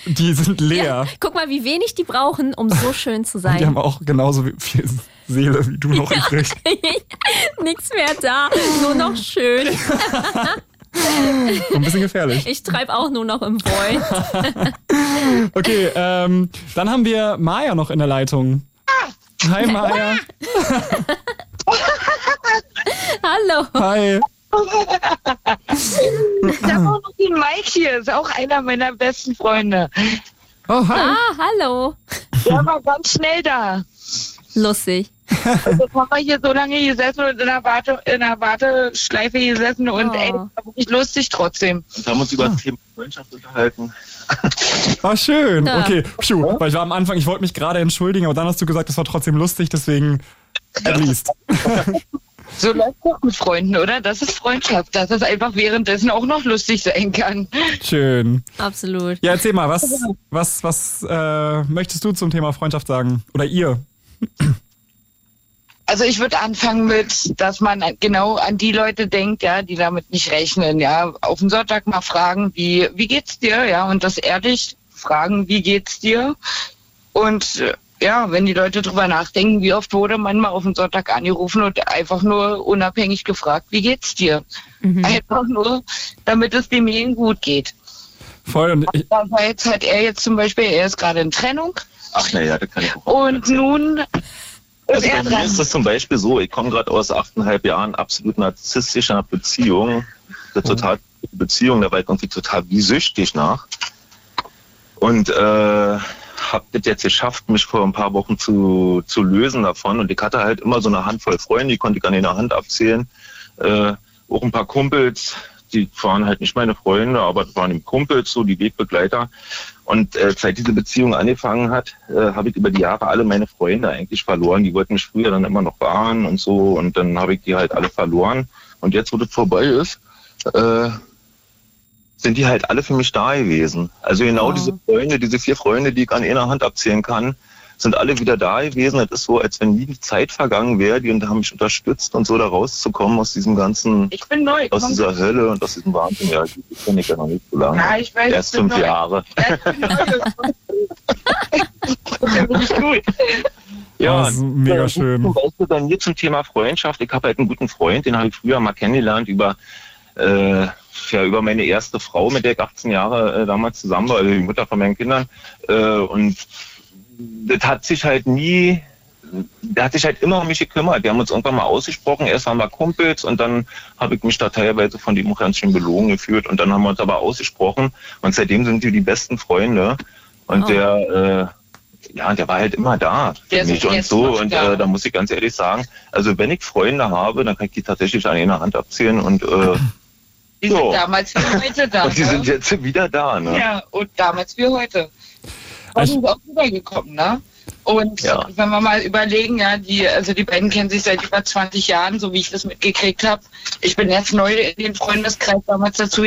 die sind leer. Ja, guck mal, wie wenig die brauchen, um so schön zu Und die haben sein. auch genauso viel Seele wie du noch übrig. Nichts mehr da, nur noch schön. Ein bisschen gefährlich. Ich treibe auch nur noch im Void. Okay, ähm, dann haben wir Maya noch in der Leitung. Hi Maya. Hallo. Hi. Ich habe auch noch den Mike hier, ist auch einer meiner besten Freunde. Oh, hi. Ah, hallo. Der war ganz schnell da. Lustig. Jetzt haben wir hier so lange gesessen und in der, Warte, in der Warteschleife gesessen und Oh. ey, das war wirklich lustig trotzdem. Und haben uns über das Thema Freundschaft unterhalten. Ah, schön. Ja. Okay, pschuh. Weil ich war am Anfang, ich wollte mich gerade entschuldigen, aber dann hast du gesagt, das war trotzdem lustig, deswegen at least. So läuft doch mit Freunden, oder? Das ist Freundschaft, dass es einfach währenddessen auch noch lustig sein kann. Schön. Absolut. Ja, erzähl mal, was, was, was äh, möchtest du zum Thema Freundschaft sagen? Oder ihr? Also ich würde anfangen mit, dass man genau an die Leute denkt, ja, die damit nicht rechnen, ja. Auf den Sonntag mal fragen, wie, wie geht's dir, ja, und das ehrlich fragen, wie geht's dir? Und äh, ja, wenn die Leute drüber nachdenken, wie oft wurde man mal auf den Sonntag angerufen und einfach nur unabhängig gefragt, wie geht's dir? Einfach nur, damit es demjenigen gut geht. Voll. Und ich, Andererseits hat er jetzt zum Beispiel, er ist gerade in Trennung Ach naja, das kann ich auch. und nun ist Also bei mir ist das zum Beispiel so, ich komme gerade aus achteinhalb Jahren absolut narzisstischer Beziehung. Eine total Beziehung, da war ich irgendwie total wie süchtig nach. Und äh, habe das jetzt geschafft, mich vor ein paar Wochen zu, zu lösen davon. Und ich hatte halt immer so eine Handvoll Freunde, die konnte ich an einer Hand abzählen. Äh, auch ein paar Kumpels, die waren halt nicht meine Freunde, aber waren die Kumpels, so die Wegbegleiter. Und äh, seit diese Beziehung angefangen hat, äh, habe ich über die Jahre alle meine Freunde eigentlich verloren. Die wollten mich früher dann immer noch warnen und so. Und dann habe ich die halt alle verloren. Und jetzt, wo das vorbei ist, äh, sind die halt alle für mich da gewesen. Also genau Oh. diese Freunde, diese vier Freunde, die ich an einer Hand abzählen kann, sind alle wieder da gewesen. Es ist so, als wenn nie die Zeit vergangen wäre. Die und haben mich unterstützt und so da rauszukommen aus diesem ganzen, Ich bin neu. aus dieser Hölle und aus diesem Wahnsinn. Ja, die kenne ich ja noch nicht so lange. Ja, ich weiß, Erst ich bin fünf neu. Jahre. Ja, ich bin neu. Das ist wirklich gut. Ja, Das ist mega schön. Zum Beispiel bei mir zum Thema Freundschaft. Ich habe halt einen guten Freund, den habe ich früher mal kennengelernt über, äh, ja, über meine erste Frau, mit der ich 18 Jahre äh, damals zusammen war, also die Mutter von meinen Kindern. Äh, und das hat sich halt nie, der hat sich halt immer um mich gekümmert. Wir haben uns irgendwann mal ausgesprochen. Erst waren wir Kumpels und dann habe ich mich da teilweise von dem auch ganz schön belogen gefühlt. Und dann haben wir uns aber ausgesprochen. Und seitdem sind wir die besten Freunde. Und Oh. der, äh, ja, der war halt immer da für Der mich und so. Und da. äh, da muss ich ganz ehrlich sagen, also wenn ich Freunde habe, dann kann ich die tatsächlich an einer Hand abzählen und, äh, Die So. sind damals wie heute da. und die ne? sind jetzt wieder da. Ne? Ja, und damals wie heute. Da Ich- sind wir auch rübergekommen, ne? Und Ja. wenn wir mal überlegen, ja, die, also die beiden kennen sich seit über 20 Jahren, so wie ich das mitgekriegt habe. Ich bin jetzt neu in den Freundeskreis damals dazu.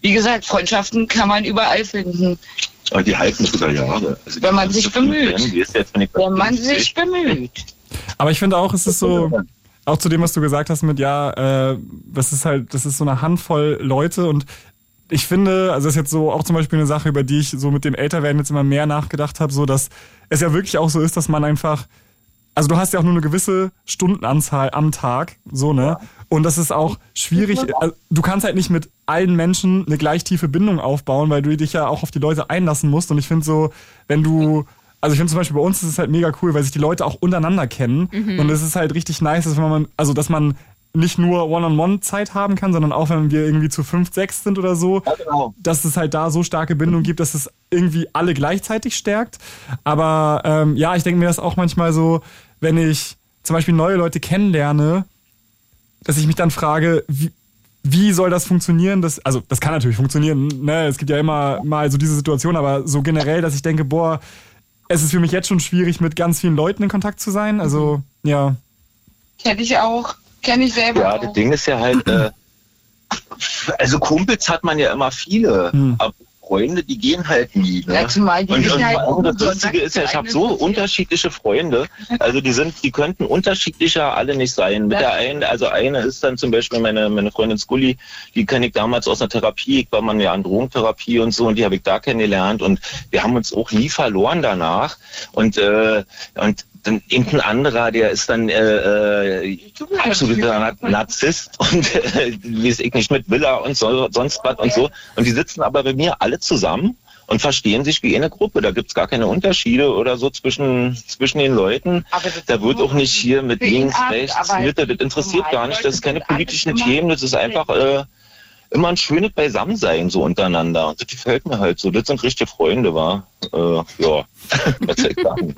Wie gesagt, Freundschaften kann man überall finden, Aber die halten sogar Jahre. Also Wenn man sich bemüht. wenn wenn man 50 sich bemüht. Aber ich finde auch, es ist so, auch zu dem, was du gesagt hast mit, ja, äh, das ist halt, das ist so eine Handvoll Leute und ich finde, also das ist jetzt so auch zum Beispiel eine Sache, über die ich so mit dem Älterwerden jetzt immer mehr nachgedacht habe, so dass es ja wirklich auch so ist, dass man einfach, also du hast ja auch nur eine gewisse Stundenanzahl am Tag, so, ne? Und das ist auch schwierig. Also, du kannst halt nicht mit allen Menschen eine gleich tiefe Bindung aufbauen, weil du dich ja auch auf die Leute einlassen musst. Und ich finde so, wenn du, also ich finde zum Beispiel bei uns ist es halt mega cool, weil sich die Leute auch untereinander kennen. Mhm. Und es ist halt richtig nice, dass man, also dass man nicht nur One-on-One-Zeit haben kann, sondern auch wenn wir irgendwie zu fünf, sechs sind oder so, Ja, genau. dass es halt da so starke Bindung gibt, dass es irgendwie alle gleichzeitig stärkt. Aber ähm, ja, ich denke mir das auch manchmal so, wenn ich zum Beispiel neue Leute kennenlerne, dass ich mich dann frage, wie, wie soll das funktionieren? Das, also das kann natürlich funktionieren, ne? Es gibt ja immer mal so diese Situation, aber so generell, dass ich denke, boah, es ist für mich jetzt schon schwierig, mit ganz vielen Leuten in Kontakt zu sein. Also, ja. Kenne ich auch. Kenne ich selber Ja, auch. das Ding ist ja halt, äh, also Kumpels hat man ja immer viele, Hm. aber Freunde, die gehen halt nie. Ne? Ja, zumal die und, und halt auch das Lustige ist ja, ich habe so unterschiedliche Freunde. Also die sind, die könnten unterschiedlicher alle nicht sein. Mit der einen, also eine ist dann zum Beispiel meine, meine Freundin Scully, die kenne ich damals aus einer Therapie. Ich war mal ja an Drogentherapie und so und die habe ich da kennengelernt und wir haben uns auch nie verloren danach. Und, äh, und dann irgendein anderer, der ist dann äh, äh, absoluter Na- Narzisst und äh, weiß ich nicht mit Villa und so, sonst was und so. Und die sitzen aber bei mir alle zusammen und verstehen sich wie eine Gruppe. Da gibt's gar keine Unterschiede oder so zwischen, zwischen den Leuten. Da wird auch nicht hier mit links, rechts, Mitte, das interessiert gar nicht. Das ist keine politischen Themen, das ist einfach äh, immer ein schönes Beisammensein so untereinander. Und das gefällt mir halt so. Das sind richtige Freunde, war. Äh, ja, was soll ich sagen?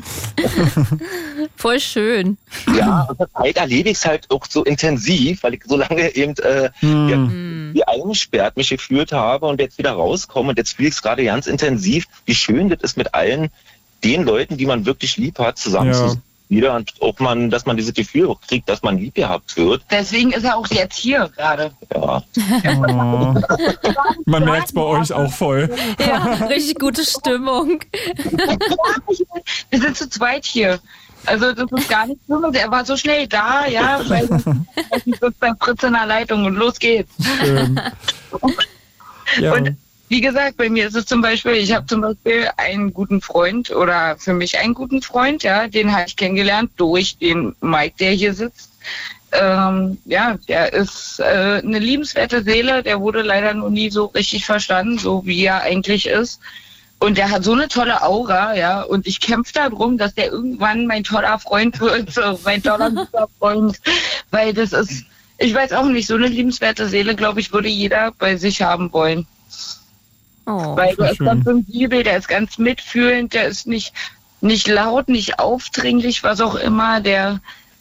Voll schön. Ja, und erlebe ich es halt auch so intensiv, weil ich so lange eben äh, Hm. Hm. wie eingesperrt mich gefühlt habe und jetzt wieder rauskomme und jetzt fühle ich es gerade ganz intensiv, wie schön das ist mit allen den Leuten, die man wirklich lieb hat, zusammen Ja. zu sein. Wieder und auch man, dass man dieses Gefühl auch kriegt, dass man lieb gehabt wird. Deswegen ist er auch jetzt hier gerade. Ja. Oh. Man merkt's bei euch auch voll. Ja, richtig gute Stimmung. Wir sind zu zweit hier. Also das ist gar nicht schlimm. Er war so schnell da, ja, weil ich sitze bei Fritz in der Leitung und los geht's. Schön. Ja. Und wie gesagt, bei mir ist es zum Beispiel, ich habe zum Beispiel einen guten Freund oder für mich einen guten Freund, ja, den habe ich kennengelernt durch den Mike, der hier sitzt. Ähm, ja, der ist äh, eine liebenswerte Seele, der wurde leider noch nie so richtig verstanden, so wie er eigentlich ist. Und der hat so eine tolle Aura, ja, und ich kämpfe darum, dass der irgendwann mein toller Freund wird, so mein toller guter Freund, weil das ist, ich weiß auch nicht, so eine liebenswerte Seele, glaube ich, würde jeder bei sich haben wollen. Oh. Weil der ist ganz sensibel, der ist ganz mitfühlend, der ist nicht, nicht laut, nicht aufdringlich, was auch immer. Der,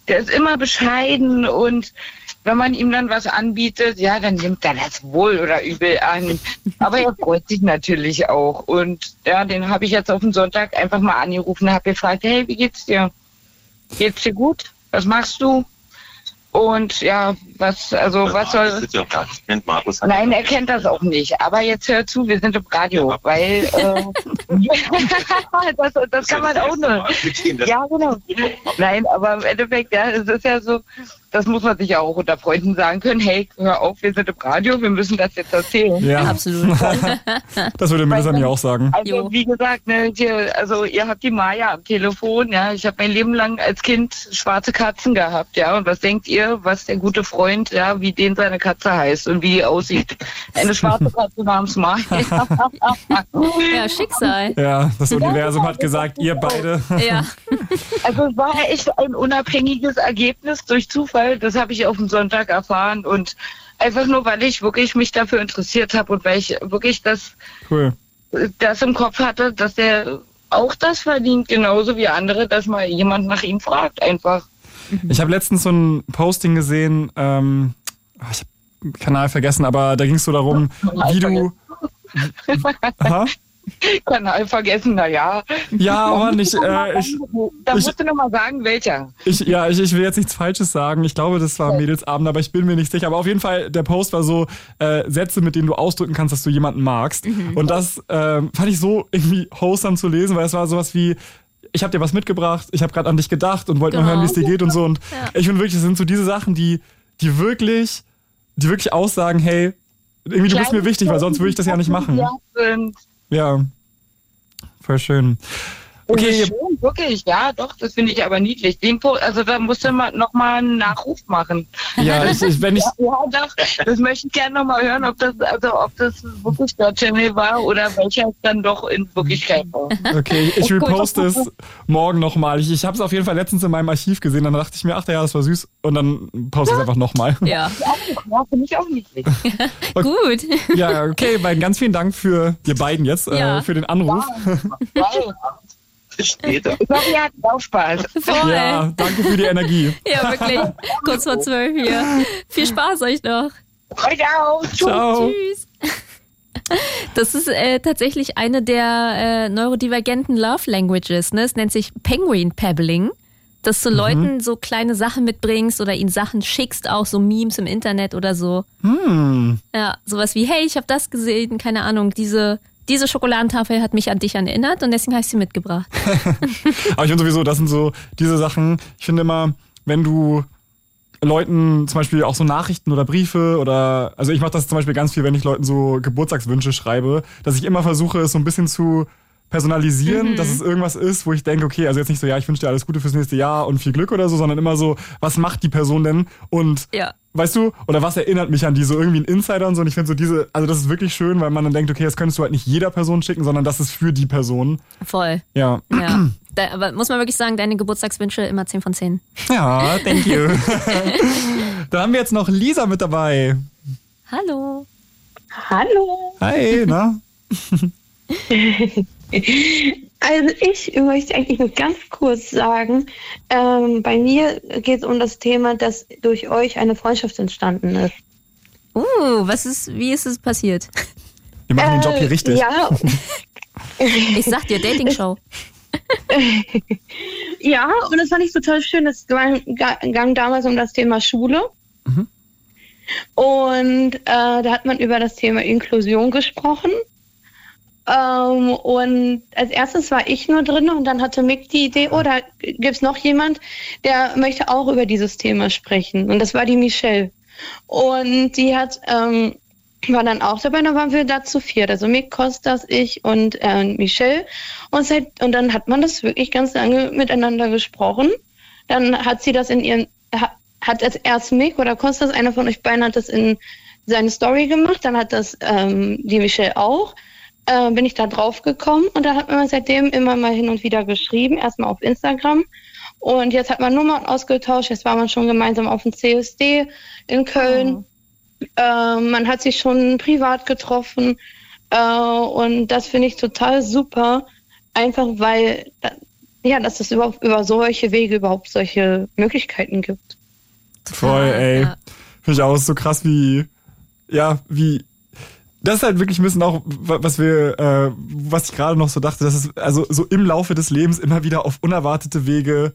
der ist immer bescheiden und wenn man ihm dann was anbietet, ja, dann nimmt er das wohl oder übel an. Aber er freut sich natürlich auch. Und ja, den habe ich jetzt auf den Sonntag einfach mal angerufen und habe gefragt, hey, wie geht's dir? Geht's dir gut? Was machst du? Und ja, was, also was soll. Das ja gar nicht. Kennt Markus Nein, er kennt das auch nicht. Aber jetzt hör zu, wir sind im Radio, weil äh, das, das kann man auch nur. Ja, genau. Nein, aber im Endeffekt, ja, es ist ja so, das muss man sich ja auch unter Freunden sagen können. Hey, hör auf, wir sind im Radio, wir müssen das jetzt erzählen. Ja. Absolut. Das würde Melissa mir auch sagen. Also wie gesagt, ne, hier, also ihr habt die Maya am Telefon, ja. Ich habe mein Leben lang als Kind schwarze Katzen gehabt, ja. Und was denkt ihr, was der gute Freund, ja, wie den seine Katze heißt und wie die aussieht? Eine schwarze Katze namens Maya. ja, Schicksal. Ja, das Universum hat gesagt, ihr beide. Ja. Also es war echt ein unabhängiges Ergebnis durch Zufall. Das habe ich auf dem Sonntag erfahren und einfach nur, weil ich wirklich mich dafür interessiert habe und weil ich wirklich das, Cool. das im Kopf hatte, dass der auch das verdient, genauso wie andere, dass mal jemand nach ihm fragt, einfach. Ich habe letztens so ein Posting gesehen, ähm, ah, ich habe den Kanal vergessen, aber da ging es so darum, wie du. Kanal vergessen, na ja. Ja, aber nicht. Äh, ich, da musst du noch mal sagen, welcher. ich, ja, ich, ich will jetzt nichts Falsches sagen. Ich glaube, das war Mädelsabend, aber ich bin mir nicht sicher. Aber auf jeden Fall, der Post war so äh, Sätze, mit denen du ausdrücken kannst, dass du jemanden magst. Und das ähm, fand ich so irgendwie wholesome zu lesen, weil es war sowas wie. Ich habe dir was mitgebracht, ich habe gerade an dich gedacht und wollte mal Genau. hören, wie es dir geht und so. Und Ja. ich finde wirklich, das sind so diese Sachen, die, die wirklich, die wirklich aussagen, hey, irgendwie du bist mir wichtig, weil sonst würde ich das ja nicht machen. Ja. Voll schön. Okay, Okay. Schön, wirklich, ja, doch, das finde ich aber niedlich. Den po also da musst du mal, noch mal einen Nachruf machen. Ja, ich, ich, wenn ich, Ja, doch, das möchte ich gerne noch mal hören, ob das, also ob das wirklich der Channel war oder welcher es dann doch in Wirklichkeit war. Okay, ich reposte es morgen nochmal. Ich, ich habe es auf jeden Fall letztens in meinem Archiv gesehen, dann dachte ich mir, ach ja, das war süß. Und dann poste ich es einfach nochmal. Ja. Ja, finde ich auch niedlich. Gut. Ja, okay, weil ganz vielen Dank für ihr beiden jetzt, Ja. äh, für den Anruf. Bis später. Ich hoffe, ihr hattet auch Spaß. Voll. Ja, danke für die Energie. Ja, wirklich. Kurz vor zwölf hier. Viel Spaß euch noch. Euch auch. Ciao. Tschüss. Das ist äh, tatsächlich eine der äh, neurodivergenten Love Languages. Ne? Es nennt sich Penguin Pebbling. Dass du Leuten so kleine Sachen mitbringst oder ihnen Sachen schickst, auch so Memes im Internet oder so. Hm. Ja, sowas wie, hey, ich habe das gesehen, keine Ahnung, diese, diese Schokoladentafel hat mich an dich erinnert und deswegen habe ich sie mitgebracht. Aber ich finde sowieso, das sind so diese Sachen. Ich finde immer, wenn du Leuten zum Beispiel auch so Nachrichten oder Briefe oder, also ich mache das zum Beispiel ganz viel, wenn ich Leuten so Geburtstagswünsche schreibe, dass ich immer versuche, es so ein bisschen zu personalisieren, dass es irgendwas ist, wo ich denke, okay, also jetzt nicht so, ja, ich wünsche dir alles Gute fürs nächste Jahr und viel Glück oder so, sondern immer so, was macht die Person denn und Ja. Weißt du, oder was erinnert mich an die, so irgendwie ein Insider und so und ich finde so diese, also das ist wirklich schön, weil man dann denkt, okay, das könntest du halt nicht jeder Person schicken, sondern das ist für die Person. Voll. Ja. Ja. Da, aber muss man wirklich sagen, deine Geburtstagswünsche immer 10 von 10. Ja, thank you. Dann haben wir jetzt noch Lisa mit dabei. Hallo. Hallo. Hi, na? Also ich möchte eigentlich nur ganz kurz sagen, ähm, bei mir geht es um das Thema, dass durch euch eine Freundschaft entstanden ist. Uh, was ist, wie ist es passiert? Wir machen den Job hier Äh, richtig. Ja. Ich sag dir, Dating-Show. ja, und das fand ich total schön. Es ging damals um das Thema Schule. Und äh, da hat man über das Thema Inklusion gesprochen. Ähm, und als erstes war ich nur drin und dann hatte Mick die Idee, oh, da gibt es noch jemand, der möchte auch über dieses Thema sprechen. Und das war die Michelle. Und die hat, ähm, war dann auch dabei, dann waren wir da zu viert. Also Mick, Kostas, ich und äh, Michelle. Und, seit, und dann hat man das wirklich ganz lange miteinander gesprochen. Dann hat sie das in ihren, ha, hat als erst Mick oder Kostas, einer von euch beiden hat das in seine Story gemacht, dann hat das ähm, die Michelle auch. Äh, bin ich da drauf gekommen und dann hat man seitdem immer mal hin und wieder geschrieben, erstmal auf Instagram. Und jetzt hat man Nummern ausgetauscht, jetzt war man schon gemeinsam auf dem CSD in Köln. Äh, man hat sich schon privat getroffen äh, und das finde ich total super, einfach weil da, ja, dass es überhaupt über solche Wege überhaupt solche Möglichkeiten gibt. Voll, ey. Finde ich auch so krass, wie, ja, wie, das ist halt wirklich ein bisschen auch, wa- was wir, äh, was ich gerade noch so dachte, dass es also so im Laufe des Lebens immer wieder auf unerwartete Wege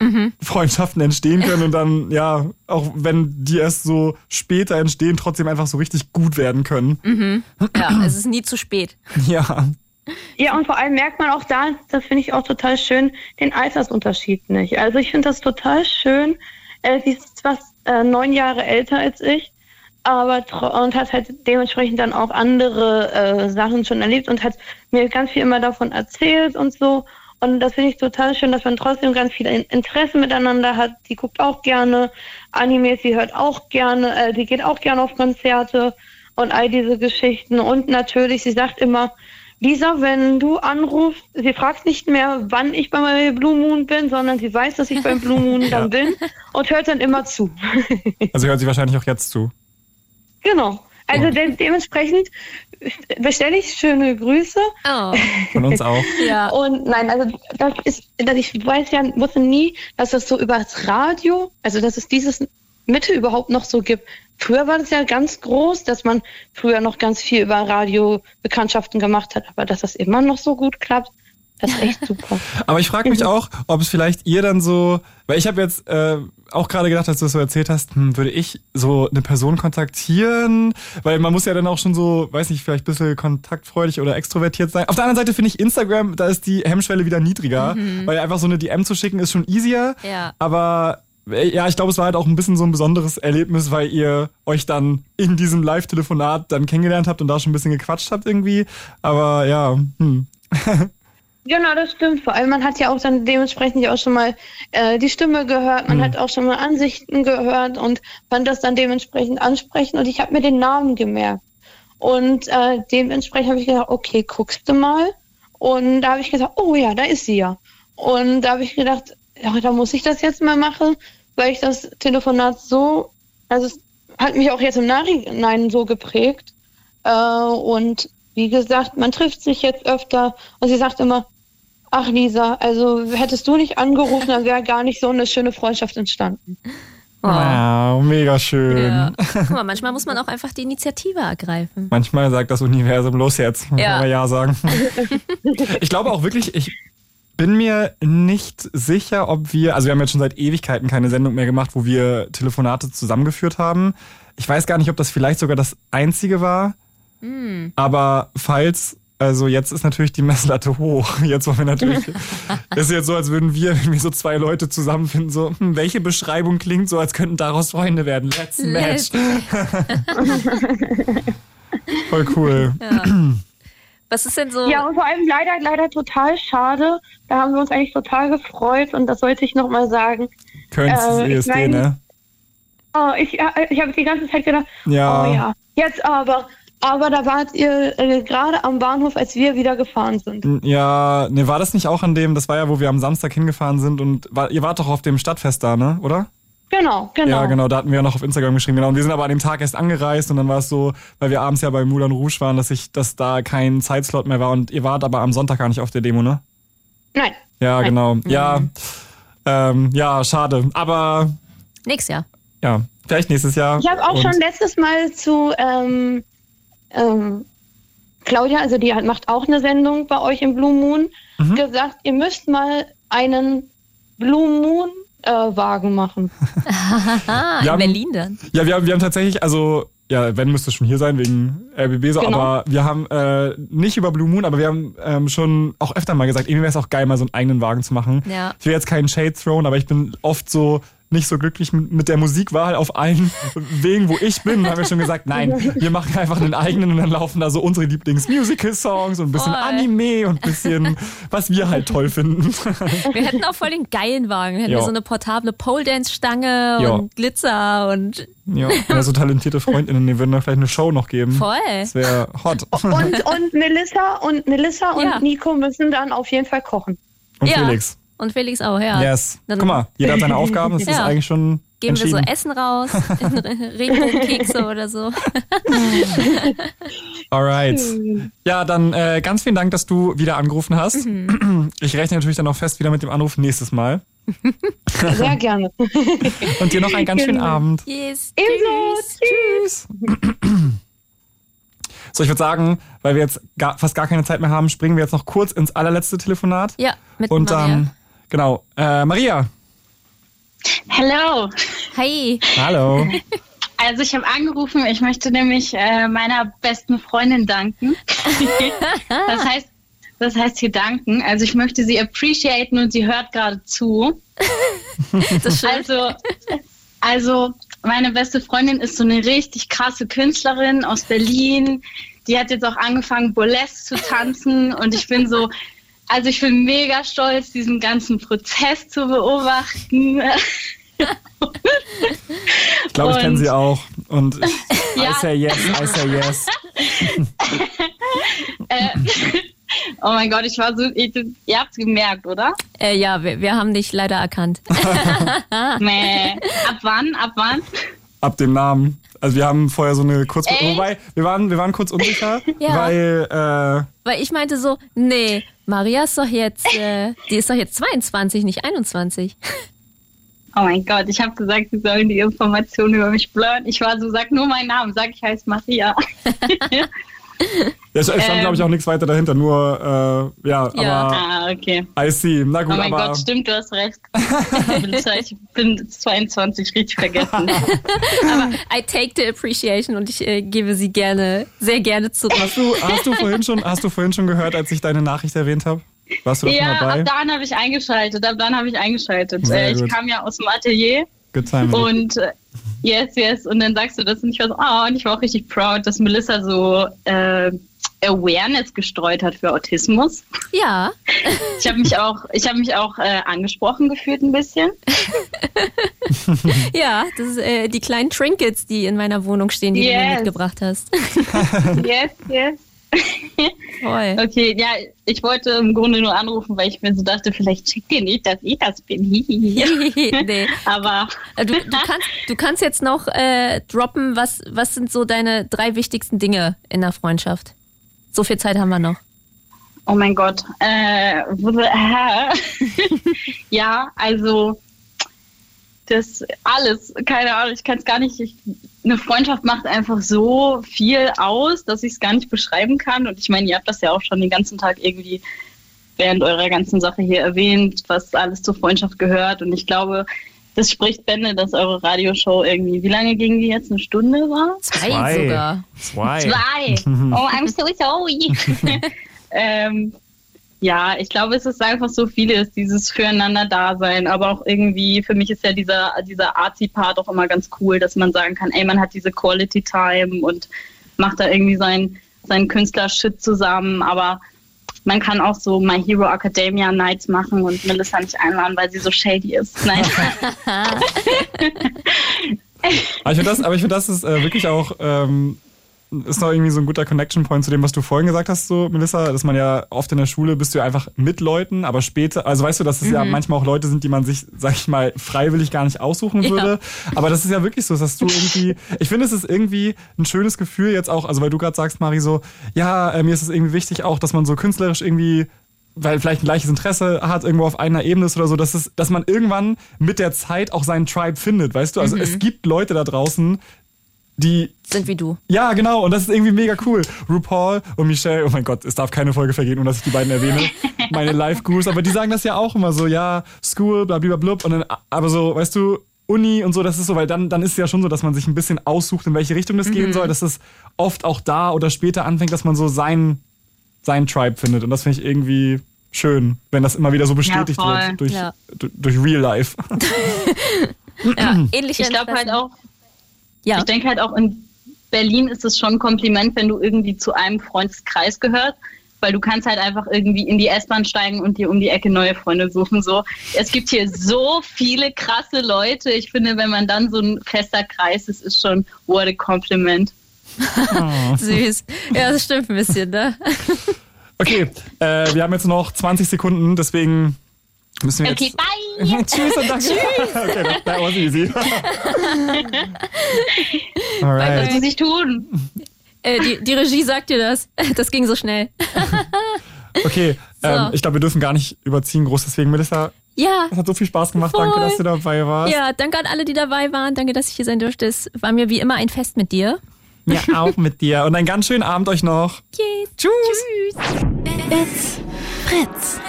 Mhm. Freundschaften entstehen können und dann, ja, auch wenn die erst so später entstehen, trotzdem einfach so richtig gut werden können. Mhm. Ja, es ist nie zu spät. Ja. Ja, und vor allem merkt man auch da, das finde ich auch total schön, den Altersunterschied nicht. Also ich finde das total schön. Äh, sie ist fast äh, neun Jahre älter als ich, aber und hat halt dementsprechend dann auch andere äh, Sachen schon erlebt und hat mir ganz viel immer davon erzählt und so. Und das finde ich total schön, dass man trotzdem ganz viel In- Interesse miteinander hat. Sie guckt auch gerne Animes, sie hört auch gerne, äh, sie geht auch gerne auf Konzerte und all diese Geschichten. Und natürlich, sie sagt immer, Lisa, wenn du anrufst, sie fragt nicht mehr, wann ich bei Blue Moon bin, sondern sie weiß, dass ich beim Blue Moon dann bin und hört dann immer zu. Also hört sie wahrscheinlich auch jetzt zu. Genau. Also de dementsprechend bestelle ich schöne Grüße. Oh. Von uns auch. Ja. Und nein, also das ist, dass ich weiß ja, wusste nie, dass das so über das Radio, also dass es dieses Mittel überhaupt noch so gibt. Früher war das ja ganz groß, dass man früher noch ganz viel über Radio-Bekanntschaften gemacht hat, aber dass das immer noch so gut klappt, das ist echt super. Aber ich frage mich auch, ob es vielleicht ihr dann so, weil ich habe jetzt äh, auch gerade gedacht, als du das so erzählt hast, hm, würde ich so eine Person kontaktieren, weil man muss ja dann auch schon so, weiß nicht, vielleicht ein bisschen kontaktfreudig oder extrovertiert sein. Auf der anderen Seite finde ich Instagram, da ist die Hemmschwelle wieder niedriger, Mhm. weil einfach so eine DM zu schicken ist schon easier. Ja. Aber äh, ja, ich glaube, es war halt auch ein bisschen so ein besonderes Erlebnis, weil ihr euch dann in diesem Live-Telefonat dann kennengelernt habt und da schon ein bisschen gequatscht habt irgendwie. Aber ja, hm. Genau, das stimmt. Vor allem, man hat ja auch dann dementsprechend ja auch schon mal äh, die Stimme gehört, man Mhm. hat auch schon mal Ansichten gehört und fand das dann dementsprechend ansprechend und ich habe mir den Namen gemerkt. Und äh, dementsprechend habe ich gedacht, okay, guckst du mal. Und da habe ich gesagt, oh ja, da ist sie ja. Und da habe ich gedacht, ja, da muss ich das jetzt mal machen, weil ich das Telefonat so, also es hat mich auch jetzt im Nachhinein so geprägt. Äh, und wie gesagt, man trifft sich jetzt öfter und sie sagt immer, ach Lisa, also hättest du nicht angerufen, dann wäre gar nicht so eine schöne Freundschaft entstanden. Wow, mega schön. Ja. Guck mal, manchmal muss man auch einfach die Initiative ergreifen. Manchmal sagt das Universum, los jetzt, muss Ja. man ja sagen. Ich glaube auch wirklich, ich bin mir nicht sicher, ob wir, also wir haben jetzt schon seit Ewigkeiten keine Sendung mehr gemacht, wo wir Telefonate zusammengeführt haben. Ich weiß gar nicht, ob das vielleicht sogar das einzige war, Hm. aber falls, also jetzt ist natürlich die Messlatte hoch. Jetzt wollen wir natürlich, das ist jetzt so, als würden wir irgendwie so zwei Leute zusammenfinden, so, hm, welche Beschreibung klingt so, als könnten daraus Freunde werden. Let's match. Voll cool. Ja. Was ist denn so? Ja, und vor allem leider, leider total schade. Da haben wir uns eigentlich total gefreut und das sollte ich nochmal sagen. Kölns Äh, ich ESD, mein- ne? Oh, ich äh, ich habe die ganze Zeit gedacht, Ja. oh ja, jetzt aber. Aber da wart ihr äh, gerade am Bahnhof, als wir wieder gefahren sind. Ja, ne, war das nicht auch an dem, das war ja, wo wir am Samstag hingefahren sind und war, ihr wart doch auf dem Stadtfest da, ne, oder? Genau, genau. Ja, genau, da hatten wir ja noch auf Instagram geschrieben, genau. Und wir sind aber an dem Tag erst angereist und dann war es so, weil wir abends ja bei Moulin Rouge waren, dass ich, dass da kein Zeitslot mehr war und ihr wart aber am Sonntag gar nicht auf der Demo, ne? Nein. Ja, Nein. genau. Ja, ähm, ja, schade. Aber Nächstes Jahr. ja, vielleicht nächstes Jahr. Ich habe auch Und- schon letztes Mal zu ähm, ähm, Claudia, also die hat, macht auch eine Sendung bei euch im Blue Moon, Mhm. gesagt, ihr müsst mal einen Blue Moon äh, Wagen machen. Haha, Wir in haben- Berlin dann. Ja, wir haben, wir haben tatsächlich, also, ja, wenn müsste schon hier sein, wegen RBB so, Genau. aber wir haben äh, nicht über Blue Moon, aber wir haben ähm, schon auch öfter mal gesagt, irgendwie wäre es auch geil, mal so einen eigenen Wagen zu machen. Ja. Ich will jetzt keinen Shade thrown, aber ich bin oft so nicht so glücklich mit, der Musikwahl auf allen Wegen, wo ich bin. Da haben wir schon gesagt, nein, wir machen einfach einen eigenen und dann laufen da so unsere Lieblings-Musical-Songs und ein bisschen Voll. Anime und ein bisschen, was wir halt toll finden. Wir hätten auch voll den geilen Wagen. Wir hätten Ja. so eine portable Pole-Dance-Stange und Glitzer und ja, ja, so talentierte FreundInnen, die würden da vielleicht eine Show noch geben. voll. Das wäre hot. Und, und Melissa und Melissa und Ja. Nico müssen dann auf jeden Fall kochen. Und Ja. Felix. Und Felix auch, ja. Yes. Dann Guck mal, jeder hat seine Aufgaben, das ist Ja. eigentlich schon Geben wir so. Essen raus, Regenbogenkekse oder so. Alright. Ja, dann äh, ganz vielen Dank, dass du wieder angerufen hast. Mhm. Ich rechne natürlich dann auch fest wieder mit dem Anruf nächstes Mal. Sehr gerne. Und dir noch einen ganz schönen Genau. Abend. Yes. Ebenso. Tschüss. So, ich würde sagen, weil wir jetzt gar, fast gar keine Zeit mehr haben, springen wir jetzt noch kurz ins allerletzte Telefonat. Ja, mit Und Maria. dann, genau, äh, Maria, Hello. Hi. Hallo. Also ich habe angerufen, ich möchte nämlich äh, meiner besten Freundin danken. das heißt, das heißt hier danken. Also ich möchte sie appreciaten und sie hört gerade zu. Das stimmt. Also, also meine beste Freundin ist so eine richtig krasse Künstlerin aus Berlin. Die hat jetzt auch angefangen, Burlesque zu tanzen und ich bin so, also ich bin mega stolz, diesen ganzen Prozess zu beobachten. Ich glaube, ich kenne sie auch. Und ich, Ja. I say yes, I say yes. äh, oh mein Gott, ich war so, ich, ihr habt's gemerkt, oder? Äh, ja, wir, wir haben dich leider erkannt. Nee. Ab wann? Ab wann? Ab dem Namen. Also wir haben vorher so eine kurz... Echt? Wobei, wir waren, wir waren kurz unsicher, Ja. weil... Äh, Weil ich meinte so, nee, Maria ist doch jetzt, äh, die ist doch jetzt 22, nicht 21. Oh mein Gott, ich habe gesagt, sie sollen die Informationen über mich blurren. Ich war so, sag nur meinen Namen, sag ich heiße Maria. ja, es stand, Ähm. glaube ich, auch nichts weiter dahinter, nur, äh, ja, Ja. aber... Ah, okay. I see. Na gut, oh mein aber... Gott, stimmt, du hast recht. ich bin 22, richtig vergessen. Aber I take the appreciation und ich äh, gebe sie gerne, sehr gerne zurück. Hast du, hast, du vorhin schon, hast du vorhin schon gehört, als ich deine Nachricht erwähnt habe? Warst du da schon ja, dabei? ab dann habe ich eingeschaltet, ab dann habe ich eingeschaltet. Sehr Äh, ich gut. kam ja aus dem Atelier Good time. und äh, yes, yes, und dann sagst du das und ich war so, oh, und ich war auch richtig proud, dass Melissa so äh, Awareness gestreut hat für Autismus. Ja. Ich habe mich auch, ich habe mich auch äh, angesprochen gefühlt ein bisschen. Ja, das ist äh, die kleinen Trinkets, die in meiner Wohnung stehen, die du mir Yes. mitgebracht hast. yes, yes. Toll. Okay, ja, ich wollte im Grunde nur anrufen, weil ich mir so dachte, vielleicht schickt ihr nicht, dass ich das bin. nee. Aber Äh, Du, du, kannst, du kannst jetzt noch äh, droppen, was, was sind so deine drei wichtigsten Dinge in der Freundschaft? So viel Zeit haben wir noch. Oh mein Gott. Äh, ja, also das alles, keine Ahnung, ich kann es gar nicht. Ich, eine Freundschaft macht einfach so viel aus, dass ich es gar nicht beschreiben kann. Und ich meine, ihr habt das ja auch schon den ganzen Tag irgendwie während eurer ganzen Sache hier erwähnt, was alles zur Freundschaft gehört. Und ich glaube, das spricht Bände, dass eure Radioshow irgendwie, wie lange ging die jetzt? Eine Stunde war? Zwei, Zwei. sogar. Zwei. Zwei. Oh, I'm so sorry. ähm, ja, ich glaube, es ist einfach so vieles, dieses Füreinander-Dasein, aber auch irgendwie, für mich ist ja dieser, dieser Arzi-Part auch immer ganz cool, dass man sagen kann, ey, man hat diese Quality-Time und macht da irgendwie seinen sein Künstler-Shit zusammen, aber man kann auch so My Hero Academia Nights machen und Melissa nicht einladen, weil sie so shady ist. Nein. Aber ich finde das, aber ich finde, das ist äh, wirklich auch, ähm, ist noch irgendwie so ein guter Connection Point zu dem, was du vorhin gesagt hast, so, Melissa, dass man ja oft in der Schule bist du ja einfach mit Leuten, aber später, also weißt du, dass es ja Mhm. manchmal auch Leute sind, die man sich, sag ich mal, freiwillig gar nicht aussuchen Ja. würde. Aber das ist ja wirklich so, dass du irgendwie, ich finde, es ist irgendwie ein schönes Gefühl jetzt auch, also weil du gerade sagst, Mari, so, ja, äh, mir ist es irgendwie wichtig auch, dass man so künstlerisch irgendwie weil vielleicht ein gleiches Interesse hat, irgendwo auf einer Ebene ist oder so, dass, es, dass man irgendwann mit der Zeit auch seinen Tribe findet, weißt du? Also Mhm. es gibt Leute da draußen, die Sind wie du. ja, genau, und das ist irgendwie mega cool. RuPaul und Michelle, oh mein Gott, es darf keine Folge vergehen, ohne dass ich die beiden erwähne. Meine Live-Gurus, aber die sagen das ja auch immer so, ja, School, blablabla, und dann, aber so, weißt du, Uni und so, das ist so, weil dann, dann ist es ja schon so, dass man sich ein bisschen aussucht, in welche Richtung das gehen Mhm. soll, dass es oft auch da oder später anfängt, dass man so sein, sein Tribe findet. Und das finde ich irgendwie schön, wenn das immer wieder so bestätigt voll. wird durch, Ja. durch, durch Real Life. Ja, ähnliche Ich glaube halt auch, Ja. ich denke halt auch in Berlin ist es schon ein Kompliment, wenn du irgendwie zu einem Freundeskreis gehörst, weil du kannst halt einfach irgendwie in die S-Bahn steigen und dir um die Ecke neue Freunde suchen. So, es gibt hier so viele krasse Leute. Ich finde, wenn man dann so ein fester Kreis ist, ist schon what a compliment. Süß. Ja, das stimmt ein bisschen, ne? Okay, äh, wir haben jetzt noch 20 Sekunden, deswegen müssen wir jetzt... Okay, bye! Tschüss und danke. okay, that, that was easy. Was Alright. muss ich tun? Äh, die, die Regie sagt dir das. Das ging so schnell. Okay, So. ähm, ich glaube, wir dürfen gar nicht überziehen groß, deswegen Melissa, Ja. es hat so viel Spaß gemacht. Voll. Danke, dass du dabei warst. Ja, danke an alle, die dabei waren. Danke, dass ich hier sein durfte. Es war mir wie immer ein Fest mit dir. Mir auch mit dir und einen ganz schönen Abend euch noch. Tschüss. Tschüss. It's Fritz.